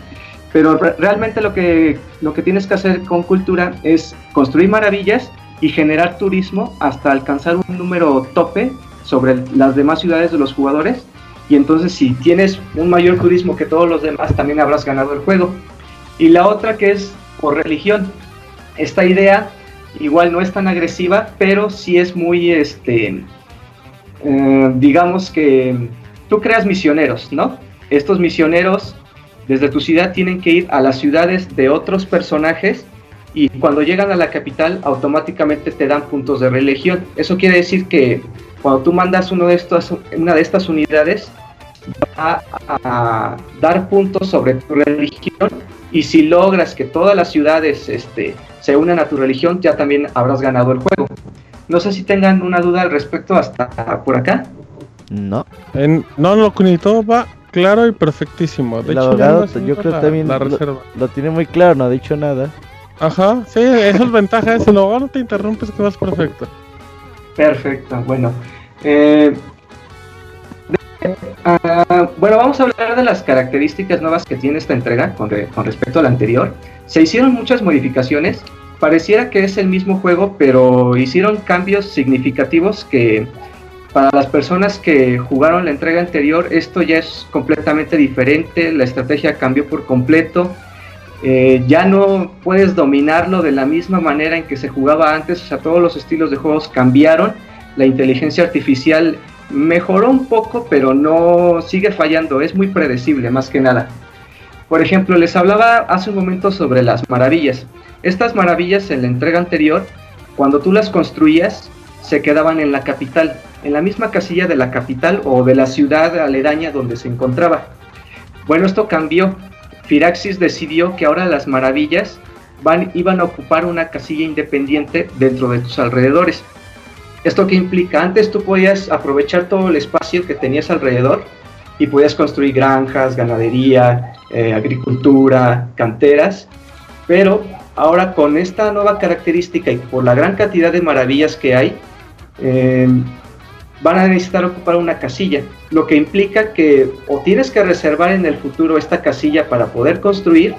Pero re- realmente lo que, lo que tienes que hacer con cultura es construir maravillas y generar turismo hasta alcanzar un número tope sobre las demás ciudades de los jugadores. Y entonces si tienes un mayor turismo que todos los demás, también habrás ganado el juego. Y la otra que es por religión. Esta idea igual no es tan agresiva, pero sí es muy, este, eh, digamos que tú creas misioneros, ¿no? Estos misioneros desde tu ciudad tienen que ir a las ciudades de otros personajes y cuando llegan a la capital automáticamente te dan puntos de religión. Eso quiere decir que cuando tú mandas uno de estos, una de estas unidades va a dar puntos sobre tu religión y si logras que todas las ciudades este, se unan a tu religión ya también habrás ganado el juego. No sé si tengan una duda al respecto hasta por acá. No. En, no, Locuni, todo va claro y perfectísimo. De El hecho, abogado, yo creo la- también la lo, reserva. lo tiene muy claro, no ha dicho nada. Ajá, sí, eso es ventaja, eso. El abogado no te interrumpes que vas perfecto. Perfecto, bueno. Eh, de- ah, bueno, vamos a hablar de las características nuevas que tiene esta entrega con, con respecto a la anterior. Se hicieron muchas modificaciones. Pareciera que es el mismo juego, pero hicieron cambios significativos que para las personas que jugaron la entrega anterior, esto ya es completamente diferente. La estrategia cambió por completo. Eh, ya no puedes dominarlo de la misma manera en que se jugaba antes, o sea, todos los estilos de juegos cambiaron, la inteligencia artificial mejoró un poco, pero no sigue fallando, es muy predecible más que nada. Por ejemplo, les hablaba hace un momento sobre las maravillas. Estas maravillas en la entrega anterior, cuando tú las construías, se quedaban en la capital, en la misma casilla de la capital o de la ciudad aledaña donde se encontraba. Bueno, esto cambió. Firaxis decidió que ahora las maravillas van, iban a ocupar una casilla independiente dentro de tus alrededores. ¿Esto qué implica? Antes tú podías aprovechar todo el espacio que tenías alrededor y podías construir granjas, ganadería, eh, agricultura, canteras, pero ahora con esta nueva característica y por la gran cantidad de maravillas que hay, eh, van a necesitar ocupar una casilla, lo que implica que o tienes que reservar en el futuro esta casilla para poder construir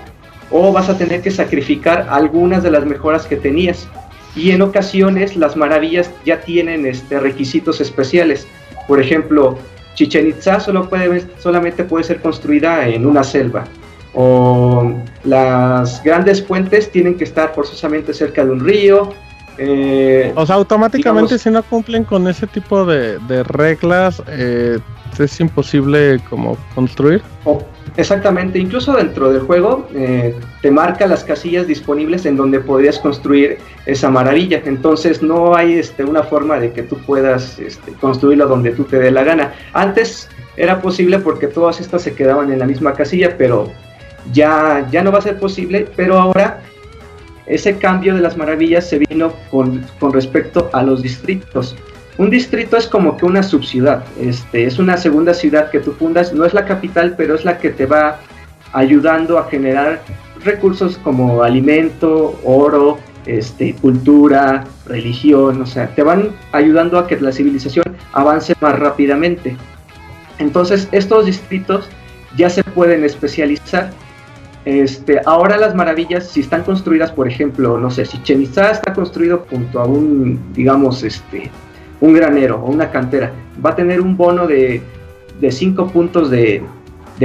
o vas a tener que sacrificar algunas de las mejoras que tenías. Y en ocasiones las maravillas ya tienen este, requisitos especiales. Por ejemplo, Chichen Itza solo puede, solamente puede ser construida en una selva. O las grandes fuentes tienen que estar forzosamente cerca de un río. Eh, O sea, automáticamente digamos- si no cumplen con ese tipo de, de reglas, eh, es imposible como construir. Exactamente, incluso dentro del juego eh, te marca las casillas disponibles en donde podrías construir esa maravilla. Entonces no hay este, una forma de que tú puedas este, construirlo donde tú te dé la gana. Antes era posible porque todas estas se quedaban en la misma casilla, pero ya, ya no va a ser posible. Pero ahora ese cambio de las maravillas se vino con, con respecto a los distritos. Un distrito es como que una subciudad, este, es una segunda ciudad que tú fundas, no es la capital, pero es la que te va ayudando a generar recursos como alimento, oro, este, cultura, religión, o sea, te van ayudando a que la civilización avance más rápidamente. Entonces, estos distritos ya se pueden especializar. Este, ahora las maravillas, si están construidas, por ejemplo, no sé, si Chenizá está construido junto a un, digamos, este, un granero o una cantera, va a tener un bono de 5 puntos de,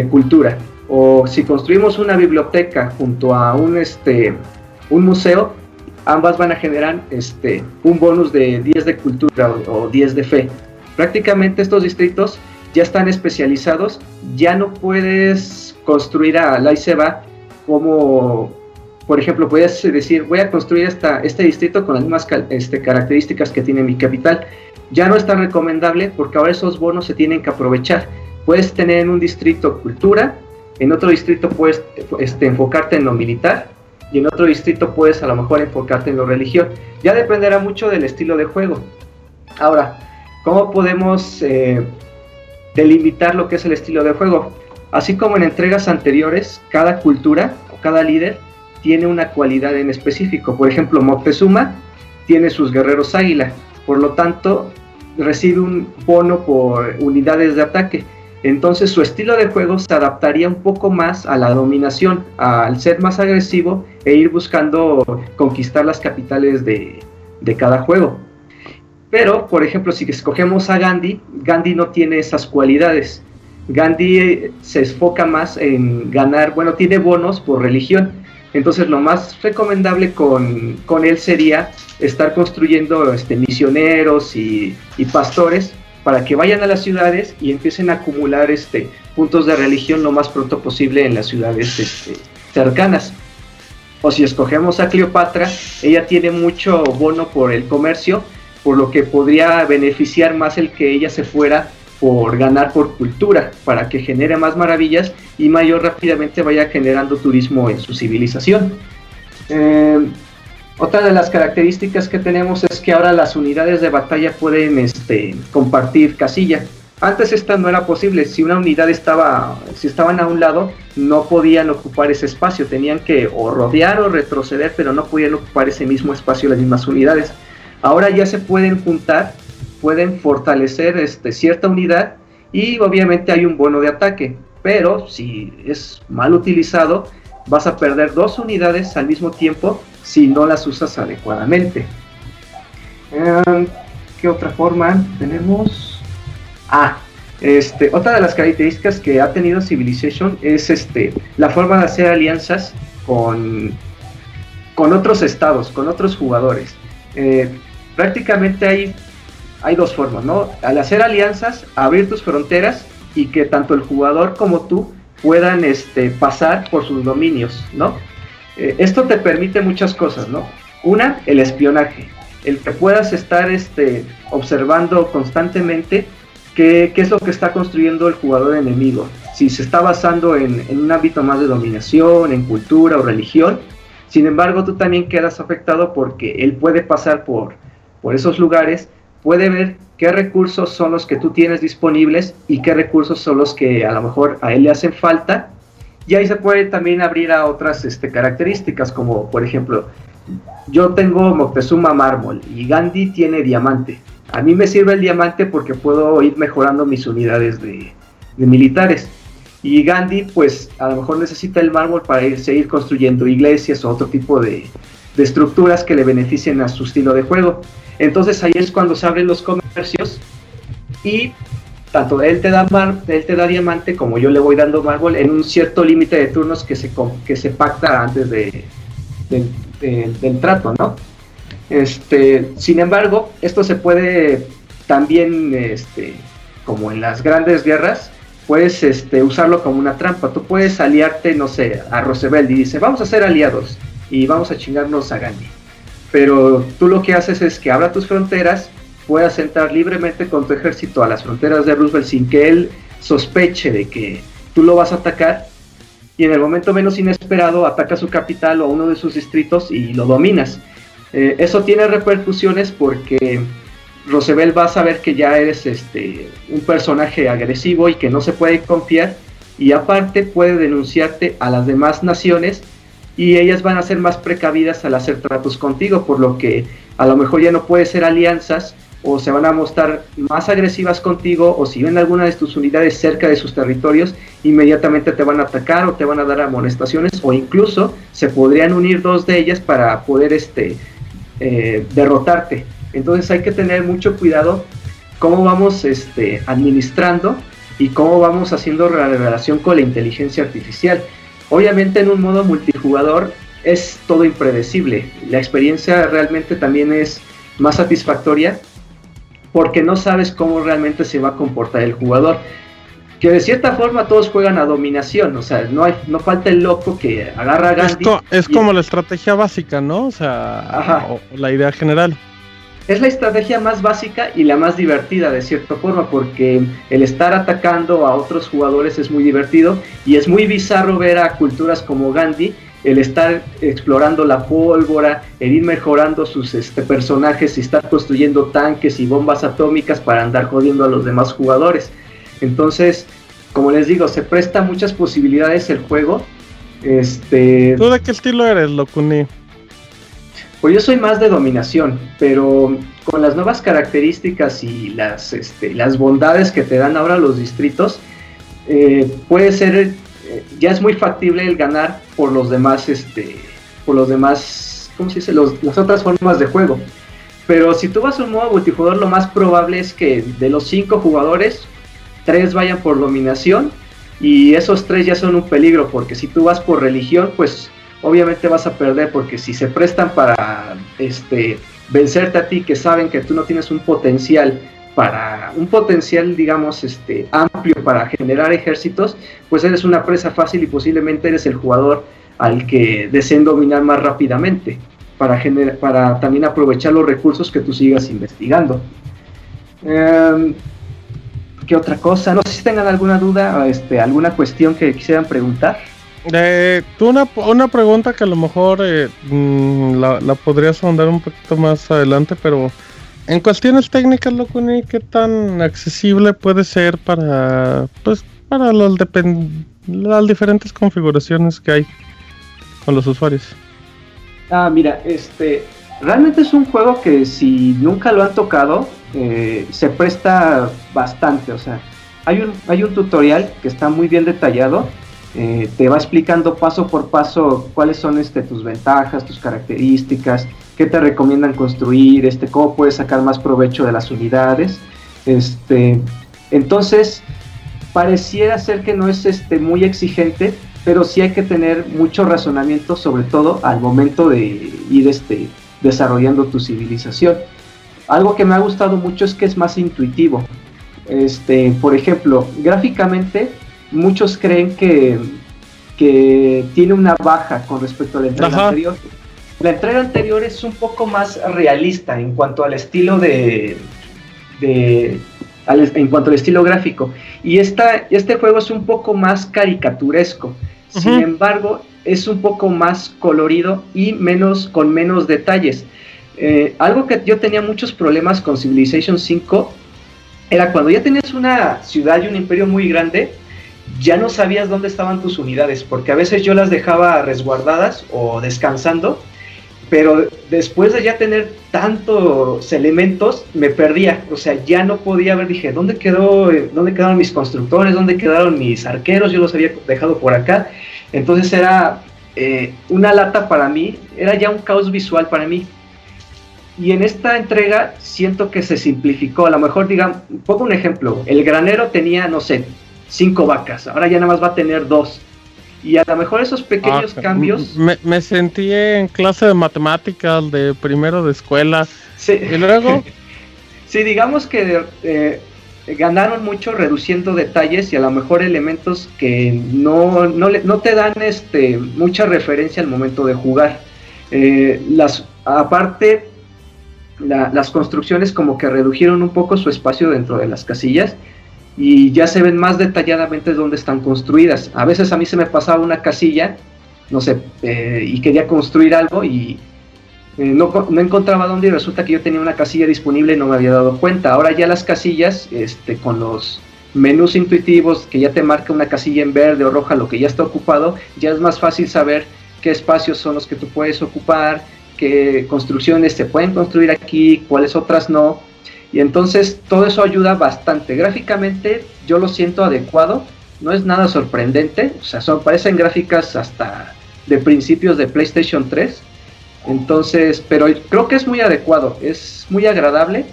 cultura. O si construimos una biblioteca junto a un, este, un museo, ambas van a generar este, un bonus de 10 de cultura o, 10 de fe. Prácticamente estos distritos ya están especializados, ya no puedes construir a la ICEBA como, por ejemplo, puedes decir, voy a construir esta, este distrito con las mismas este, características que tiene mi capital, ya no es tan recomendable porque ahora esos bonos se tienen que aprovechar. Puedes tener en un distrito cultura, en otro distrito puedes este, enfocarte en lo militar y en otro distrito puedes a lo mejor enfocarte en lo religión. Ya dependerá mucho del estilo de juego. Ahora, ¿cómo podemos eh, delimitar lo que es el estilo de juego? Así como en entregas anteriores, cada cultura o cada líder tiene una cualidad en específico. Por ejemplo, Moctezuma tiene sus guerreros águila, por lo tanto, recibe un bono por unidades de ataque. Entonces su estilo de juego se adaptaría un poco más a la dominación, al ser más agresivo e ir buscando conquistar las capitales de, cada juego. Pero, por ejemplo, si escogemos a Gandhi, Gandhi no tiene esas cualidades. Gandhi eh, se enfoca más en ganar, bueno, tiene bonos por religión. Entonces lo más recomendable con, con él sería estar construyendo este, misioneros y, pastores para que vayan a las ciudades y empiecen a acumular este, puntos de religión lo más pronto posible en las ciudades este, cercanas. O si escogemos a Cleopatra, ella tiene mucho bono por el comercio, por lo que podría beneficiar más el que ella se fuera por ganar por cultura, para que genere más maravillas y mayor rápidamente vaya generando turismo en su civilización. Eh, otra de las características que tenemos es que ahora las unidades de batalla pueden este, compartir casilla. Antes esta no era posible, si una unidad estaba, si estaban a un lado, no podían ocupar ese espacio, tenían que rodear o retroceder, pero no podían ocupar ese mismo espacio las mismas unidades. Ahora ya se pueden juntar, pueden fortalecer este, cierta unidad y obviamente hay un bono de ataque, pero si es mal utilizado, vas a perder dos unidades al mismo tiempo si no las usas adecuadamente. Em, ¿Qué otra forma tenemos? Ah, este, otra de las características que ha tenido Civilization es este, la forma de hacer alianzas con, con otros estados, con otros jugadores. Eh, prácticamente hay, hay dos formas, ¿no? Al hacer alianzas, abrir tus fronteras y que tanto el jugador como tú puedan este, pasar por sus dominios, ¿no? Eh, esto te permite muchas cosas, ¿no? Una, el espionaje, el que puedas estar este, observando constantemente qué, es lo que está construyendo el jugador enemigo. Si se está basando en, un ámbito más de dominación, en cultura o religión, sin embargo tú también quedas afectado porque él puede pasar por, por esos lugares, puede ver qué recursos son los que tú tienes disponibles y qué recursos son los que a lo mejor a él le hacen falta y ahí se puede también abrir a otras este, características, como por ejemplo, yo tengo Moctezuma mármol y Gandhi tiene diamante. A mí me sirve el diamante porque puedo ir mejorando mis unidades de, militares. Y Gandhi, pues a lo mejor necesita el mármol para ir, seguir construyendo iglesias o otro tipo de, de estructuras que le beneficien a su estilo de juego. Entonces ahí es cuando se abren los comercios y tanto él te da él te da diamante como yo le voy dando mármol en un cierto límite de turnos que se, que se pacta antes de, del trato, ¿no? Este, sin embargo, esto se puede también, este, como en las grandes guerras, puedes este, usarlo como una trampa. Tú puedes aliarte, no sé, a Roosevelt y dice, vamos a ser aliados y vamos a chingarnos a Gandhi. Pero tú lo que haces es que abra tus fronteras, puedas entrar libremente con tu ejército a las fronteras de Roosevelt sin que él sospeche de que tú lo vas a atacar y en el momento menos inesperado ataca su capital o uno de sus distritos y lo dominas. Eh, eso tiene repercusiones porque Roosevelt va a saber que ya eres este, un personaje agresivo y que no se puede confiar y aparte puede denunciarte a las demás naciones y ellas van a ser más precavidas al hacer tratos contigo, por lo que a lo mejor ya no puede ser alianzas o se van a mostrar más agresivas contigo o si ven alguna de tus unidades cerca de sus territorios, inmediatamente te van a atacar o te van a dar amonestaciones o incluso se podrían unir dos de ellas para poder este, eh, derrotarte. Entonces hay que tener mucho cuidado cómo vamos este, administrando y cómo vamos haciendo la relación con la inteligencia artificial. Obviamente en un modo multijugador es todo impredecible. La experiencia realmente también es más satisfactoria porque no sabes cómo realmente se va a comportar el jugador. Que de cierta forma todos juegan a dominación, o sea, no, hay, no falta el loco que agarra a Gandhi. Es, como la estrategia básica, ¿no? O sea, la idea general. Es la estrategia más básica y la más divertida de cierta forma, porque el estar atacando a otros jugadores es muy divertido y es muy bizarro ver a culturas como Gandhi el estar explorando la pólvora, el ir mejorando sus este, personajes y estar construyendo tanques y bombas atómicas para andar jodiendo a los demás jugadores. Entonces, como les digo, se presta muchas posibilidades el juego. Este... ¿Tú de qué estilo eres, Locuni? Pues yo soy más de dominación, pero con las nuevas características y las, este, las bondades que te dan ahora los distritos, eh, puede ser ya es muy factible el ganar por los demás, este, por los demás, ¿cómo se dice? las otras formas de juego. Pero si tú vas a un modo multijugador, lo más probable es que de los cinco jugadores, tres vayan por dominación y esos tres ya son un peligro, porque si tú vas por religión, pues obviamente vas a perder, porque si se prestan para este, vencerte a ti, que saben que tú no tienes un potencial para un potencial, digamos, este, amplio para generar ejércitos, pues eres una presa fácil y posiblemente eres el jugador al que deseen dominar más rápidamente para, para también aprovechar los recursos que tú sigas investigando. Em, ¿Qué otra cosa? No sé si tengan alguna duda, este, alguna cuestión que quisieran preguntar. Eh, tú una, una pregunta que a lo mejor eh, mm, la, la podrías ahondar un poquito más adelante, pero en cuestiones técnicas, Locuni, ¿qué tan accesible puede ser para, pues, para las, las diferentes configuraciones que hay con los usuarios? Ah, mira, este, realmente es un juego que si nunca lo han tocado, eh, se presta bastante, o sea, hay un, hay un tutorial que está muy bien detallado, eh, te va explicando paso por paso cuáles son este, tus ventajas, tus características, qué te recomiendan construir, este, cómo puedes sacar más provecho de las unidades. Este, entonces, pareciera ser que no es este, muy exigente, pero sí hay que tener mucho razonamiento, sobre todo al momento de ir este, desarrollando tu civilización. Algo que me ha gustado mucho es que es más intuitivo. Este, por ejemplo, gráficamente, muchos creen que, que tiene una baja con respecto al anterior la entrega anterior es un poco más realista en cuanto al estilo de, en cuanto al estilo gráfico. Y esta, este juego es un poco más caricaturesco. Sin embargo, es un poco más colorido y menos con menos detalles. Eh, algo que yo tenía muchos problemas con Civilization 5 era cuando ya tenías una ciudad y un imperio muy grande, ya no sabías dónde estaban tus unidades, porque a veces yo las dejaba resguardadas o descansando pero después de ya tener tantos elementos, me perdía, o sea, ya no podía ver, dije, ¿dónde quedó, dónde quedaron mis constructores, dónde quedaron mis arqueros? Yo los había dejado por acá, entonces era eh, una lata para mí, era ya un caos visual para mí. Y en esta entrega siento que se simplificó, a lo mejor digamos, pongo un ejemplo, el granero tenía, no sé, cinco vacas, ahora ya nada más va a tener dos y a lo mejor esos pequeños ah, cambios... Me, sentí en clase de matemáticas de primero de escuela. Sí. Y luego... *laughs* sí, digamos que eh, ganaron mucho reduciendo detalles y a lo mejor elementos que no, no, le- no te dan este, mucha referencia al momento de jugar. Eh, las, aparte, la- las construcciones como que redujeron un poco su espacio dentro de las casillas y ya se ven más detalladamente dónde están construidas. A veces a mí se me pasaba una casilla, no sé, eh, y quería construir algo y eh, no, no encontraba dónde y resulta que yo tenía una casilla disponible y no me había dado cuenta. Ahora ya las casillas, este, con los menús intuitivos que ya te marca una casilla en verde o roja, lo que ya está ocupado, ya es más fácil saber qué espacios son los que tú puedes ocupar, qué construcciones se pueden construir aquí, cuáles otras no. Y entonces todo eso ayuda bastante. Gráficamente yo lo siento adecuado, no es nada sorprendente, o sea, son, parecen gráficas hasta de principios de PlayStation 3. Entonces, pero creo que es muy adecuado, es muy agradable,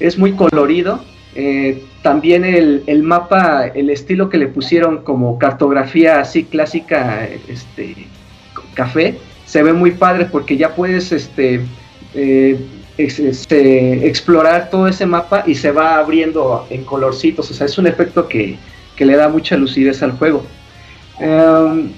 es muy colorido. eh, también el, el mapa, el estilo que le pusieron como cartografía así clásica, este, café, se ve muy padre porque ya puedes este, eh, este, explorar todo ese mapa y se va abriendo en colorcitos. O sea, es un efecto que, que le da mucha lucidez al juego. Em,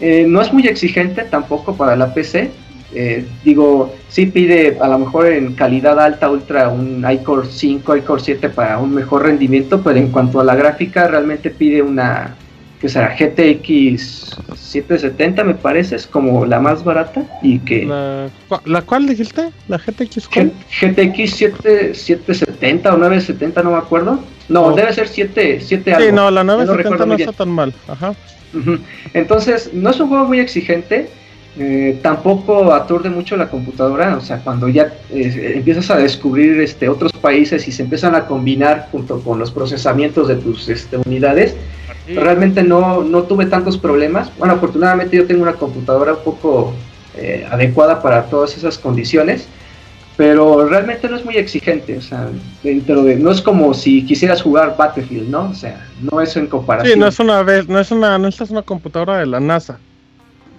eh, no es muy exigente tampoco para la PC. Eh, digo, sí pide a lo mejor en calidad alta ultra un iCore 5, iCore 7 para un mejor rendimiento, pero en cuanto a la gráfica realmente pide una que será GTX 770 me parece, es como la más barata y que ¿La, ¿La cuál dijiste? ¿La GTX cuál? GTX 7, 770 o 970 no me acuerdo. No, Oh. debe ser 7, 7 Sí, algo. no, la Ya no 970 recuerdo no está tan mal. Ajá. Entonces, no es un juego muy exigente, eh, tampoco aturde mucho la computadora, o sea, cuando ya eh, empiezas a descubrir este, otros países y se empiezan a combinar junto con los procesamientos de tus este, unidades, realmente no, no tuve tantos problemas. Bueno, afortunadamente yo tengo una computadora un poco eh, adecuada para todas esas condiciones, pero realmente no es muy exigente, o sea, dentro de, no es como si quisieras jugar Battlefield, ¿no? O sea, no es en comparación. Sí, no es una vez, no es una, no es una computadora de la NASA.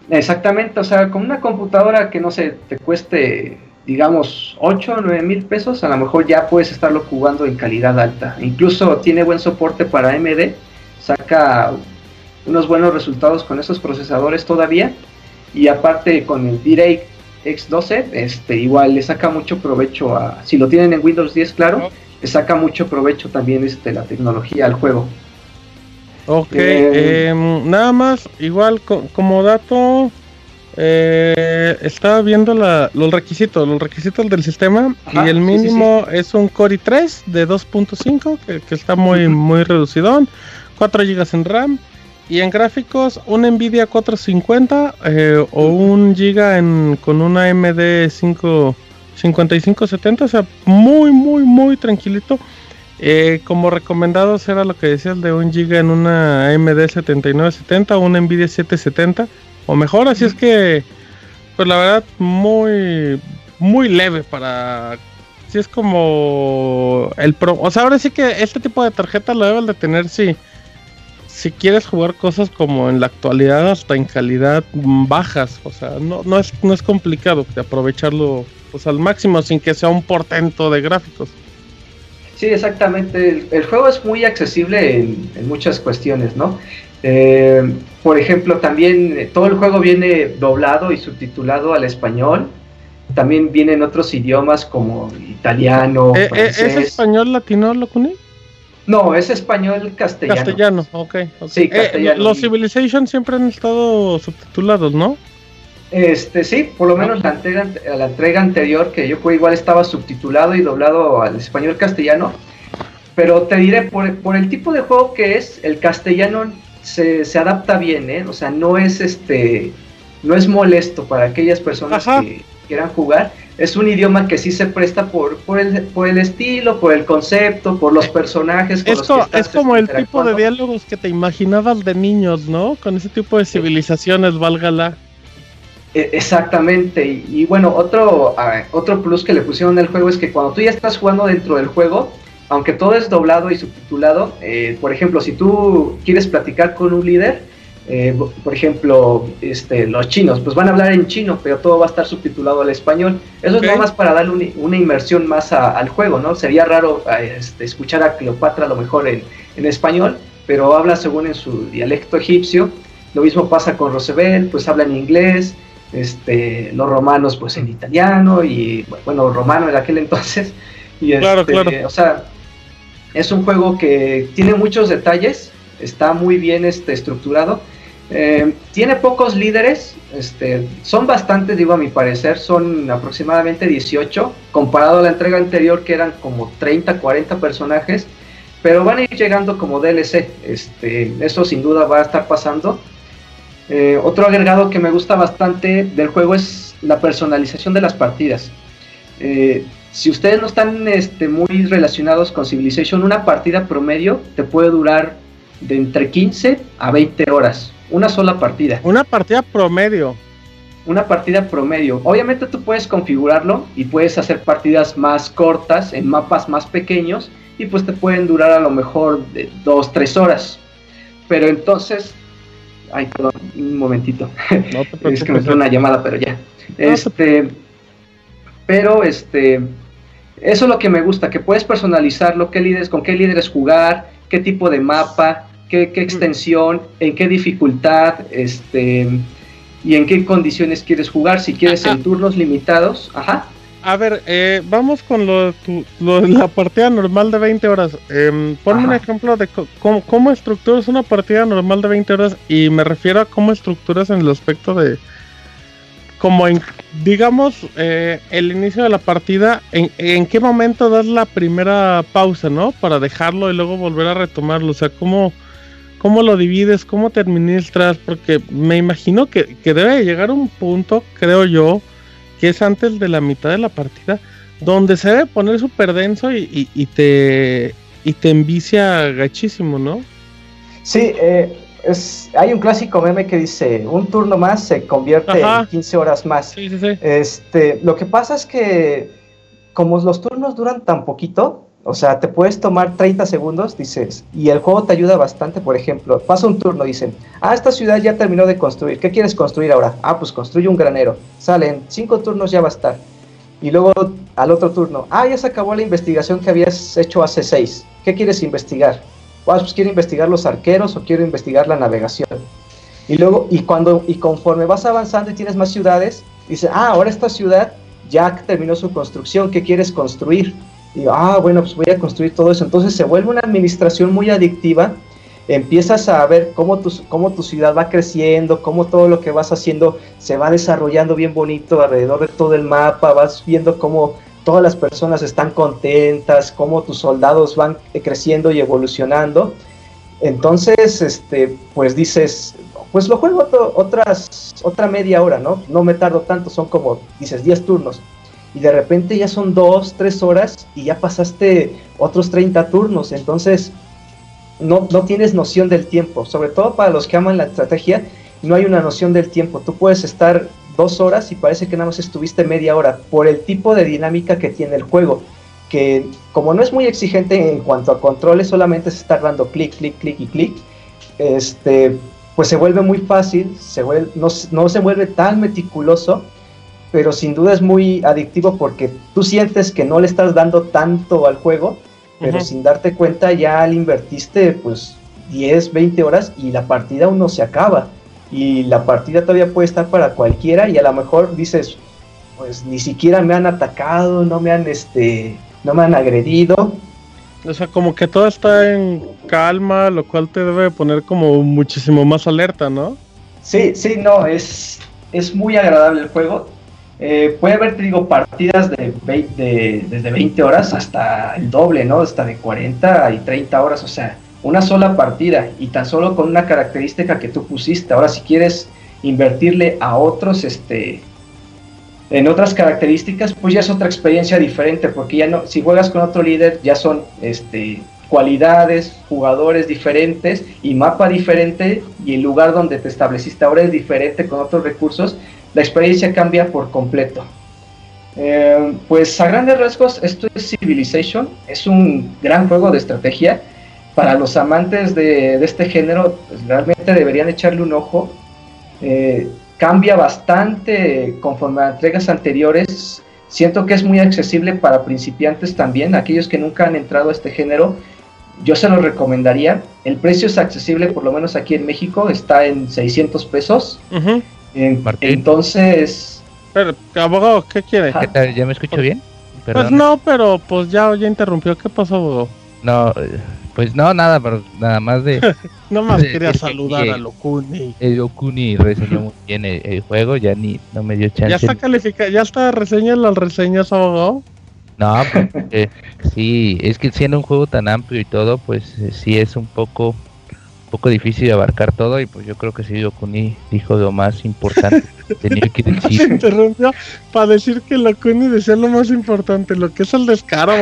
Exactamente, o sea, con una computadora que no sé, te cueste, digamos, 8 o 9 mil pesos, a lo mejor ya puedes estarlo jugando en calidad alta. Incluso tiene buen soporte para AMD, saca unos buenos resultados con esos procesadores todavía. Y aparte con el DirectX 12, este, igual le saca mucho provecho a, si lo tienen en Windows 10, claro, le saca mucho provecho también este, la tecnología al juego. Ok, Eh, em, nada más, igual co- como dato, eh, estaba viendo la- los requisitos, los requisitos del sistema Ajá, y el sí, sí, mínimo es un Core i3 de 2.5, que, que está muy, muy reducidón, 4 GB en RAM y en gráficos un Nvidia 450 eh, o un GB en, con una AMD 5, 5570, o sea, muy, muy, muy tranquilito. Eh, como recomendados era lo que decías de un giga en una AMD 7970 o una Nvidia 770 o mejor, así es que pues la verdad muy muy leve para si es como el pro, o sea, ahora sí que este tipo de tarjeta lo debes de tener si si quieres jugar cosas como en la actualidad hasta en calidad bajas, o sea, no, no es no es complicado de aprovecharlo pues al máximo sin que sea un portento de gráficos. Sí, exactamente. El, el juego es muy accesible en, en muchas cuestiones, ¿no? Eh, por ejemplo, también eh, todo el juego viene doblado y subtitulado al español. También vienen otros idiomas como italiano, Eh, eh, ¿Es francés. español latino, Locuni? No, es español castellano. Castellano, ok. ok. Sí, Eh, castellano. los Civilization siempre han estado subtitulados, ¿no? Este, sí, por lo menos la entrega, la entrega anterior, que yo creo igual estaba subtitulado y doblado al español castellano. Pero te diré, por, por el tipo de juego que es, el castellano se, se adapta bien, ¿eh? O sea, no es este. No es molesto para aquellas personas Ajá. que quieran jugar. Es un idioma que sí se presta por, por, el, por el estilo, por el concepto, por los personajes. con Es, los co- que estás, es como el tipo de diálogos que te imaginabas de niños, ¿no? Con ese tipo de civilizaciones, válgala. E- Exactamente, y, y bueno, otro, ah, otro plus que le pusieron al juego es que cuando tú ya estás jugando dentro del juego, aunque todo es doblado y subtitulado, eh, por ejemplo, si tú quieres platicar con un líder, eh, por ejemplo, este, los chinos, pues van a hablar en chino, pero todo va a estar subtitulado al español. Eso es nada más para darle un- una inmersión más a- al juego, ¿no? Sería raro eh, este, escuchar a Cleopatra a lo mejor en, en español, pero habla según en su dialecto egipcio. Lo mismo pasa con Roosevelt, pues habla en inglés, este, los romanos pues en italiano y bueno, romano en aquel entonces. Y Claro, este, claro. O sea, es un juego que tiene muchos detalles, está muy bien este, estructurado. Eh, tiene pocos líderes, este, son bastantes, digo a mi parecer, son aproximadamente 18, comparado a la entrega anterior que eran como 30, 40 personajes, pero van a ir llegando como DLC, este, eso sin duda va a estar pasando. Eh, otro agregado que me gusta bastante del juego es la personalización de las partidas. Eh, si ustedes no están este, muy relacionados con Civilization, una partida promedio te puede durar de entre 15 a 20 horas. Una sola partida. Una partida promedio. Una partida promedio. Obviamente tú puedes configurarlo y puedes hacer partidas más cortas en mapas más pequeños y pues te pueden durar a lo mejor de 2, 3 horas. Pero entonces... Ay, perdón, un momentito. No te *laughs* es que me entró una llamada, pero ya. Este, pero este, eso es lo que me gusta, que puedes personalizarlo, qué líderes, con qué líderes jugar, qué tipo de mapa, qué, qué extensión, en qué dificultad, este, y en qué condiciones quieres jugar, si quieres en turnos limitados, ajá. A ver, eh, vamos con lo, de tu- lo la partida normal de 20 horas. Em, ponme un ejemplo de cómo, cómo estructuras una partida normal de 20 horas y me refiero a cómo estructuras en el aspecto de... Como en, digamos, eh, el inicio de la partida, en, en qué momento das la primera pausa, ¿no? Para dejarlo y luego volver a retomarlo. O sea, cómo, cómo lo divides, cómo te administras, porque me imagino que, que debe de llegar un punto, creo yo, que es antes de la mitad de la partida, donde se debe poner súper denso y, y- y te y te envicia gachísimo, ¿no? Sí, eh, es, hay un clásico meme que dice, un turno más se convierte Ajá. en 15 horas más. Sí, sí, sí. Este, lo que pasa es que como los turnos duran tan poquito, o sea, te puedes tomar 30 segundos, dices, y el juego te ayuda bastante, por ejemplo, pasa un turno, dicen, ah, esta ciudad ya terminó de construir, ¿qué quieres construir ahora? Ah, pues construye un granero, salen, cinco turnos ya va a estar. Y luego al otro turno, ah, ya se acabó la investigación que habías hecho hace seis, ¿qué quieres investigar? Ah, pues quiero investigar los arqueros o quiero investigar la navegación. Y luego, y cuando, y conforme vas avanzando y tienes más ciudades, dice, ah, ahora esta ciudad ya terminó su construcción, ¿qué quieres construir? Y ah, bueno, pues voy a construir todo eso. Entonces se vuelve una administración muy adictiva. Empiezas a ver cómo tu, cómo tu ciudad va creciendo, cómo todo lo que vas haciendo se va desarrollando bien bonito alrededor de todo el mapa. Vas viendo cómo todas las personas están contentas, cómo tus soldados van creciendo y evolucionando. Entonces, este, pues dices, pues lo juego otras, otra media hora, ¿no? No me tardo tanto, son como, dices, 10 turnos. Y de repente ya son 2, 3 horas y ya pasaste otros 30 turnos. Entonces, no, no tienes noción del tiempo. Sobre todo para los que aman la estrategia, no hay una noción del tiempo. Tú puedes estar dos horas y parece que nada más estuviste media hora por el tipo de dinámica que tiene el juego. Que como no es muy exigente en cuanto a controles, solamente se está dando clic, clic, clic y clic. Este, pues se vuelve muy fácil, se vuelve, no, no se vuelve tan meticuloso, pero sin duda es muy adictivo porque tú sientes que no le estás dando tanto al juego, pero sin darte cuenta ya le invertiste pues 10, 20 horas y la partida aún no se acaba. Y la partida todavía puede estar para cualquiera y a lo mejor dices, pues ni siquiera me han atacado, no me han este, no me han agredido. O sea, como que todo está en calma, lo cual te debe poner como muchísimo más alerta, ¿no? Sí, sí, no, es, es muy agradable el juego. Eh, puede haber, te digo, partidas de, de- desde 20 horas hasta el doble, ¿no? Hasta de 40 y 30 horas, o sea, una sola partida y tan solo con una característica que tú pusiste. Ahora, si quieres invertirle a otros, este, en otras características, pues ya es otra experiencia diferente, porque ya no, si juegas con otro líder, ya son, este, cualidades, jugadores diferentes y mapa diferente y el lugar donde te estableciste ahora es diferente con otros recursos, la experiencia cambia por completo. Eh, pues a grandes rasgos esto es Civilization, es un gran juego de estrategia. para los amantes de, este género, pues realmente deberían echarle un ojo. Eh, cambia bastante conforme a entregas anteriores. Siento que es muy accesible para principiantes también, aquellos que nunca han entrado a este género. Yo se lo recomendaría. El precio es accesible, por lo menos aquí en México, está en 600 pesos. Ujú. En- Martín. entonces, Pero, abogado, ¿qué quiere? ¿Qué tal? ¿Ya me escucho bien? Pues no, pero pues ya, ya interrumpió. ¿Qué pasó, abogado? No, eh, pues no, nada, pero nada más de. *laughs* Nada más de quería que saludar aquí, a Locuni. El Okuni reseñó muy bien el, el juego, ya ni no me dio chance. ¿Ya está calificado? ¿Ya está reseña las reseñas, abogado? No, porque sí, es que siendo un juego tan amplio y todo, pues eh, sí es un poco poco difícil de abarcar todo y pues yo creo que sí Okuni dijo lo más importante que tenía que Se decir. interrumpió para decir que Locuni decía lo más importante, lo que es el descaro.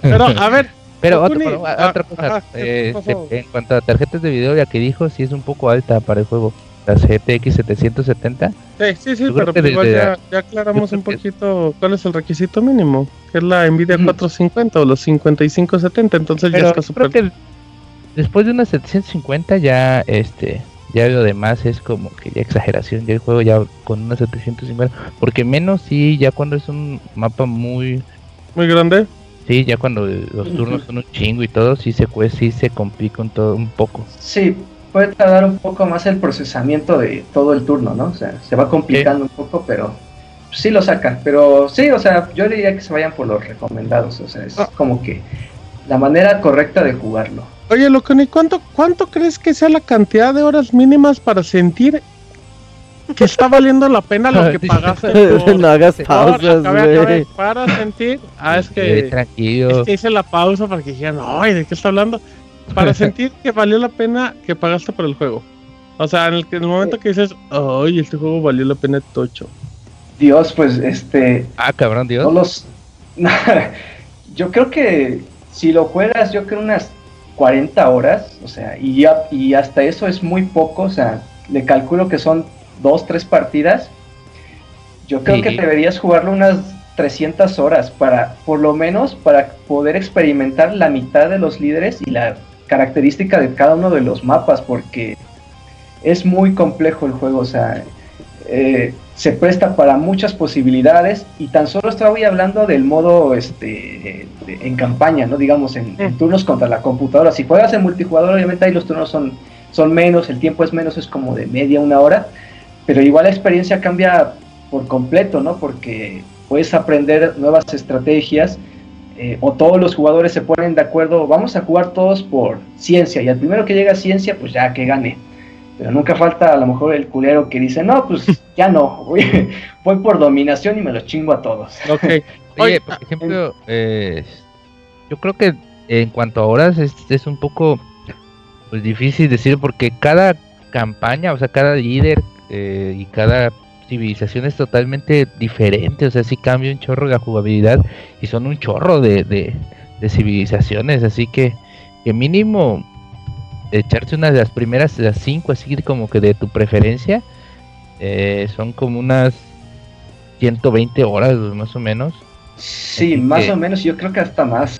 Pero, a ver. Pero ah, otra cosa, ajá, ¿qué eh, se- en cuanto a tarjetas de video, la que dijo, sí es un poco alta para el juego. La GTX 770. Sí, sí, sí, pero pues igual ya, ya aclaramos un poquito cuál es el requisito mínimo, que es la Nvidia 450 o los 5570, entonces ya Pero está yo súper... después de unas 750 ya este ya lo demás es como que ya exageración ya el juego ya con unas 750 porque menos sí ya cuando es un mapa muy Muy grande. sí ya cuando los turnos son un chingo y todo sí se pues sí se complica un todo un poco sí, puede tardar un poco más el procesamiento de todo el turno, ¿no? O sea, se va complicando un poco, pero sí lo sacan. Pero sí, o sea, yo diría que se vayan por los recomendados, o sea, es Ah. como que la manera correcta de jugarlo. Oye, Locuni, ¿cuánto, ¿cuánto crees que sea la cantidad de horas mínimas para sentir que está valiendo la pena lo que *laughs* pagaste por... no hagas pausas, güey. para sentir... Ah, es que... tranquilo Es que hice la pausa para que dijeran, ay, ¿de qué está hablando? Para *laughs* sentir que valió la pena que pagaste por el juego. O sea, en el, que- en el momento que dices, ay, este juego valió la pena tocho. Dios, pues, este, ah cabrón dios no los... *laughs* yo creo que si lo juegas, yo creo unas 40 horas, o sea, y, ya, y hasta eso es muy poco, o sea, le calculo que son dos, tres partidas. Yo creo Sí. que deberías jugarlo unas 300 horas para, por lo menos, para poder experimentar la mitad de los líderes y la característica de cada uno de los mapas, porque es muy complejo el juego, o sea, eh, se presta para muchas posibilidades y tan solo estoy hablando del modo este de- en campaña, no digamos en, en turnos contra la computadora. Si juegas en multijugador, obviamente ahí los turnos son, son menos, el tiempo es menos, es como de media, una hora, pero igual la experiencia cambia por completo, ¿no? Porque puedes aprender nuevas estrategias eh, o todos los jugadores se ponen de acuerdo, vamos a jugar todos por ciencia y al primero que llega a ciencia, pues ya que gane. Pero nunca falta a lo mejor el culero que dice, no, pues *laughs* ya no, voy, voy por dominación y me los chingo a todos. Ok. *laughs* Oye, por ejemplo, eh, yo creo que en cuanto a horas es, es un poco pues difícil decir porque cada campaña, o sea, cada líder eh, y cada civilización es totalmente diferente, o sea, sí cambia un chorro la jugabilidad y son un chorro de, de, de civilizaciones, así que, que mínimo echarse una de las primeras, las cinco, así como que de tu preferencia, eh, son como unas 120 horas más o menos. Sí, Así más que- o menos, yo creo que hasta más.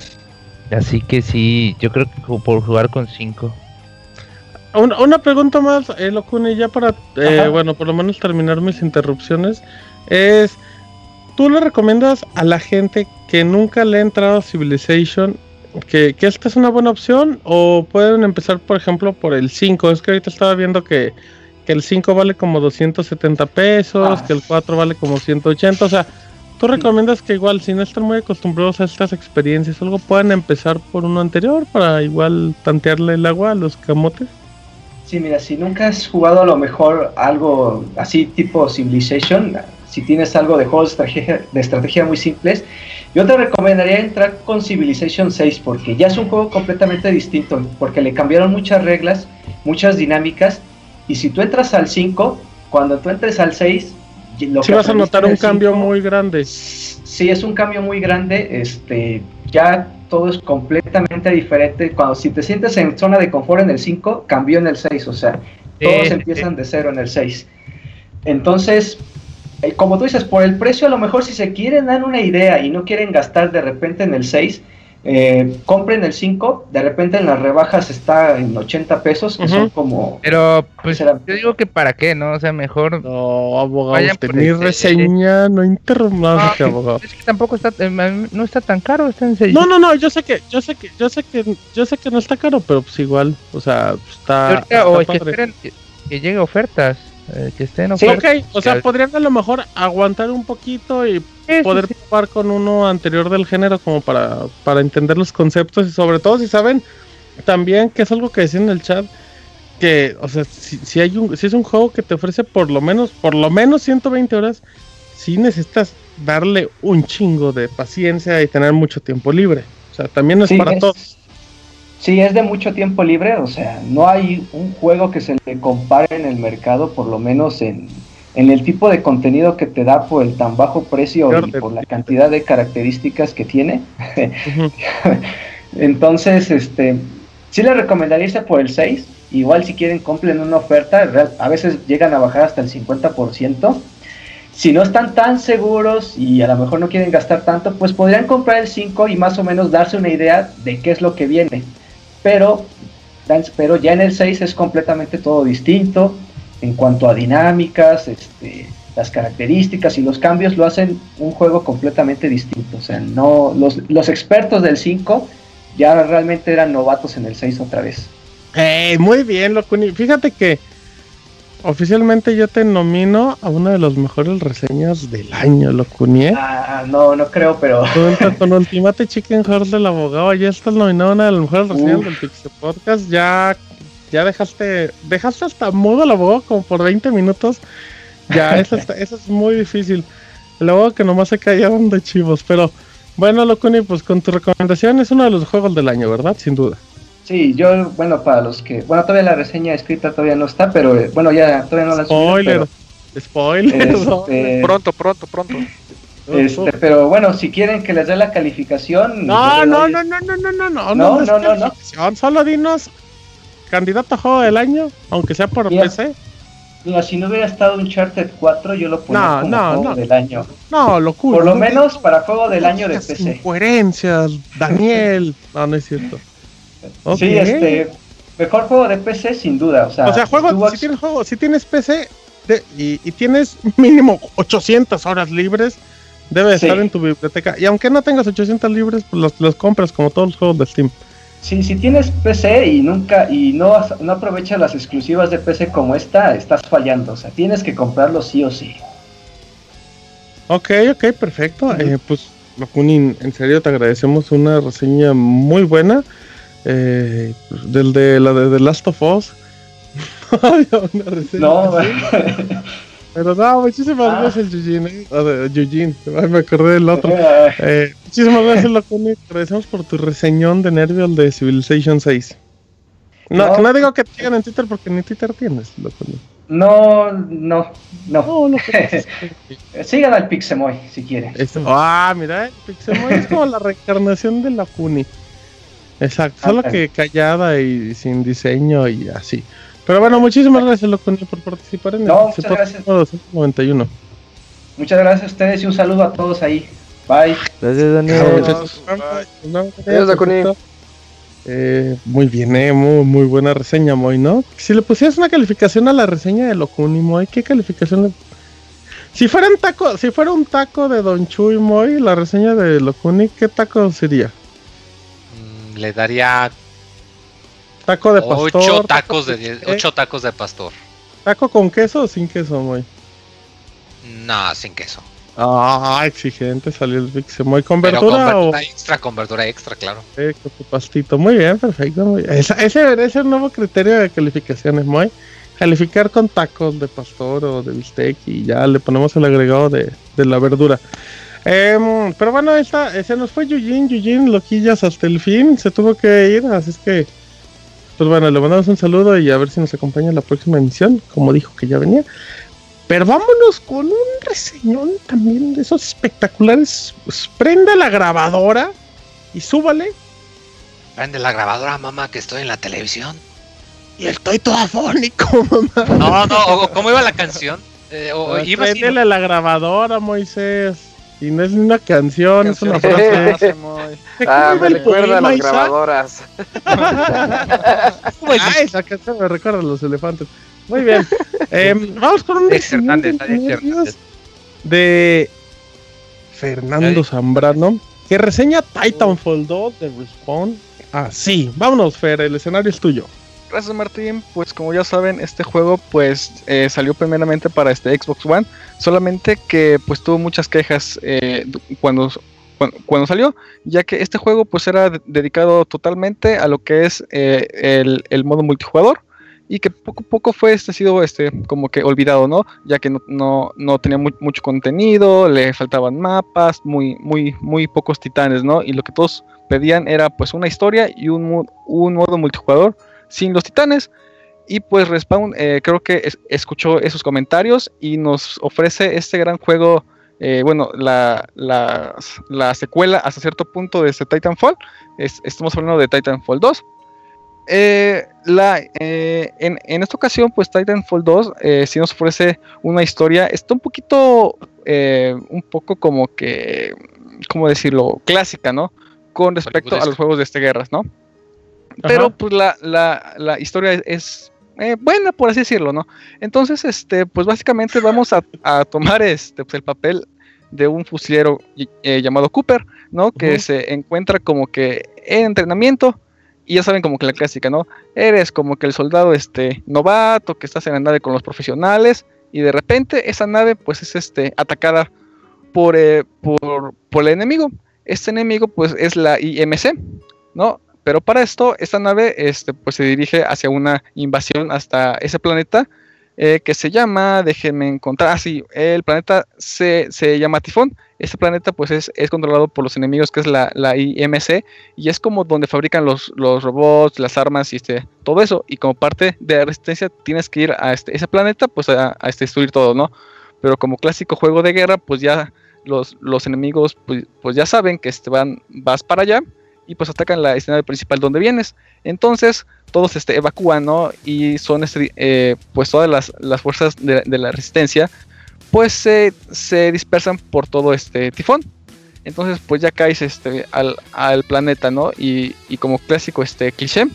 Así que sí, yo creo que por jugar con 5. Una, una pregunta más, eh, Locuni, ya para, eh, bueno, por lo menos terminar mis interrupciones, es, ¿tú le recomiendas a la gente que nunca le ha entrado a Civilization que, que esta es una buena opción o pueden empezar, por ejemplo, por el 5? Es que ahorita estaba viendo que, que el 5 vale como 270 pesos, Ah. que el 4 vale como 180, o sea, ¿tú recomiendas que igual, si no están muy acostumbrados a estas experiencias, algo puedan empezar por uno anterior para igual tantearle el agua a los camotes? Sí, mira, si nunca has jugado a lo mejor algo así tipo Civilization, si tienes algo de juegos de estrategia, de estrategia muy simples, yo te recomendaría entrar con Civilization 6 porque ya es un juego completamente distinto, porque le cambiaron muchas reglas, muchas dinámicas, y si tú entras al 5, cuando tú entres al 6, lo que vas a notar un cambio 5, muy grande. Sí, es un cambio muy grande. Este, ya todo es completamente diferente. Cuando si te sientes en zona de confort en el 5, cambió en el 6. O sea, todos Sí, empiezan de cero en el 6. Entonces, eh, como tú dices, por el precio, a lo mejor si se quieren dar una idea y no quieren gastar de repente en el 6, eh, compren el 5, de repente en las rebajas está en 80 pesos, que son como... Pero, pues, yo digo que para qué, ¿no? O sea, mejor... No, abogado, Vayan tenés el- reseña, no interrumpas, No, abogado. Es que tampoco está, eh, no está tan caro, está en 6. No, no, no, yo sé que, yo sé que, yo sé que, yo sé que no está caro, pero pues igual, o sea, está. Ahorita, o es que esperen que, que llegue ofertas, eh, que estén Sí, ok, o sea, podrían a lo mejor aguantar un poquito y sí, poder sí. probar con uno anterior del género como para, para entender los conceptos y sobre todo si saben también que es algo que decían en el chat que, o sea, si, si hay un, si es un juego que te ofrece por lo menos, por lo menos 120 horas, si necesitas darle un chingo de paciencia y tener mucho tiempo libre. O sea, también no es Sí, para es- todos. Sí, es de mucho tiempo libre, o sea, no hay un juego que se le compare en el mercado, por lo menos en, en el tipo de contenido que te da por el tan bajo precio y por la cantidad de características que tiene. *laughs* Entonces, este, sí le recomendaría irse por el 6. Igual si quieren compren una oferta, a veces llegan a bajar hasta el 50%. Si no están tan seguros y a lo mejor no quieren gastar tanto, pues podrían comprar el 5 y más o menos darse una idea de qué es lo que viene. Pero, pero ya en el 6 es completamente todo distinto en cuanto a dinámicas, este, las características y los cambios lo hacen un juego completamente distinto. O sea, no los, los expertos del 5 ya realmente eran novatos en el 6 otra vez. Ey, muy bien, Locuni. Fíjate que oficialmente yo te nomino a una de las mejores reseñas del año, Locuni. ¿eh? Ah, no, no creo, pero con *laughs* Ultimate Chicken Horse del abogado, ya estás nominado a una de las mejores reseñas Uf. del Pixel Podcast. Ya, ya dejaste, dejaste hasta mudo al abogado como por 20 minutos. Ya, *laughs* eso, está- eso es muy difícil. El abogado que nomás se callaron de chivos, pero bueno, Locuni, pues con tu recomendación es uno de los juegos del año, ¿verdad? Sin duda. Sí, yo, bueno, para los que, bueno, todavía la reseña escrita todavía no está, pero eh, bueno, ya todavía no la Spoiler, pero, spoiler. este, Pronto, pronto, pronto. este, pero bueno, si quieren que les dé la calificación, No, no, no, no, no, no, no, no, No, no, no, no. calificación, Solo dinos candidato a juego del año, aunque sea por Mira, PC. Mira, si no hubiera estado Uncharted 4, yo lo ponía No, como no, juego no. del año. No, locura. Por lo no menos para juego del año de PC. Incoherencias, Daniel. *laughs* no, no es cierto. Sí, este, mejor juego de PC sin duda. O sea, O sea, juego, si tienes juego, si tienes PC de- y, y tienes mínimo 800 horas libres, debe Sí. estar en tu biblioteca. Y aunque no tengas 800 libres, pues los, los compras como todos los juegos de Steam. Si, si tienes PC y nunca y no, no aprovechas las exclusivas de PC como esta, estás fallando. O sea, tienes que comprarlo sí o sí. Ok, ok, perfecto. Eh, pues, Makunin, en serio te agradecemos una reseña muy buena. Eh, del de la de The Last of Us. *laughs* Había una reseña No, así. *laughs* Pero no, muchísimas Ah. gracias, Eugene. eh. Ah, Eugene, ay, me acordé del otro. *laughs* Ah. Eh, muchísimas gracias, Lacuni. Te agradecemos por tu reseñón de nervio al de Civilization 6. No, No. no digo que te sigan en Twitter porque ni Twitter tienes, Lacuni. No, no, no. No, que- Sigan al Pixemoy si quieren. Esto- ah, mira, el Pixemoy es como la reencarnación de la Kuni. Exacto, solo que callada y sin diseño y así. Pero bueno, muchísimas gracias, Locuni, por participar en No, el muchas gracias. Podcast 291. Muchas gracias a ustedes y un saludo a todos ahí. Bye. Gracias, Daniel. Adiós, Dakuni. Perfecto. Eh, muy bien, eh, muy, muy buena reseña, Moy, ¿no? Si le pusieras una calificación a la reseña de Locuni, Moy, ¿qué calificación le... Si fuera un taco, si fuera un taco de Don Chuy, Moy, la reseña de Locuni, ¿qué taco sería? Le daría Taco de pastor. 8 taco tacos de con 10, qué, 8 tacos de pastor. ¿Taco con queso o sin queso, Moy? No, sin queso. Ah, exigente salió el Pixel Moy. ¿Con verdura o extra, con verdura extra, claro. con tu pastito? Muy bien, perfecto. Muy bien. Ese debería ser un nuevo criterio de calificaciones, Moy. Calificar con tacos de pastor o de bistec y ya le ponemos el agregado de, de la verdura. Em, pero bueno, esta, eh, se nos fue Yujin, Yujin, loquillas hasta el fin, se tuvo que ir, así es que, pues bueno, le mandamos un saludo y a ver si nos acompaña en la próxima emisión, como dijo que ya venía. Pero vámonos con un reseñón también de esos espectaculares. Pues, prenda la grabadora y súbale. Prende la grabadora, mamá, que estoy en la televisión. Y estoy todo afónico, *laughs* mamá. No, no, o- ¿cómo iba la canción? Eh, o- Pues, así, préndele la grabadora, Moisés. Y no es ni una canción, es una frase. *laughs* *laughs* ah, me recuerda a las grabadoras. ah, esa canción me recuerda a los elefantes. Muy bien. *laughs* Eh, vamos con un de Fernando Zambrano que reseña Titanfall 2 de Respawn. Ah, sí. Vámonos, Fer, el escenario es tuyo. Gracias Martín, pues como ya saben, este juego pues eh, salió primeramente para este Xbox One, solamente que pues tuvo muchas quejas eh, cuando, cuando, salió, ya que este juego pues era dedicado totalmente a lo que es eh, el, el, modo multijugador y que poco a poco fue este sido este como que olvidado, ¿no? Ya que no, no, no tenía mucho contenido, le faltaban mapas, muy, muy, muy pocos titanes, ¿no? Y lo que todos pedían era pues una historia y un, un modo multijugador sin los titanes. Y pues Respawn eh, creo que escuchó esos comentarios y nos ofrece este gran juego, eh, bueno, la, la, secuela hasta cierto punto de este Titanfall. estamos hablando de Titanfall 2. Eh, la, en, en, esta ocasión, pues Titanfall 2 sí nos ofrece una historia, está un poquito, un poco como que, ¿cómo decirlo? Clásica, ¿no? Con respecto a los juegos de este guerras, ¿no? Pero pues la, la, la historia es, eh, buena, por así decirlo, ¿no? Entonces, este, pues básicamente vamos a, a tomar este, pues, el papel de un fusilero eh, llamado Cooper, ¿no? Que se encuentra como que en entrenamiento. Y ya saben como que la clásica, ¿no? Eres como que el soldado este novato que estás en la nave con los profesionales y de repente esa nave pues es este atacada por, eh, por, por el enemigo. Este enemigo pues es la IMC, ¿no? Pero para esto, esta nave este, pues, se dirige hacia una invasión hasta ese planeta eh, que se llama, déjenme encontrar, ah, sí, el planeta se, llama Tifón. Este planeta pues es, controlado por los enemigos que es la, IMC y es como donde fabrican los, los robots, las armas y este, todo eso. Y como parte de la resistencia tienes que ir a este, ese planeta pues a, este, destruir todo, ¿no? Pero como clásico juego de guerra pues ya los, los enemigos pues, pues ya saben que este, van, vas para allá y pues atacan la escena principal donde vienes. Entonces todos este, evacúan, ¿no? Y son este, eh, pues todas las, las fuerzas de, la resistencia pues se, se, dispersan por todo este tifón. Entonces pues ya caes este, al, al planeta, ¿no? Y, y, como clásico este cliché,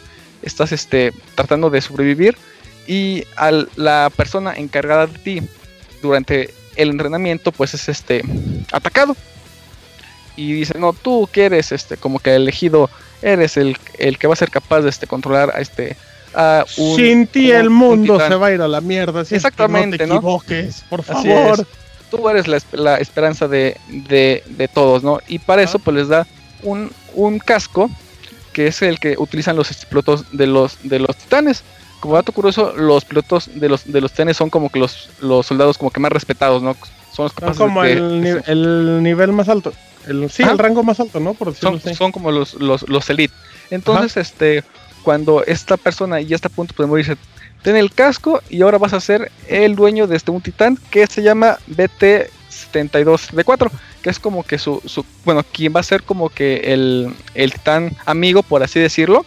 estás este, tratando de sobrevivir y al, la persona encargada de ti durante el entrenamiento pues es este atacado y dice, no, tú que eres este, como que elegido, eres el, el que va a ser capaz de este, controlar a este... A un, Sin ti el mundo se va a ir a la mierda. Si Exactamente, no te equivoques, por favor. Tú eres la, la esperanza de, de, de, todos, ¿no? Y para eso pues les da un, un casco que es el que utilizan los pilotos de los, de los titanes. Como dato curioso, los pilotos de los, de los titanes son como que los, los soldados como que más respetados, ¿no? Son, los como el, el nivel más alto sí, el rango más alto, ¿no? Por son, son como los, los, los elite. Entonces, este, cuando esta persona ya está a punto de morirse, ten el casco y ahora vas a ser el dueño de este un titán que se llama BT72D4, que es como que su, su, bueno, quien va a ser como que el, el titán amigo, por así decirlo,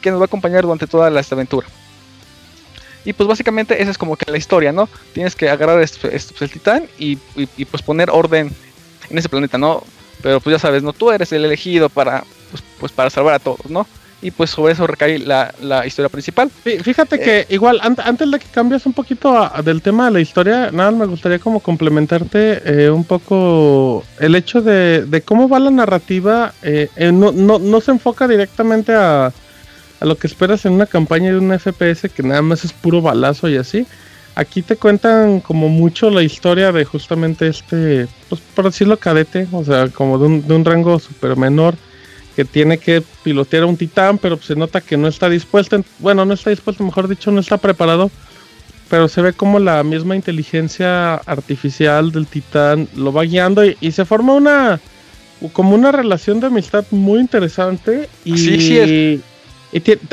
que nos va a acompañar durante toda esta aventura. Y pues básicamente esa es como que la historia, ¿no? Tienes que agarrar este, este pues, el titán y, y, pues poner orden en ese planeta, ¿no? Pero pues ya sabes, no, tú eres el elegido para, pues, pues para salvar a todos, ¿no? Y pues sobre eso recae la, la historia principal. Fíjate que eh, igual, antes de que cambies un poquito del tema de la historia, nada, me gustaría como complementarte eh, un poco el hecho de, de, cómo va la narrativa. Eh, no, no, no se enfoca directamente a, a lo que esperas en una campaña de un FPS que nada más es puro balazo y así Aquí te cuentan como mucho la historia de justamente este, pues por decirlo cadete, o sea, como de un, de un rango super menor que tiene que pilotear a un titán, pero se nota que no está dispuesto, bueno, no está dispuesto, mejor dicho, no está preparado, pero se ve como la misma inteligencia artificial del titán lo va guiando y, se forma una como una relación de amistad muy interesante y sí, sí es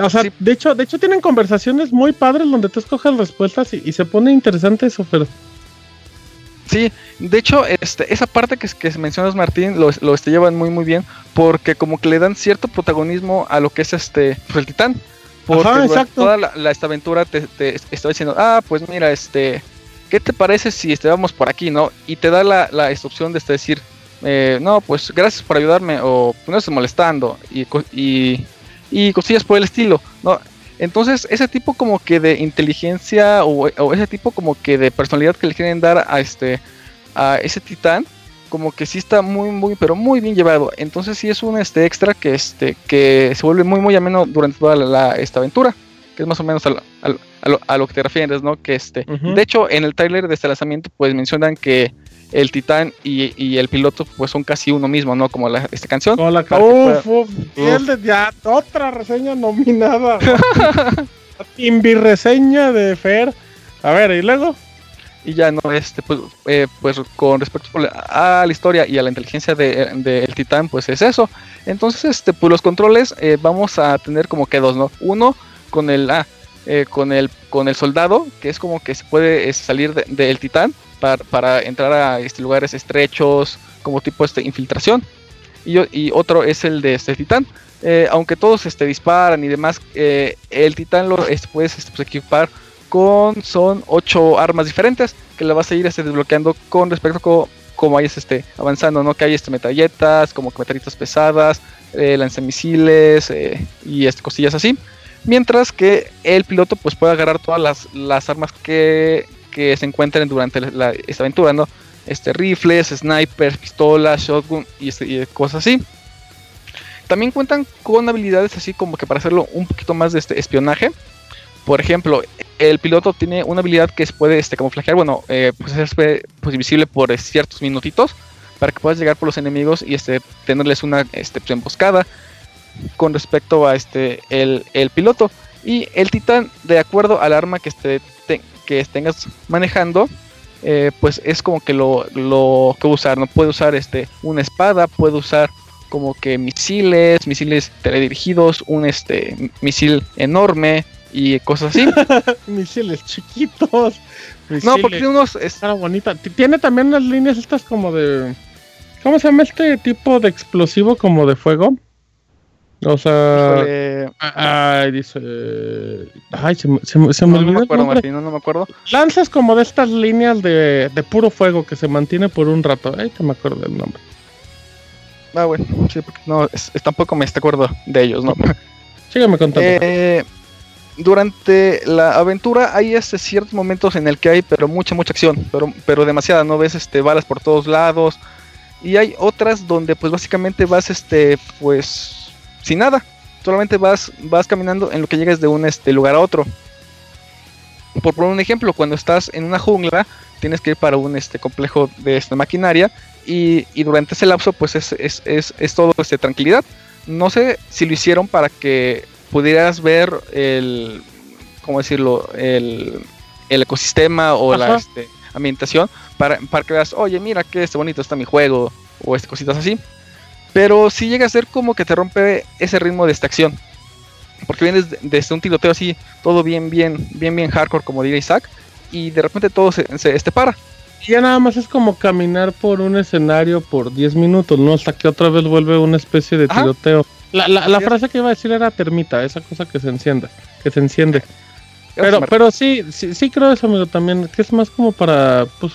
o sea, de hecho, de hecho tienen conversaciones muy padres donde tú escoges respuestas y, se pone interesante eso, pero. Sí, de hecho, este, esa parte que, que mencionas, Martín, lo, lo este, llevan muy muy bien, porque como que le dan cierto protagonismo a lo que es este pues, el titán. Porque toda la, esta aventura te, te está diciendo, ah, pues mira, este, ¿qué te parece si este, vamos por aquí, no? Y te da la, la opción de este, decir, eh, no, pues gracias por ayudarme o no estés molestando y, y, y cosillas por el estilo, ¿no? Entonces, ese tipo como que de inteligencia o, o ese tipo como que de personalidad que le quieren dar a este a ese titán, como que sí está muy, muy, pero muy bien llevado. Entonces sí es un este extra que este que se vuelve muy, muy ameno durante toda la, la- esta aventura, que es más o menos a, lo, a lo que te refieres, ¿no? Que este, de hecho, en el tráiler de este lanzamiento, pues mencionan que el titán y, y el piloto pues son casi uno mismo, ¿no? Como la, esta canción. Como la Para que pueda- Uf, uf, y el de- ya, otra reseña nominada. *laughs* Timbi reseña de Fer. A ver, ¿y luego? y ya no este pues, eh, pues con respecto a la historia y a la inteligencia del de, del titán pues es eso entonces este pues los controles eh, vamos a tener como que dos no uno con el ah, eh, con el con el soldado que es como que se puede eh, salir de- del titán para, entrar a este, lugares estrechos como tipo este infiltración y, otro es el de este titán Eh, aunque todos este disparan y demás eh, el titán lo este, puedes este, pues, equipar con son ocho armas diferentes que la vas a ir este, desbloqueando con respecto a cómo vayas este, avanzando, ¿no? Que hay este, metralletas, como metralletas pesadas, eh, lanzamisiles y este, cosillas así. Mientras que el piloto pues puede agarrar todas las, las armas que, que se encuentren durante la- esta aventura, ¿no? Este, rifles, snipers, pistolas, shotgun y, este, y cosas así. También cuentan con habilidades así como que para hacerlo un poquito más de este espionaje. Por ejemplo, el piloto tiene una habilidad que se puede este, camuflajear, bueno, eh, pues hacerse pues, invisible por ciertos minutitos para que puedas llegar por los enemigos y este, tenerles una este, pues, emboscada con respecto a este el, piloto. Y el titán, de acuerdo al arma que, te- que tengas manejando, eh, pues es como que lo, lo que usar. No puede usar este, una espada, puede usar como que misiles, misiles teledirigidos, un este misil enorme y cosas así. *laughs* Misiles chiquitos. No, porque tiene unos. Está bonita. Tiene también unas líneas estas como de. ¿Cómo se llama este tipo de explosivo como de fuego? O sea. Híjole. Ay, dice. Ay, se, me- se, me- se me No, no olvidó me el acuerdo, nombre. Martín, no, no me acuerdo. Lanzas como de estas líneas de, de puro fuego que se mantiene por un rato. Ay, te me acuerdo del nombre. Ah, bueno, sí, porque no, es- es- tampoco me está acuerdo de ellos, ¿no? *laughs* Sígueme contando. Eh, durante la aventura hay este ciertos momentos en el que hay pero mucha mucha acción, pero pero demasiada, no ves este balas por todos lados y hay otras donde pues básicamente vas este pues sin nada, solamente vas vas caminando en lo que llegas de un este lugar a otro. Por poner un ejemplo, cuando estás en una jungla tienes que ir para un este complejo de esta maquinaria y, y durante ese lapso pues es, es, es, es todo este tranquilidad. No sé si lo hicieron para que pudieras ver el, ¿cómo decirlo? El, el ecosistema o la este, ambientación para, para que veas, oye, mira qué este bonito está mi juego o este, cositas así. Pero sí llega a ser como que te rompe ese ritmo de esta acción. Porque vienes de- desde un tiroteo así, todo bien, bien, bien, bien hardcore, como diría Isaac, y de repente todo se, se este, para. Y ya nada más es como caminar por un escenario por 10 minutos, ¿no? Hasta que otra vez vuelve una especie de Ajá. tiroteo. La, la, la frase que iba a decir era termita, esa cosa que se enciende, que se enciende. Pero, pero sí, sí, sí creo eso, amigo, también, que es más como para, pues,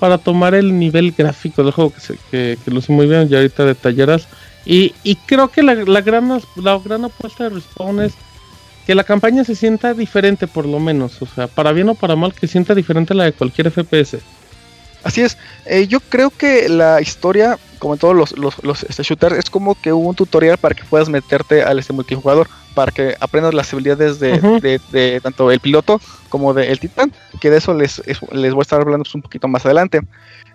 para tomar el nivel gráfico del juego, que, se, que, que luce muy bien, ya ahorita detallarás. Y, y creo que la, la, gran, la gran apuesta de Respawn es que la campaña se sienta diferente, por lo menos, o sea, para bien o para mal, que sienta diferente la de cualquier FPS. Así es, eh, yo creo que la historia, como en todos los, los, los, este, shooters, es como que hubo un tutorial para que puedas meterte al este multijugador, para que aprendas las habilidades de, Ujú. de- de tanto el piloto como del titán, que de eso les, es- les voy a estar hablando pues, un poquito más adelante.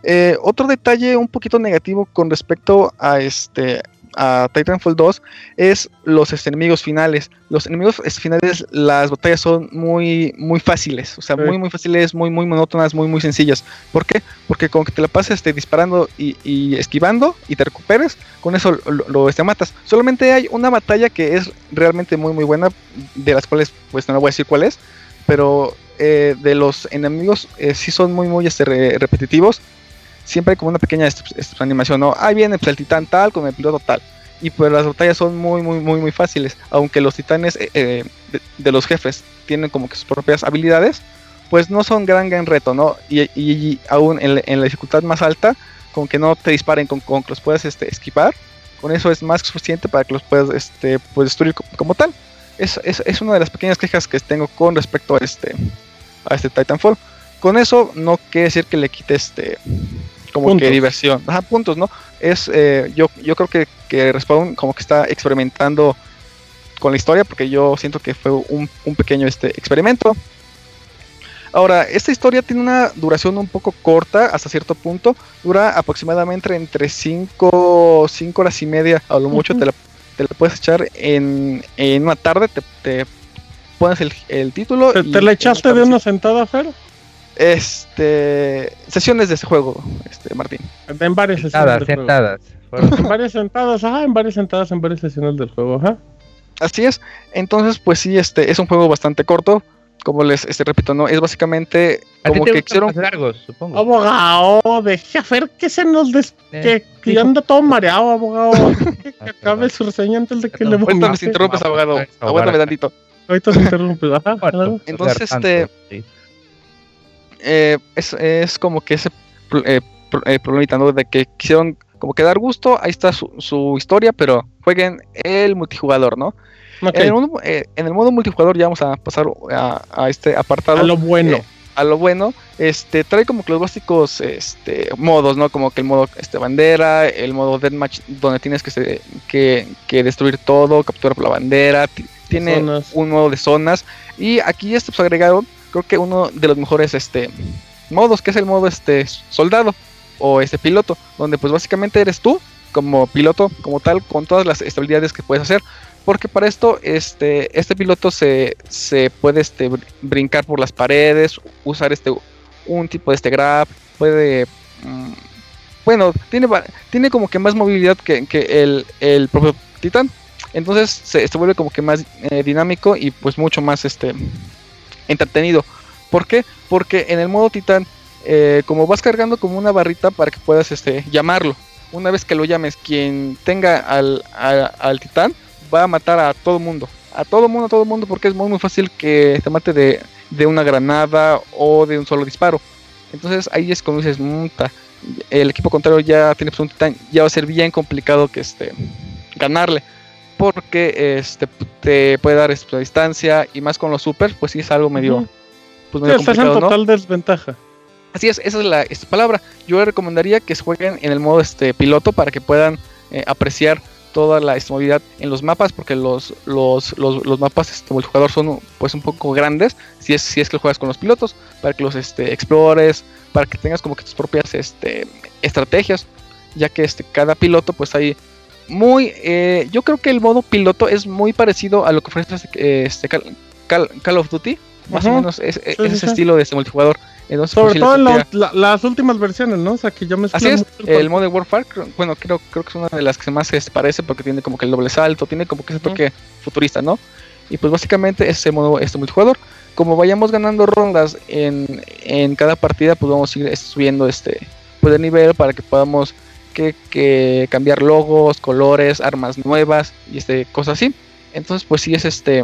Eh, otro detalle un poquito negativo con respecto a este a Titanfall 2 es los enemigos finales. Los enemigos finales, las batallas son muy muy fáciles, o sea, Sí. muy muy fáciles, muy muy monótonas, muy muy sencillas. ¿Por qué? Porque con que te la pases disparando y, y esquivando y te recuperes, con eso lo, lo, este, matas. Solamente hay una batalla que es realmente muy muy buena, de las cuales pues no le voy a decir cuál es, pero eh, de los enemigos eh, sí son muy muy este, re- repetitivos. Siempre hay como una pequeña animación, ¿no? Ahí viene pues, el titán tal con el piloto tal. Y pues las batallas son muy muy muy muy fáciles, aunque los titanes eh, eh, de, los jefes tienen como que sus propias habilidades, pues no son gran gran reto, ¿no? Y, aún en, la- dificultad más alta, con que no te disparen, con, con que los puedas este, esquivar, con eso es más que suficiente para que los puedas este, pues, destruir co- como, tal. Es, es, es una de las pequeñas quejas que tengo con respecto a este, a este Titanfall. Con eso no quiere decir que le quite este como Puntos. que diversión. Ajá, puntos, ¿no? Es eh, yo, yo creo que, que Respawn como que está experimentando con la historia, porque yo siento que fue un, un pequeño este experimento. Ahora, esta historia tiene una duración un poco corta hasta cierto punto. Dura aproximadamente entre 5 cinco horas y media, a lo mucho te, la, te la puedes echar en, en una tarde. Te, te pones el, el título. ¿Te, y te la echaste de una sentada, Fer? Este. Sesiones de ese juego, este, Martín. En varias sesiones Sentadas, del juego. sentadas. Fueron- En varias sentadas, ajá, en varias sentadas, en varias sesiones del juego, ajá. Así es. Entonces, pues sí, este es un juego bastante corto. Como les este, repito, no es básicamente A ti como te que largos, supongo. Abogado, deje a Fer que se nos des... Eh, que, anda todo mareado, abogado. *laughs* que, que acabe su reseña antes de que Perdón. le Ahorita me vomite. interrumpes, abogado. Aguántame tantito. Ahorita se interrumpe, ajá. Entonces, Tanto, este- sí. Eh, es, es como que ese eh, eh, problemita, ¿no? De que quisieron como que dar gusto. Ahí está su, su historia, pero jueguen el multijugador, ¿no? Ok, En, el modo, eh, en el modo multijugador ya vamos a pasar a, a este apartado. a lo bueno. eh, a lo bueno, este trae como que los básicos este, modos, ¿no? Como que el modo este, bandera, el modo deathmatch donde tienes que, se- que, que destruir todo, capturar la bandera, ti- tiene Zonas. un modo de zonas y aquí este pues agregado creo que uno de los mejores este modos que es el modo este soldado o este piloto, donde pues básicamente eres tú como piloto como tal con todas las estabilidades que puedes hacer. Porque para esto, este, este piloto se, se puede este, br- brincar por las paredes, usar este un tipo de este grab, puede mm, bueno, tiene tiene como que más movilidad que, que el, el propio Titán. Entonces se, se vuelve como que más eh, dinámico y pues mucho más este entretenido. ¿Por qué? Porque en el modo Titán, eh, como vas cargando como una barrita para que puedas este, llamarlo. Una vez que lo llames, quien tenga al, al Titán va a matar a todo mundo. A todo mundo, a todo mundo, porque es muy, muy fácil que te mate de, de una granada o de un solo disparo. Entonces ahí es cuando dices, "Mm, ta, el equipo contrario ya tiene pues, un titán, ya va a ser bien complicado que este ganarle. Porque este te puede dar este, distancia y más con los supers, pues sí es algo medio, pues, Sí, medio estás en total desventaja. Así es, esa es la esta palabra. Yo les recomendaría que jueguen en el modo este piloto para que puedan eh, apreciar toda la este, movilidad en los mapas, porque los, los, los, los mapas este, multijugador son pues un poco grandes, si es, si es que juegas con los pilotos, para que los este, explores, para que tengas como que tus propias este, estrategias, ya que este, cada piloto pues hay muy, eh, yo creo que el modo piloto es muy parecido a lo que ofrece eh, este, Call, Call- Call of Duty, más o menos es, es Sí, ese sí. estilo de este multijugador. Entonces, Sobre todo la- la- las últimas versiones, ¿no? O sea, que yo me Así es, el Modern Warfare, creo- bueno, creo, creo que es una de las que más se parece porque tiene como que el doble salto, tiene como que ese toque futurista, ¿no? Y pues básicamente ese modo este multijugador. Como vayamos ganando rondas en, en cada partida, pues vamos a ir este, subiendo este pues, de nivel para que podamos que, que cambiar logos, colores, armas nuevas y este cosas así. Entonces, pues sí es este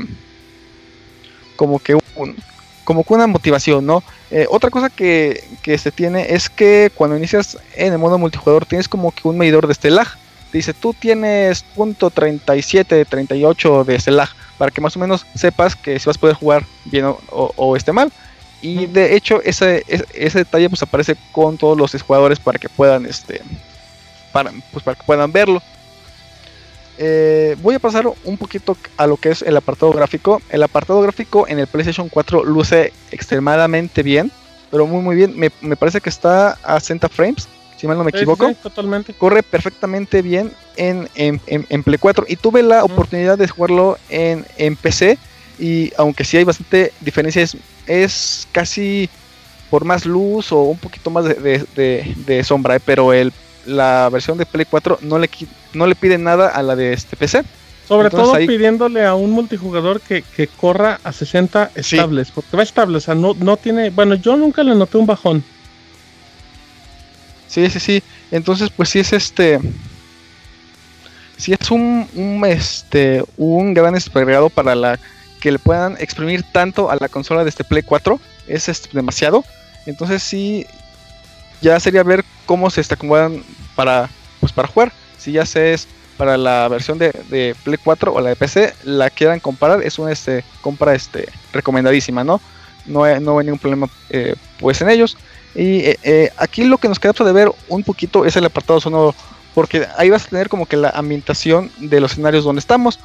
como que un, como que una motivación, ¿no? Eh, otra cosa que, que se tiene es que cuando inicias en el modo multijugador tienes como que un medidor de este lag. Dice, tú tienes punto 37, 38 de este lag, para que más o menos sepas que si vas a poder jugar bien o, o- o esté mal. Y de hecho ese, ese, ese detalle pues aparece con todos los jugadores para que puedan este para, pues, para que puedan verlo. Eh, voy a pasar un poquito a lo que es el apartado gráfico. El apartado gráfico en el PlayStation 4 luce extremadamente bien, pero muy muy bien. Me, me parece que está a 60 frames, si mal no me sí, equivoco. sí, totalmente. Corre perfectamente bien en, en, en- en Play 4 y tuve la oportunidad de jugarlo en, en PC y aunque sí hay bastante diferencia, es, es casi por más luz o un poquito más de, de- de- de sombra, eh, pero el, la versión de Play 4 no le, no le pide nada a la de este PC. Sobre Entonces todo ahí- pidiéndole a un multijugador que, que corra a 60 estables, porque va estable, o sea, no, no tiene, bueno, yo nunca le noté un bajón. Sí, sí, sí. Entonces, pues sí es este. Sí es un, un, este un gran agregado para la que le puedan exprimir tanto a la consola de este Play 4. Es este, demasiado. Entonces sí. Ya sería ver cómo se acomodan para, pues, para jugar. Si ya se es para la versión de, de Play 4 o la de PC, la quieran comparar, es una este, compra este, recomendadísima, ¿no? No hay, no hay ningún problema eh, pues en ellos. Y eh, eh, aquí lo que nos queda de ver un poquito es el apartado sonoro, porque ahí vas a tener como que la ambientación de los escenarios donde estamos.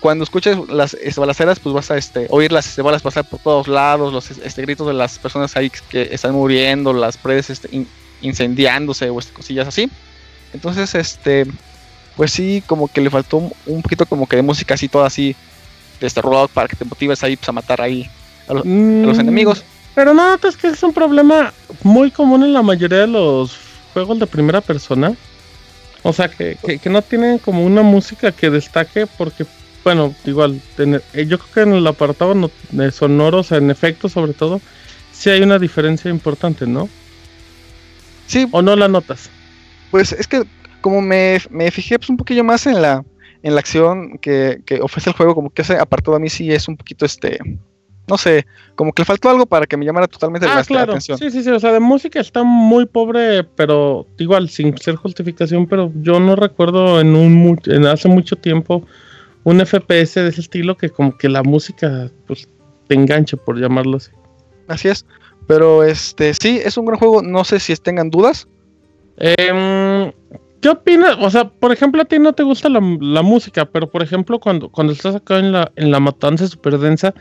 Cuando escuches las balaceras, pues vas a este, oír las balas pasar por todos lados, los este, gritos de las personas ahí que están muriendo, las paredes este, in- incendiándose o este, cosillas así. Entonces, este, pues sí, como que le faltó un, poquito como que de música así, toda así, de este rollout para que te motives ahí pues, a matar ahí a, lo- a los Mm, enemigos. Pero no, es que es un problema muy común en la mayoría de los juegos de primera persona. O sea, que, que, que no tienen como una música que destaque porque, bueno, igual, en- eh, yo creo que en el apartado no- de sonoros, en efectos sobre todo, sí hay una diferencia importante, ¿no? Sí. ¿O no la notas? Pues es que como me, me fijé pues, un poquillo más en la, en la acción que, que ofrece el juego, como que ese apartado a mí sí es un poquito este, no sé, como que le faltó algo para que me llamara totalmente la Ah, este, claro. atención. Sí, sí, sí. O sea, de música está muy pobre, pero igual, sin ser justificación, pero yo no recuerdo en un en hace mucho tiempo un FPS de ese estilo que como que la música pues te enganche, por llamarlo así. Así es. Pero este, sí, es un gran juego. No sé si tengan dudas. Em, ¿Qué opinas? O sea, por ejemplo, a ti no te gusta la, la música, pero por ejemplo, cuando, cuando estás acá en la, en la matanza super densa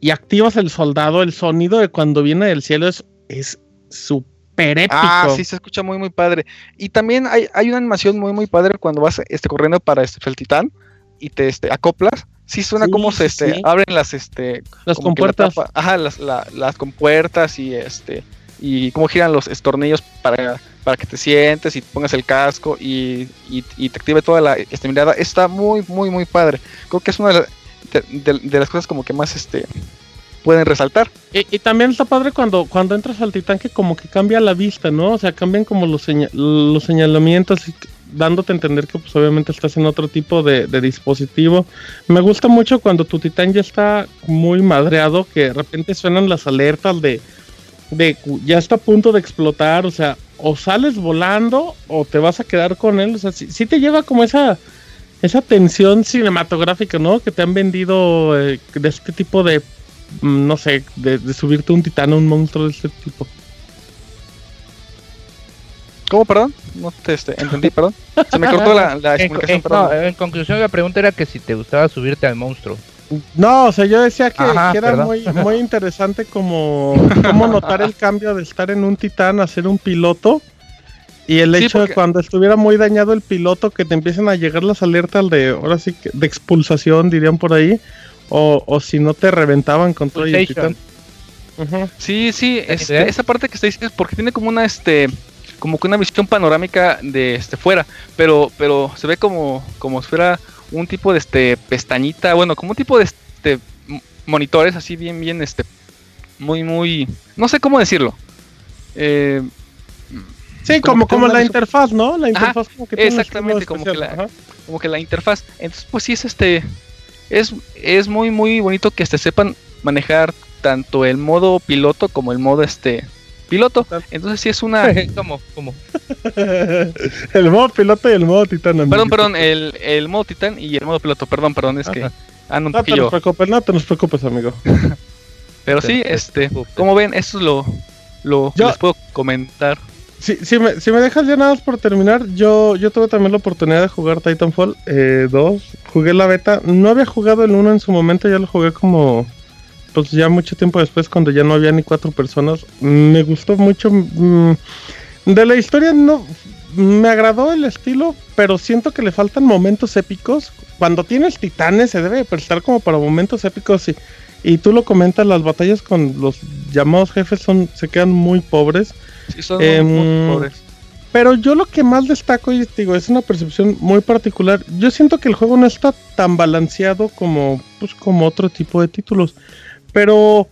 y activas el soldado, el sonido de cuando viene del cielo es es súper épico. Ah, sí, se escucha muy, muy padre. Y también hay, hay una animación muy, muy padre cuando vas este, corriendo para este el titán y te este, acoplas. Sí suena Sí, como se este, sí. abren las este Las la compuertas. ajá, las, la- las compuertas y este y cómo giran los estornillos para, para que te sientes y te pongas el casco y, y- y te active toda la este, mirada. Está muy, muy, muy padre. Creo que es una de, la- de- de- de las cosas como que más este pueden resaltar. Y, y también está padre cuando, cuando entras al titán que como que cambia la vista, ¿no? O sea, cambian como los, seña- los señalamientos dándote a entender que pues obviamente estás en otro tipo de, dispositivo. Me gusta mucho cuando tu titán ya está muy madreado, que de repente suenan las alertas de, de ya está a punto de explotar, o sea, o sales volando o te vas a quedar con él, o sea, sí te lleva como esa esa tensión cinematográfica, ¿no? Que te han vendido eh, de este tipo de mm, no sé, de, de subirte un titán a un monstruo de este tipo. ¿Cómo, perdón? No te este, entendí, *laughs* perdón. Se me cortó la, la En, explicación, en- perdón. no, en conclusión, la pregunta era que si te gustaba subirte al monstruo. No, o sea, yo decía que, Ajá, que era muy, *laughs* muy interesante como, como notar el cambio de estar en un titán a ser un piloto. Y el Sí, hecho porque- de cuando estuviera muy dañado el piloto, que te empiecen a llegar las alertas de, ahora sí, que de expulsación, dirían por ahí. O, o si no te reventaban con todo y el titán. Sí, sí, este, esa parte que está diciendo es porque tiene como una este como que una visión panorámica de este fuera, pero pero se ve como como si fuera un tipo de este pestañita, bueno, como un tipo de este monitores así bien bien este muy muy no sé cómo decirlo. Eh, Sí, Como como, la interfaz, ¿no? La Ajá, interfaz como que tiene exactamente, como que la- como que la interfaz. Entonces, pues sí es este es es muy muy bonito que este sepan manejar tanto el modo piloto como el modo este piloto. Entonces sí es una *laughs* ¿Cómo? ¿Cómo? el modo piloto y el modo titán. Perdón, amiguito. perdón, el, el modo titán y el modo piloto, perdón, perdón, es que Ajá. un No te nos preocupes, no te nos preocupes, amigo. *laughs* Pero sí, este, como ven, eso es lo, lo que Yo- les puedo comentar. Si, si, me, si me dejas ya nada más por terminar, yo, yo tuve también la oportunidad de jugar Titanfall eh, 2. Jugué la beta. No había jugado el 1 en su momento, ya lo jugué como. Pues ya mucho tiempo después, cuando ya no había ni cuatro personas. Me gustó mucho. mm, de la historia no. Me agradó el estilo, pero siento que le faltan momentos épicos. Cuando tienes titanes, se debe prestar como para momentos épicos. Y, y tú lo comentas, las batallas con los llamados jefes son se quedan muy pobres. Sí, son muy- Em, muy pobres. Pero yo lo que más destaco, y digo, es una percepción muy particular. Yo siento que el juego no está tan balanceado como, pues, como otro tipo de títulos. Pero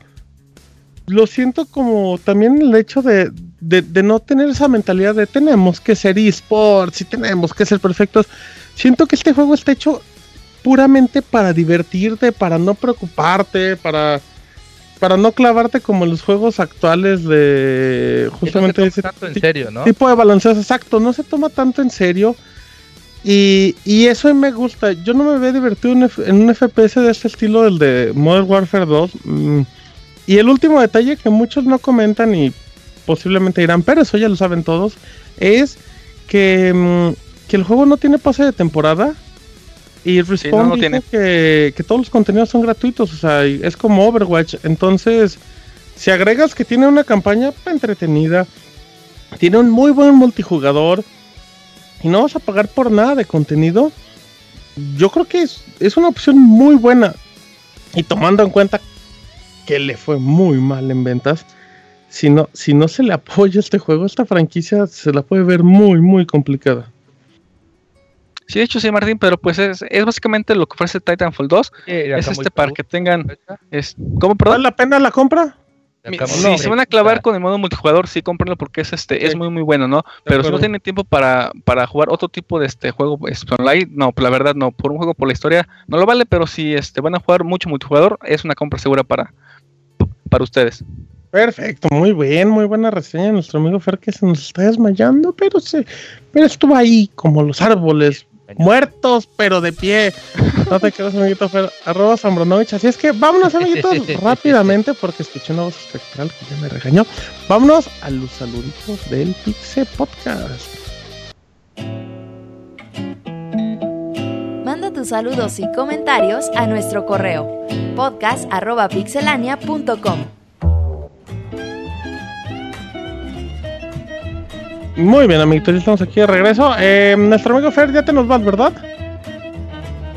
lo siento como también el hecho de, de, de no tener esa mentalidad de tenemos que ser esports y tenemos que ser perfectos. Siento que este juego está hecho puramente para divertirte, para no preocuparte, para para no clavarte como en los juegos actuales de justamente no ese tanto en serio, ¿no? tipo de balanceos, exacto, no se toma tanto en serio. Y, y eso me gusta. Yo no me había divertido en, un FPS de este estilo, del de Modern Warfare 2. mm, Y el último detalle que muchos no comentan y posiblemente dirán, pero eso ya lo saben todos, es que, mm, que el juego no tiene pase de temporada. Y Respawn no, no dijo tiene. Que, que todos los contenidos son gratuitos, o sea, es como Overwatch. Entonces, si agregas que tiene una campaña entretenida, tiene un muy buen multijugador y no vas a pagar por nada de contenido, yo creo que es, es una opción muy buena. Y tomando en cuenta que le fue muy mal en ventas, si no, si no se le apoya este juego, esta franquicia se la puede ver muy, muy complicada. Sí, de hecho sí, Martín, pero pues es, es básicamente lo que ofrece Titanfall 2. es este para que tengan... Es, ¿Cómo, perdón? ¿Vale la pena la compra? Mi- si se van a clavar con el modo multijugador, sí, cómprenlo porque es este es muy muy bueno, ¿no? Pero si no tienen tiempo para, para jugar otro tipo de este juego pues, online, no, pues, la verdad no, por un juego por la historia no lo vale, pero si este van a jugar mucho multijugador, es una compra segura para, para ustedes. Perfecto, muy bien, muy buena reseña nuestro amigo Fer que se nos está desmayando, pero se, pero estuvo ahí como los árboles, muertos pero de pie. No te quedas, amiguito Fer, arroba Zambronovich. Así es que vámonos, amiguitos, *laughs* rápidamente, porque escuché una voz espectral que ya me regañó. Vámonos a los saluditos del Pixe Podcast. Manda tus saludos y comentarios a nuestro correo podcast.pixelania.com. Muy bien, amiguitos, ya estamos aquí de regreso. Eh, nuestro amigo Fer, ya te nos vas, ¿verdad?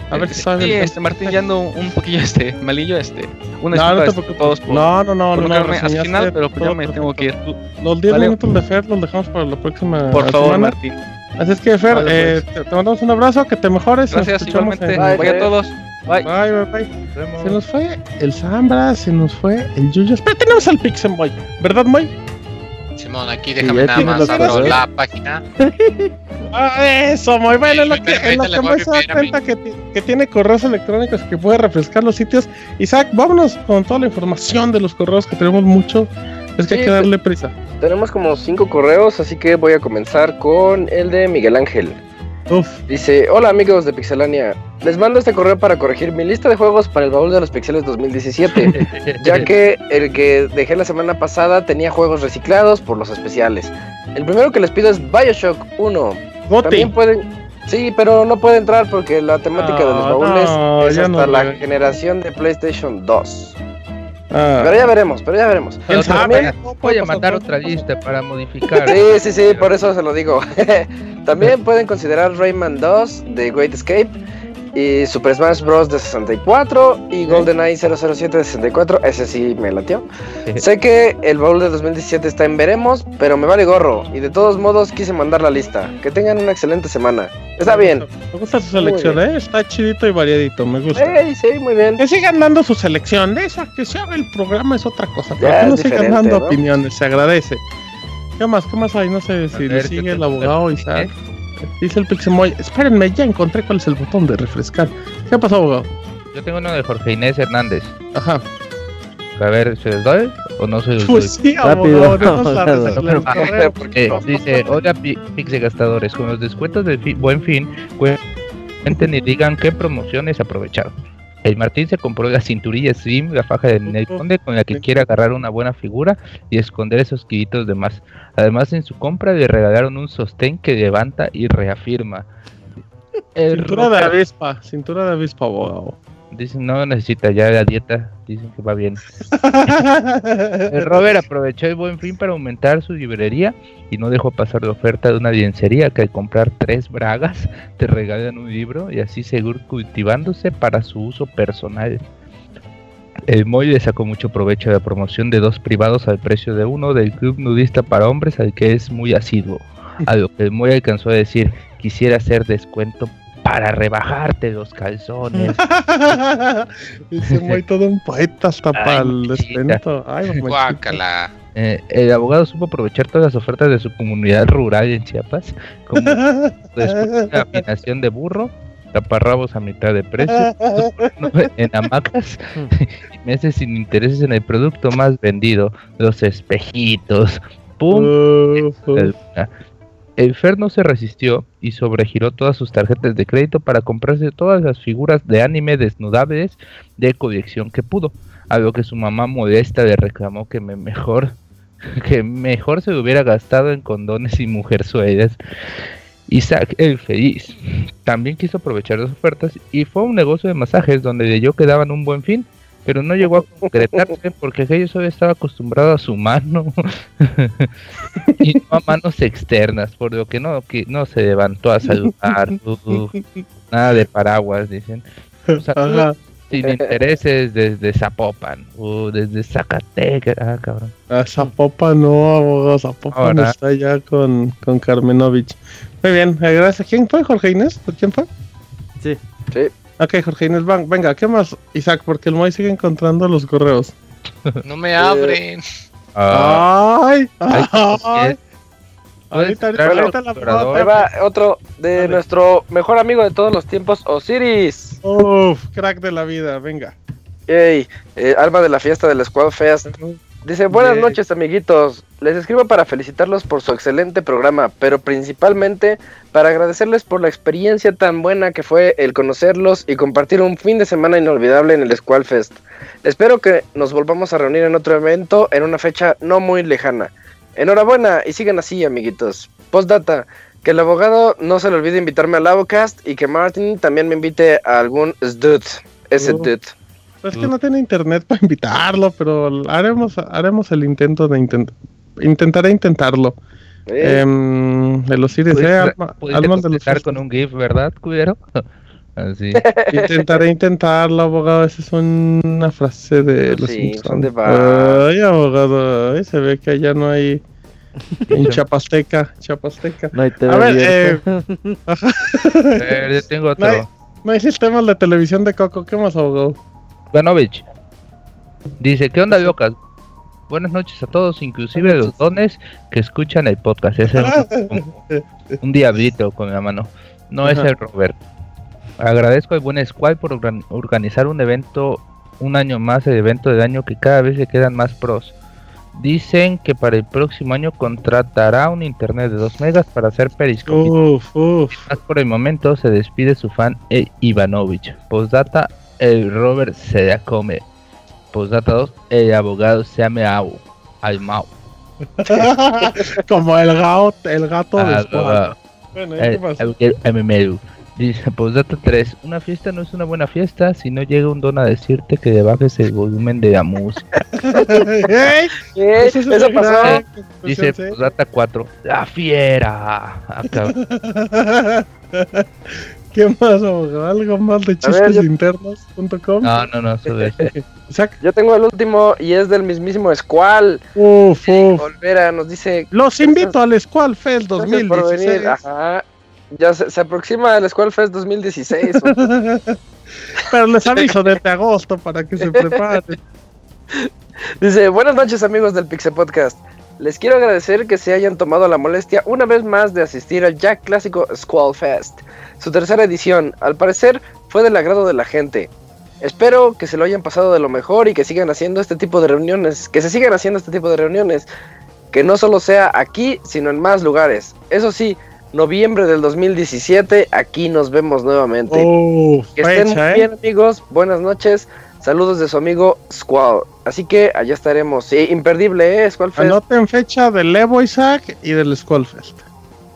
A ver si Sí, sabes. este Martín ya ando un poquillo este malillo, este una No, no te este, preocupes. todos por, No, no, no, por no, no, reseñaste final, pero pues ya me tengo que ir. Los 10 Vale. minutos de Fer los dejamos para la próxima Por favor, semana. Martín. Así es que, Fer, Vale, eh, te, mandamos un abrazo, que te mejores. Gracias igualmente. en- Bye a todos. Bye. Bye, bye, bye. Se nos fue el Zambra, se nos fue el Yuyo. Pero tenemos al Pixenboy, ¿verdad, Moy? Simón, aquí déjame nada más abro la página. *laughs* Ah, eso, muy bueno. lo que, en lo que Moy se da cuenta que, que tiene correos electrónicos que puede refrescar los sitios. Isaac, vámonos con toda la información de los correos que tenemos mucho. Es que hay Sí, que te- darle prisa. Tenemos como cinco correos, así que voy a comenzar con el de Miguel Ángel. Dice, hola amigos de Pixelania, les mando este correo para corregir mi lista de juegos para el baúl de los pixeles 2017, *laughs* ya que el que dejé la semana pasada tenía juegos reciclados por los especiales. El primero que les pido es Bioshock 1. También pueden... Sí, pero no puede entrar porque la temática de los No, baúles no, es hasta no la generación de PlayStation 2. Ah. Pero ya veremos, pero ya veremos. Pero También- Voy a mandar otra lista para modificar. Sí, sí, sí, por eso se lo digo. *laughs* También pueden considerar Rayman 2 de Great Escape y Super Smash Bros. de 64 y GoldenEye 007 de 64. Ese sí me latió. sé que el baúl de 2017 está en veremos, pero me vale gorro. Y de todos modos quise mandar la lista. Que tengan una excelente semana. Está bien. Me gusta su selección, ¿eh? Está chidito y variadito, me gusta. Ey, sí, muy bien. Que sigan dando su selección. De esa que se haga el programa es otra cosa. Pero que no sigan dando ¿no? opiniones, se agradece. ¿Qué más? ¿Qué más hay? No sé si le sigue ¿qué el te- abogado Isaac. Dice el Pixemoy. Espérenme, ya encontré cuál es el botón de refrescar. ¿Qué pasó, abogado? Yo tengo uno de Jorge Inés Hernández. Ajá. A ver, ¿se los doy o no se los Pues doy? sí, abogado, no nos *laughs* sabes *laughs* dice, hola Pi- Pix de Gastadores, con los descuentos del fi- Buen Fin, cuenten y digan qué promociones aprovecharon. El Martín se compró la cinturilla Slim, la faja de Ninel Conde, con la que quiere agarrar una buena figura y esconder esos kilitos de más. Además, en su compra le regalaron un sostén que levanta y reafirma. El Cintura de avispa, cintura de avispa, abogado. Dicen, no necesita ya la dieta, dicen que va bien. *laughs* El Robert aprovechó el buen fin para aumentar su librería y no dejó pasar la oferta de una liencería que al comprar tres bragas te regalan un libro y así seguir cultivándose para su uso personal. El Moy le sacó mucho provecho de la promoción de dos privados al precio de uno del club nudista para hombres al que es muy asiduo. A lo que el Moy alcanzó a decir, quisiera hacer descuento para rebajarte los calzones. *laughs* Dice muy todo un poeta *laughs* hasta para el. Ay. Guácala. Eh, el abogado supo aprovechar todas las ofertas de su comunidad rural en Chiapas, como *laughs* después de la afinación de burro, taparrabos a mitad de precio, en hamacas y meses sin intereses en el producto más vendido, los espejitos. ¡Pum! El Fer no se resistió y sobregiró todas sus tarjetas de crédito para comprarse todas las figuras de anime desnudables de colección que pudo, a lo que su mamá modesta le reclamó que me mejor *laughs* que mejor se hubiera gastado en condones y mujerzuelas. Isaac el feliz también quiso aprovechar las ofertas y fue a un negocio de masajes donde leyó que daban un buen fin, pero no llegó a concretarse porque solo estaba acostumbrado a su mano *laughs* y no a manos externas, por lo que no, que no se levantó a saludar, nada de paraguas, dicen. sin intereses desde Zapopan o desde Zacatecas, ah, cabrón. A Zapopan no, abogado, Zapopan está ya con, con Carmenovich. Muy bien, eh, gracias. ¿Quién fue, Jorge Inés? ¿Quién fue? Sí. Sí. Ok, Jorge Inés, venga, ¿qué más, Isaac? Porque el Moy sigue encontrando los correos. *laughs* No me abren. *laughs* ay, ay, Ahorita, ahorita, la va otro de nuestro mejor amigo de todos los tiempos, Osiris. Uf, crack de la vida, venga. Ey, eh, Alma de la fiesta del Squad Fest. Dice, buenas noches amiguitos, les escribo para felicitarlos por su excelente programa, pero principalmente para agradecerles por la experiencia tan buena que fue el conocerlos y compartir un fin de semana inolvidable en el Squall Fest. Espero que nos volvamos a reunir en otro evento en una fecha no muy lejana. Enhorabuena y sigan así, amiguitos. Postdata, que el abogado no se le olvide invitarme al Lavocast y que Martin también me invite a algún SDUT. Ese Uh. Es que no tiene internet para invitarlo, pero haremos, haremos el intento de intentar. Intentaré intentarlo. Eh. Em, de los eh, alma- pudiste almas de los contestar con un GIF, ¿verdad, culero? *laughs* Así. Intentaré intentarlo, abogado. Esa es una frase de los Sí, Simpson. ¿dónde vas? Ay, abogado. ay, se ve que allá no hay. *laughs* En Chapasteca, Chapasteca. No hay TV A ver, eh, *laughs* yo tengo No hay, otro. no hay sistemas de televisión de Coco. ¿Qué más, abogado? Vanovich dice, ¿qué onda, locas? Buenas noches a todos, inclusive los dones que escuchan el podcast. Es el- como un diablito con la mano. No es el Robert. Agradezco al buen Squad por organ- organizar un evento, un año más, el evento del año que cada vez se quedan más pros. Dicen que para el próximo año contratará un internet de 2 megas para hacer Periscope. Uf, uf. Más por el momento se despide su fan e Ivanovich. Postdata, el Robert se la come. Postdata 2, el abogado se llama Au. Al Mau. *laughs* Como el gato, el gato de Ah, Squad. ah, Bueno, ¿y el- qué pasó? el- el MMU. Dice Postdata 3, una fiesta no es una buena fiesta si no llega un don a decirte que le bajes el volumen de la música. *laughs* ¡Ey! ¿Qué? Eso es ¿Eso pasó? gran Dice. Postdata 4, la fiera. Ah, cabrón. *laughs* *laughs* ¿Qué más, abogado? ¿Algo más de chistesinternos.com? No, no, no, sube eso. Isaac. *laughs* Yo tengo el último y es del mismísimo Squall. Uf, uf. Olvera nos dice. Los invito al Squall Fest Gracias por 2016. venir. Ajá. Ya se, se aproxima el Squall Fest 2016. *laughs* Pero les aviso desde agosto para que se preparen. Dice, buenas noches amigos del Pixel Podcast. Les quiero agradecer que se hayan tomado la molestia una vez más de asistir al ya clásico Squall Fest, su tercera edición. Al parecer fue del agrado de la gente. Espero que se lo hayan pasado de lo mejor y que sigan haciendo este tipo de reuniones, que se sigan haciendo este tipo de reuniones, que no solo sea aquí, sino en más lugares. Eso sí, noviembre del 2017, aquí nos vemos nuevamente. Uf, Que estén fecha, ¿eh? bien, amigos. Buenas noches. Saludos de su amigo Squall. Así que allá estaremos. Sí, imperdible, ¿eh? Squall Fest. Anoten fecha del Evo Isaac y del Squall Fest.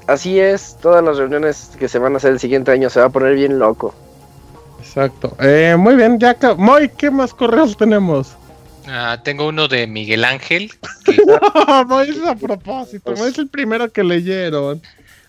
Así es. Todas las reuniones que se van a hacer el siguiente año se va a poner bien loco. Exacto. Eh, muy bien, ya. acá- Moy, ¿qué más correos tenemos? Ah, tengo uno de Miguel Ángel. *laughs* Moy es a propósito. Moy es el primero que leyeron.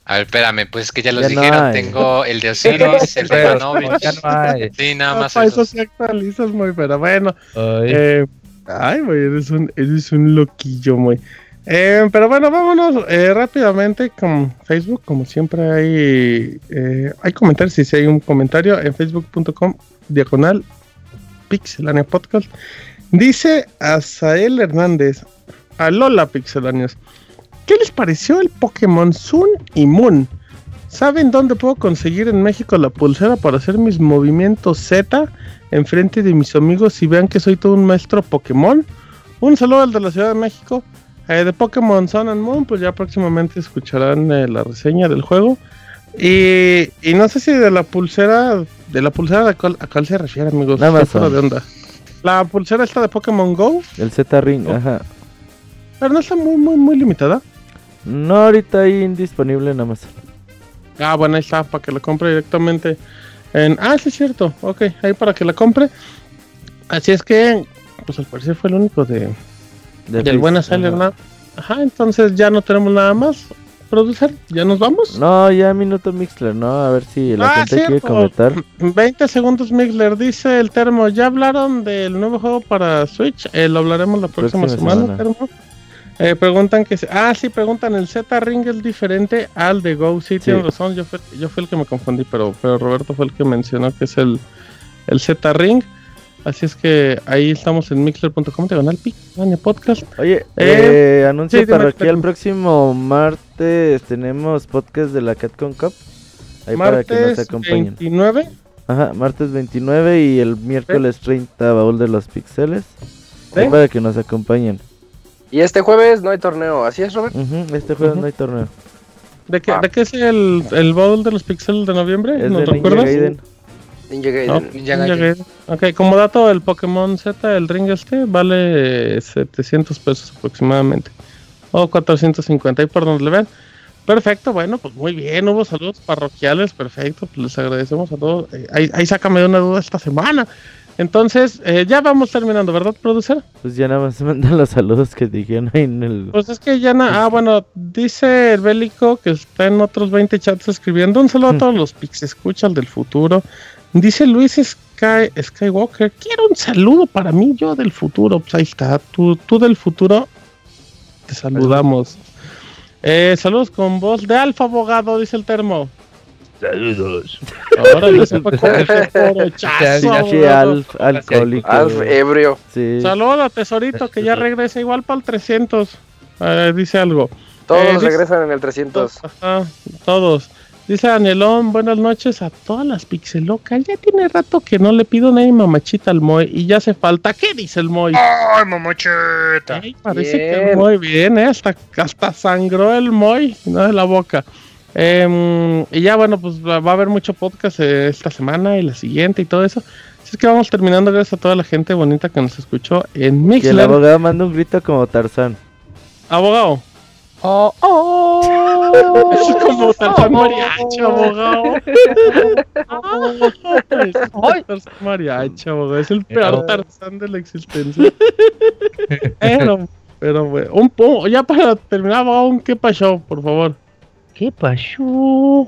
A ver, espérame, pues es que ya los Ya dijeron. Tengo el de Osiris, el de Pero, Ivanovich. ya no hay. Sí, nada más Para eso. eso se actualizas, muy, pero bueno. Ay. Eh, ay, güey, eres un, eres un loquillo, muy. Eh, pero bueno, vámonos eh, rápidamente con Facebook. Como siempre hay, eh, hay comentarios. Si hay un comentario en facebook.com diagonal pixelania podcast. Dice Azael Hernández. Alola pixelanios. ¿Qué les pareció el Pokémon Sun y Moon? ¿Saben dónde puedo conseguir en México la pulsera para hacer mis movimientos Z enfrente de mis amigos y vean que soy todo un maestro Pokémon? Un saludo al de la Ciudad de México. Eh, de Pokémon Sun and Moon, pues ya próximamente escucharán eh, la reseña del juego. Y, y no sé si de la pulsera, de la pulsera a cuál, a cuál se refiere, amigos. De onda. La pulsera esta de Pokémon Go, El Z Ring, ajá. pero no está muy, muy, muy limitada. No, ahorita ahí indisponible en Amazon. Ah, bueno, ahí está, para que la compre directamente en... Ah, sí es cierto, ok, ahí para que la compre. Así es que, pues al parecer fue el único de, De del Fix, buen seller. ¿no? Ajá, entonces ya no tenemos nada más. Producer, ¿ya nos vamos? No, ya minuto Mixler, ¿no? A ver si la Ah, gente quiere cierto. comentar. 20 segundos Mixler, dice el termo. ¿Ya hablaron del nuevo juego para Switch? Eh, lo hablaremos la próxima, Próxima semana, semana. termo. Eh, preguntan que... Ah, sí, preguntan, ¿el Z Ring es diferente al de Go? Sí, tienen razón, yo fui, yo fui el que me confundí, pero, pero Roberto fue el que mencionó que es el, el Z Ring. Así es que ahí estamos en mixler.com, diagonal pic, Vania podcast. Oye, Eh, eh, anuncio sí, dime, parroquial. Pepe. próximo martes tenemos podcast de la CatCon Cup. Ahí para que nos Martes acompañen. 29. Ajá, martes 29 y el miércoles 30 baúl de los pixeles. Ahí ¿Sí? para que nos acompañen. Y este jueves no hay torneo, ¿así es, Robert? Este jueves no hay torneo. ¿De qué, ¿De qué es el, el bowl de los pixeles de noviembre? Es ¿Nos de Ninja recuerdas? Gaiden. Ninja Gaiden. No, Ninja Ninja Gaiden. Gaiden. Ok, como dato, el Pokémon Z, el ring este, vale 700 pesos aproximadamente. O 450, ahí por donde le ven. Perfecto, bueno, pues muy bien, hubo saludos parroquiales, perfecto, pues les agradecemos a todos. Eh, ahí, ahí sácame de una duda esta semana. Entonces, eh, ya vamos terminando, ¿verdad, producer? Pues ya nada más *laughs* mandan los saludos que dijeron ahí en el. Pues es que ya na- Ah, bueno, dice el Bélico que está en otros 20 chats escribiendo. Un saludo a todos los Pix escuchas del futuro. Dice Luis Sky, Skywalker, quiero un saludo para mí, yo del futuro. Pues ahí está, tú, tú del futuro, te saludamos. Eh, saludos con voz de Alfa Abogado, dice el termo. Saludos. Ahora ya se fue *laughs* con ese porochazo. Alf, alcohólico. Alf ebrio. Sí. Saludos, tesorito, que ya regresa igual para el 300. Eh, dice algo. Todos Eh, dice- regresan en el 300. Ajá, todos. Dice Danielón, buenas noches a todas las pixelocas. Ya tiene rato que no le pido ni mamachita al Moy y ya hace falta. ¿Qué dice el Moy? ¡Ay, mamacheta! Ay, parece que Bien. el Moy bien, ¿eh? Hasta, hasta sangró el Moy, no de la boca. Em, y ya, bueno, pues va, a haber mucho podcast eh, esta semana y la siguiente y todo eso. Así es que vamos terminando. Gracias a toda la gente bonita que nos escuchó en Que el Mixler. abogado manda un grito como Tarzán. Abogado. Oh, oh. Es *laughs* como Tarzán Mariachi, abogado. *laughs* Es Tarzán Mariachi, abogado. Es el peor Tarzán de la existencia. *laughs* Pero, pero, güey. Un, po- ya para terminar, abogado, un qué pasó, por favor. ¿Qué pasó?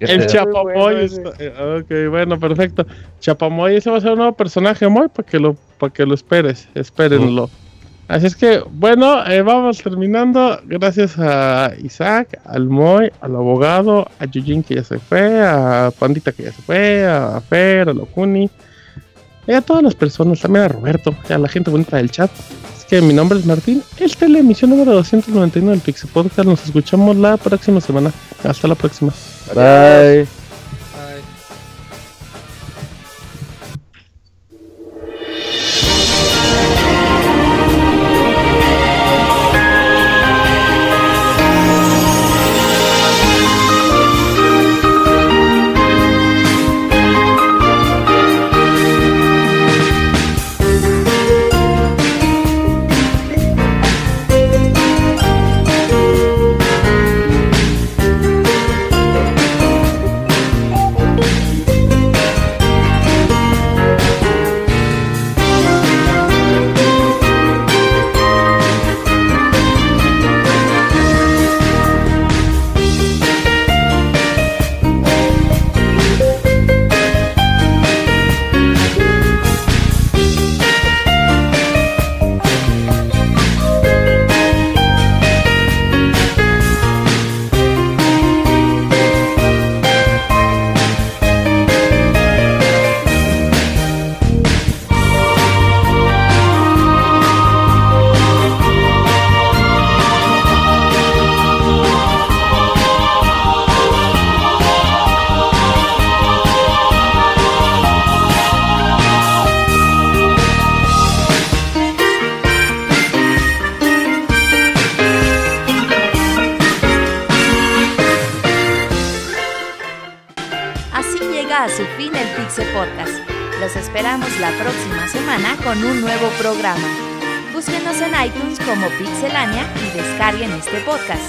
El Chapamoy. ok, bueno, perfecto. Chapamoy, ese va a ser un nuevo personaje, Moy, para que lo, para que lo esperes, espérenlo. Así es que, bueno, eh, vamos terminando. Gracias a Isaac, al Moy, al abogado, a Yujin que ya se fue, a Pandita que ya se fue, a Fer, a Locuni, y a todas las personas, también a Roberto, a la gente bonita del chat. Así que mi nombre es Martín. Esta es la emisión número 291 del Pixel Podcast. Nos escuchamos la próxima semana. Hasta la próxima. Bye. Este podcast.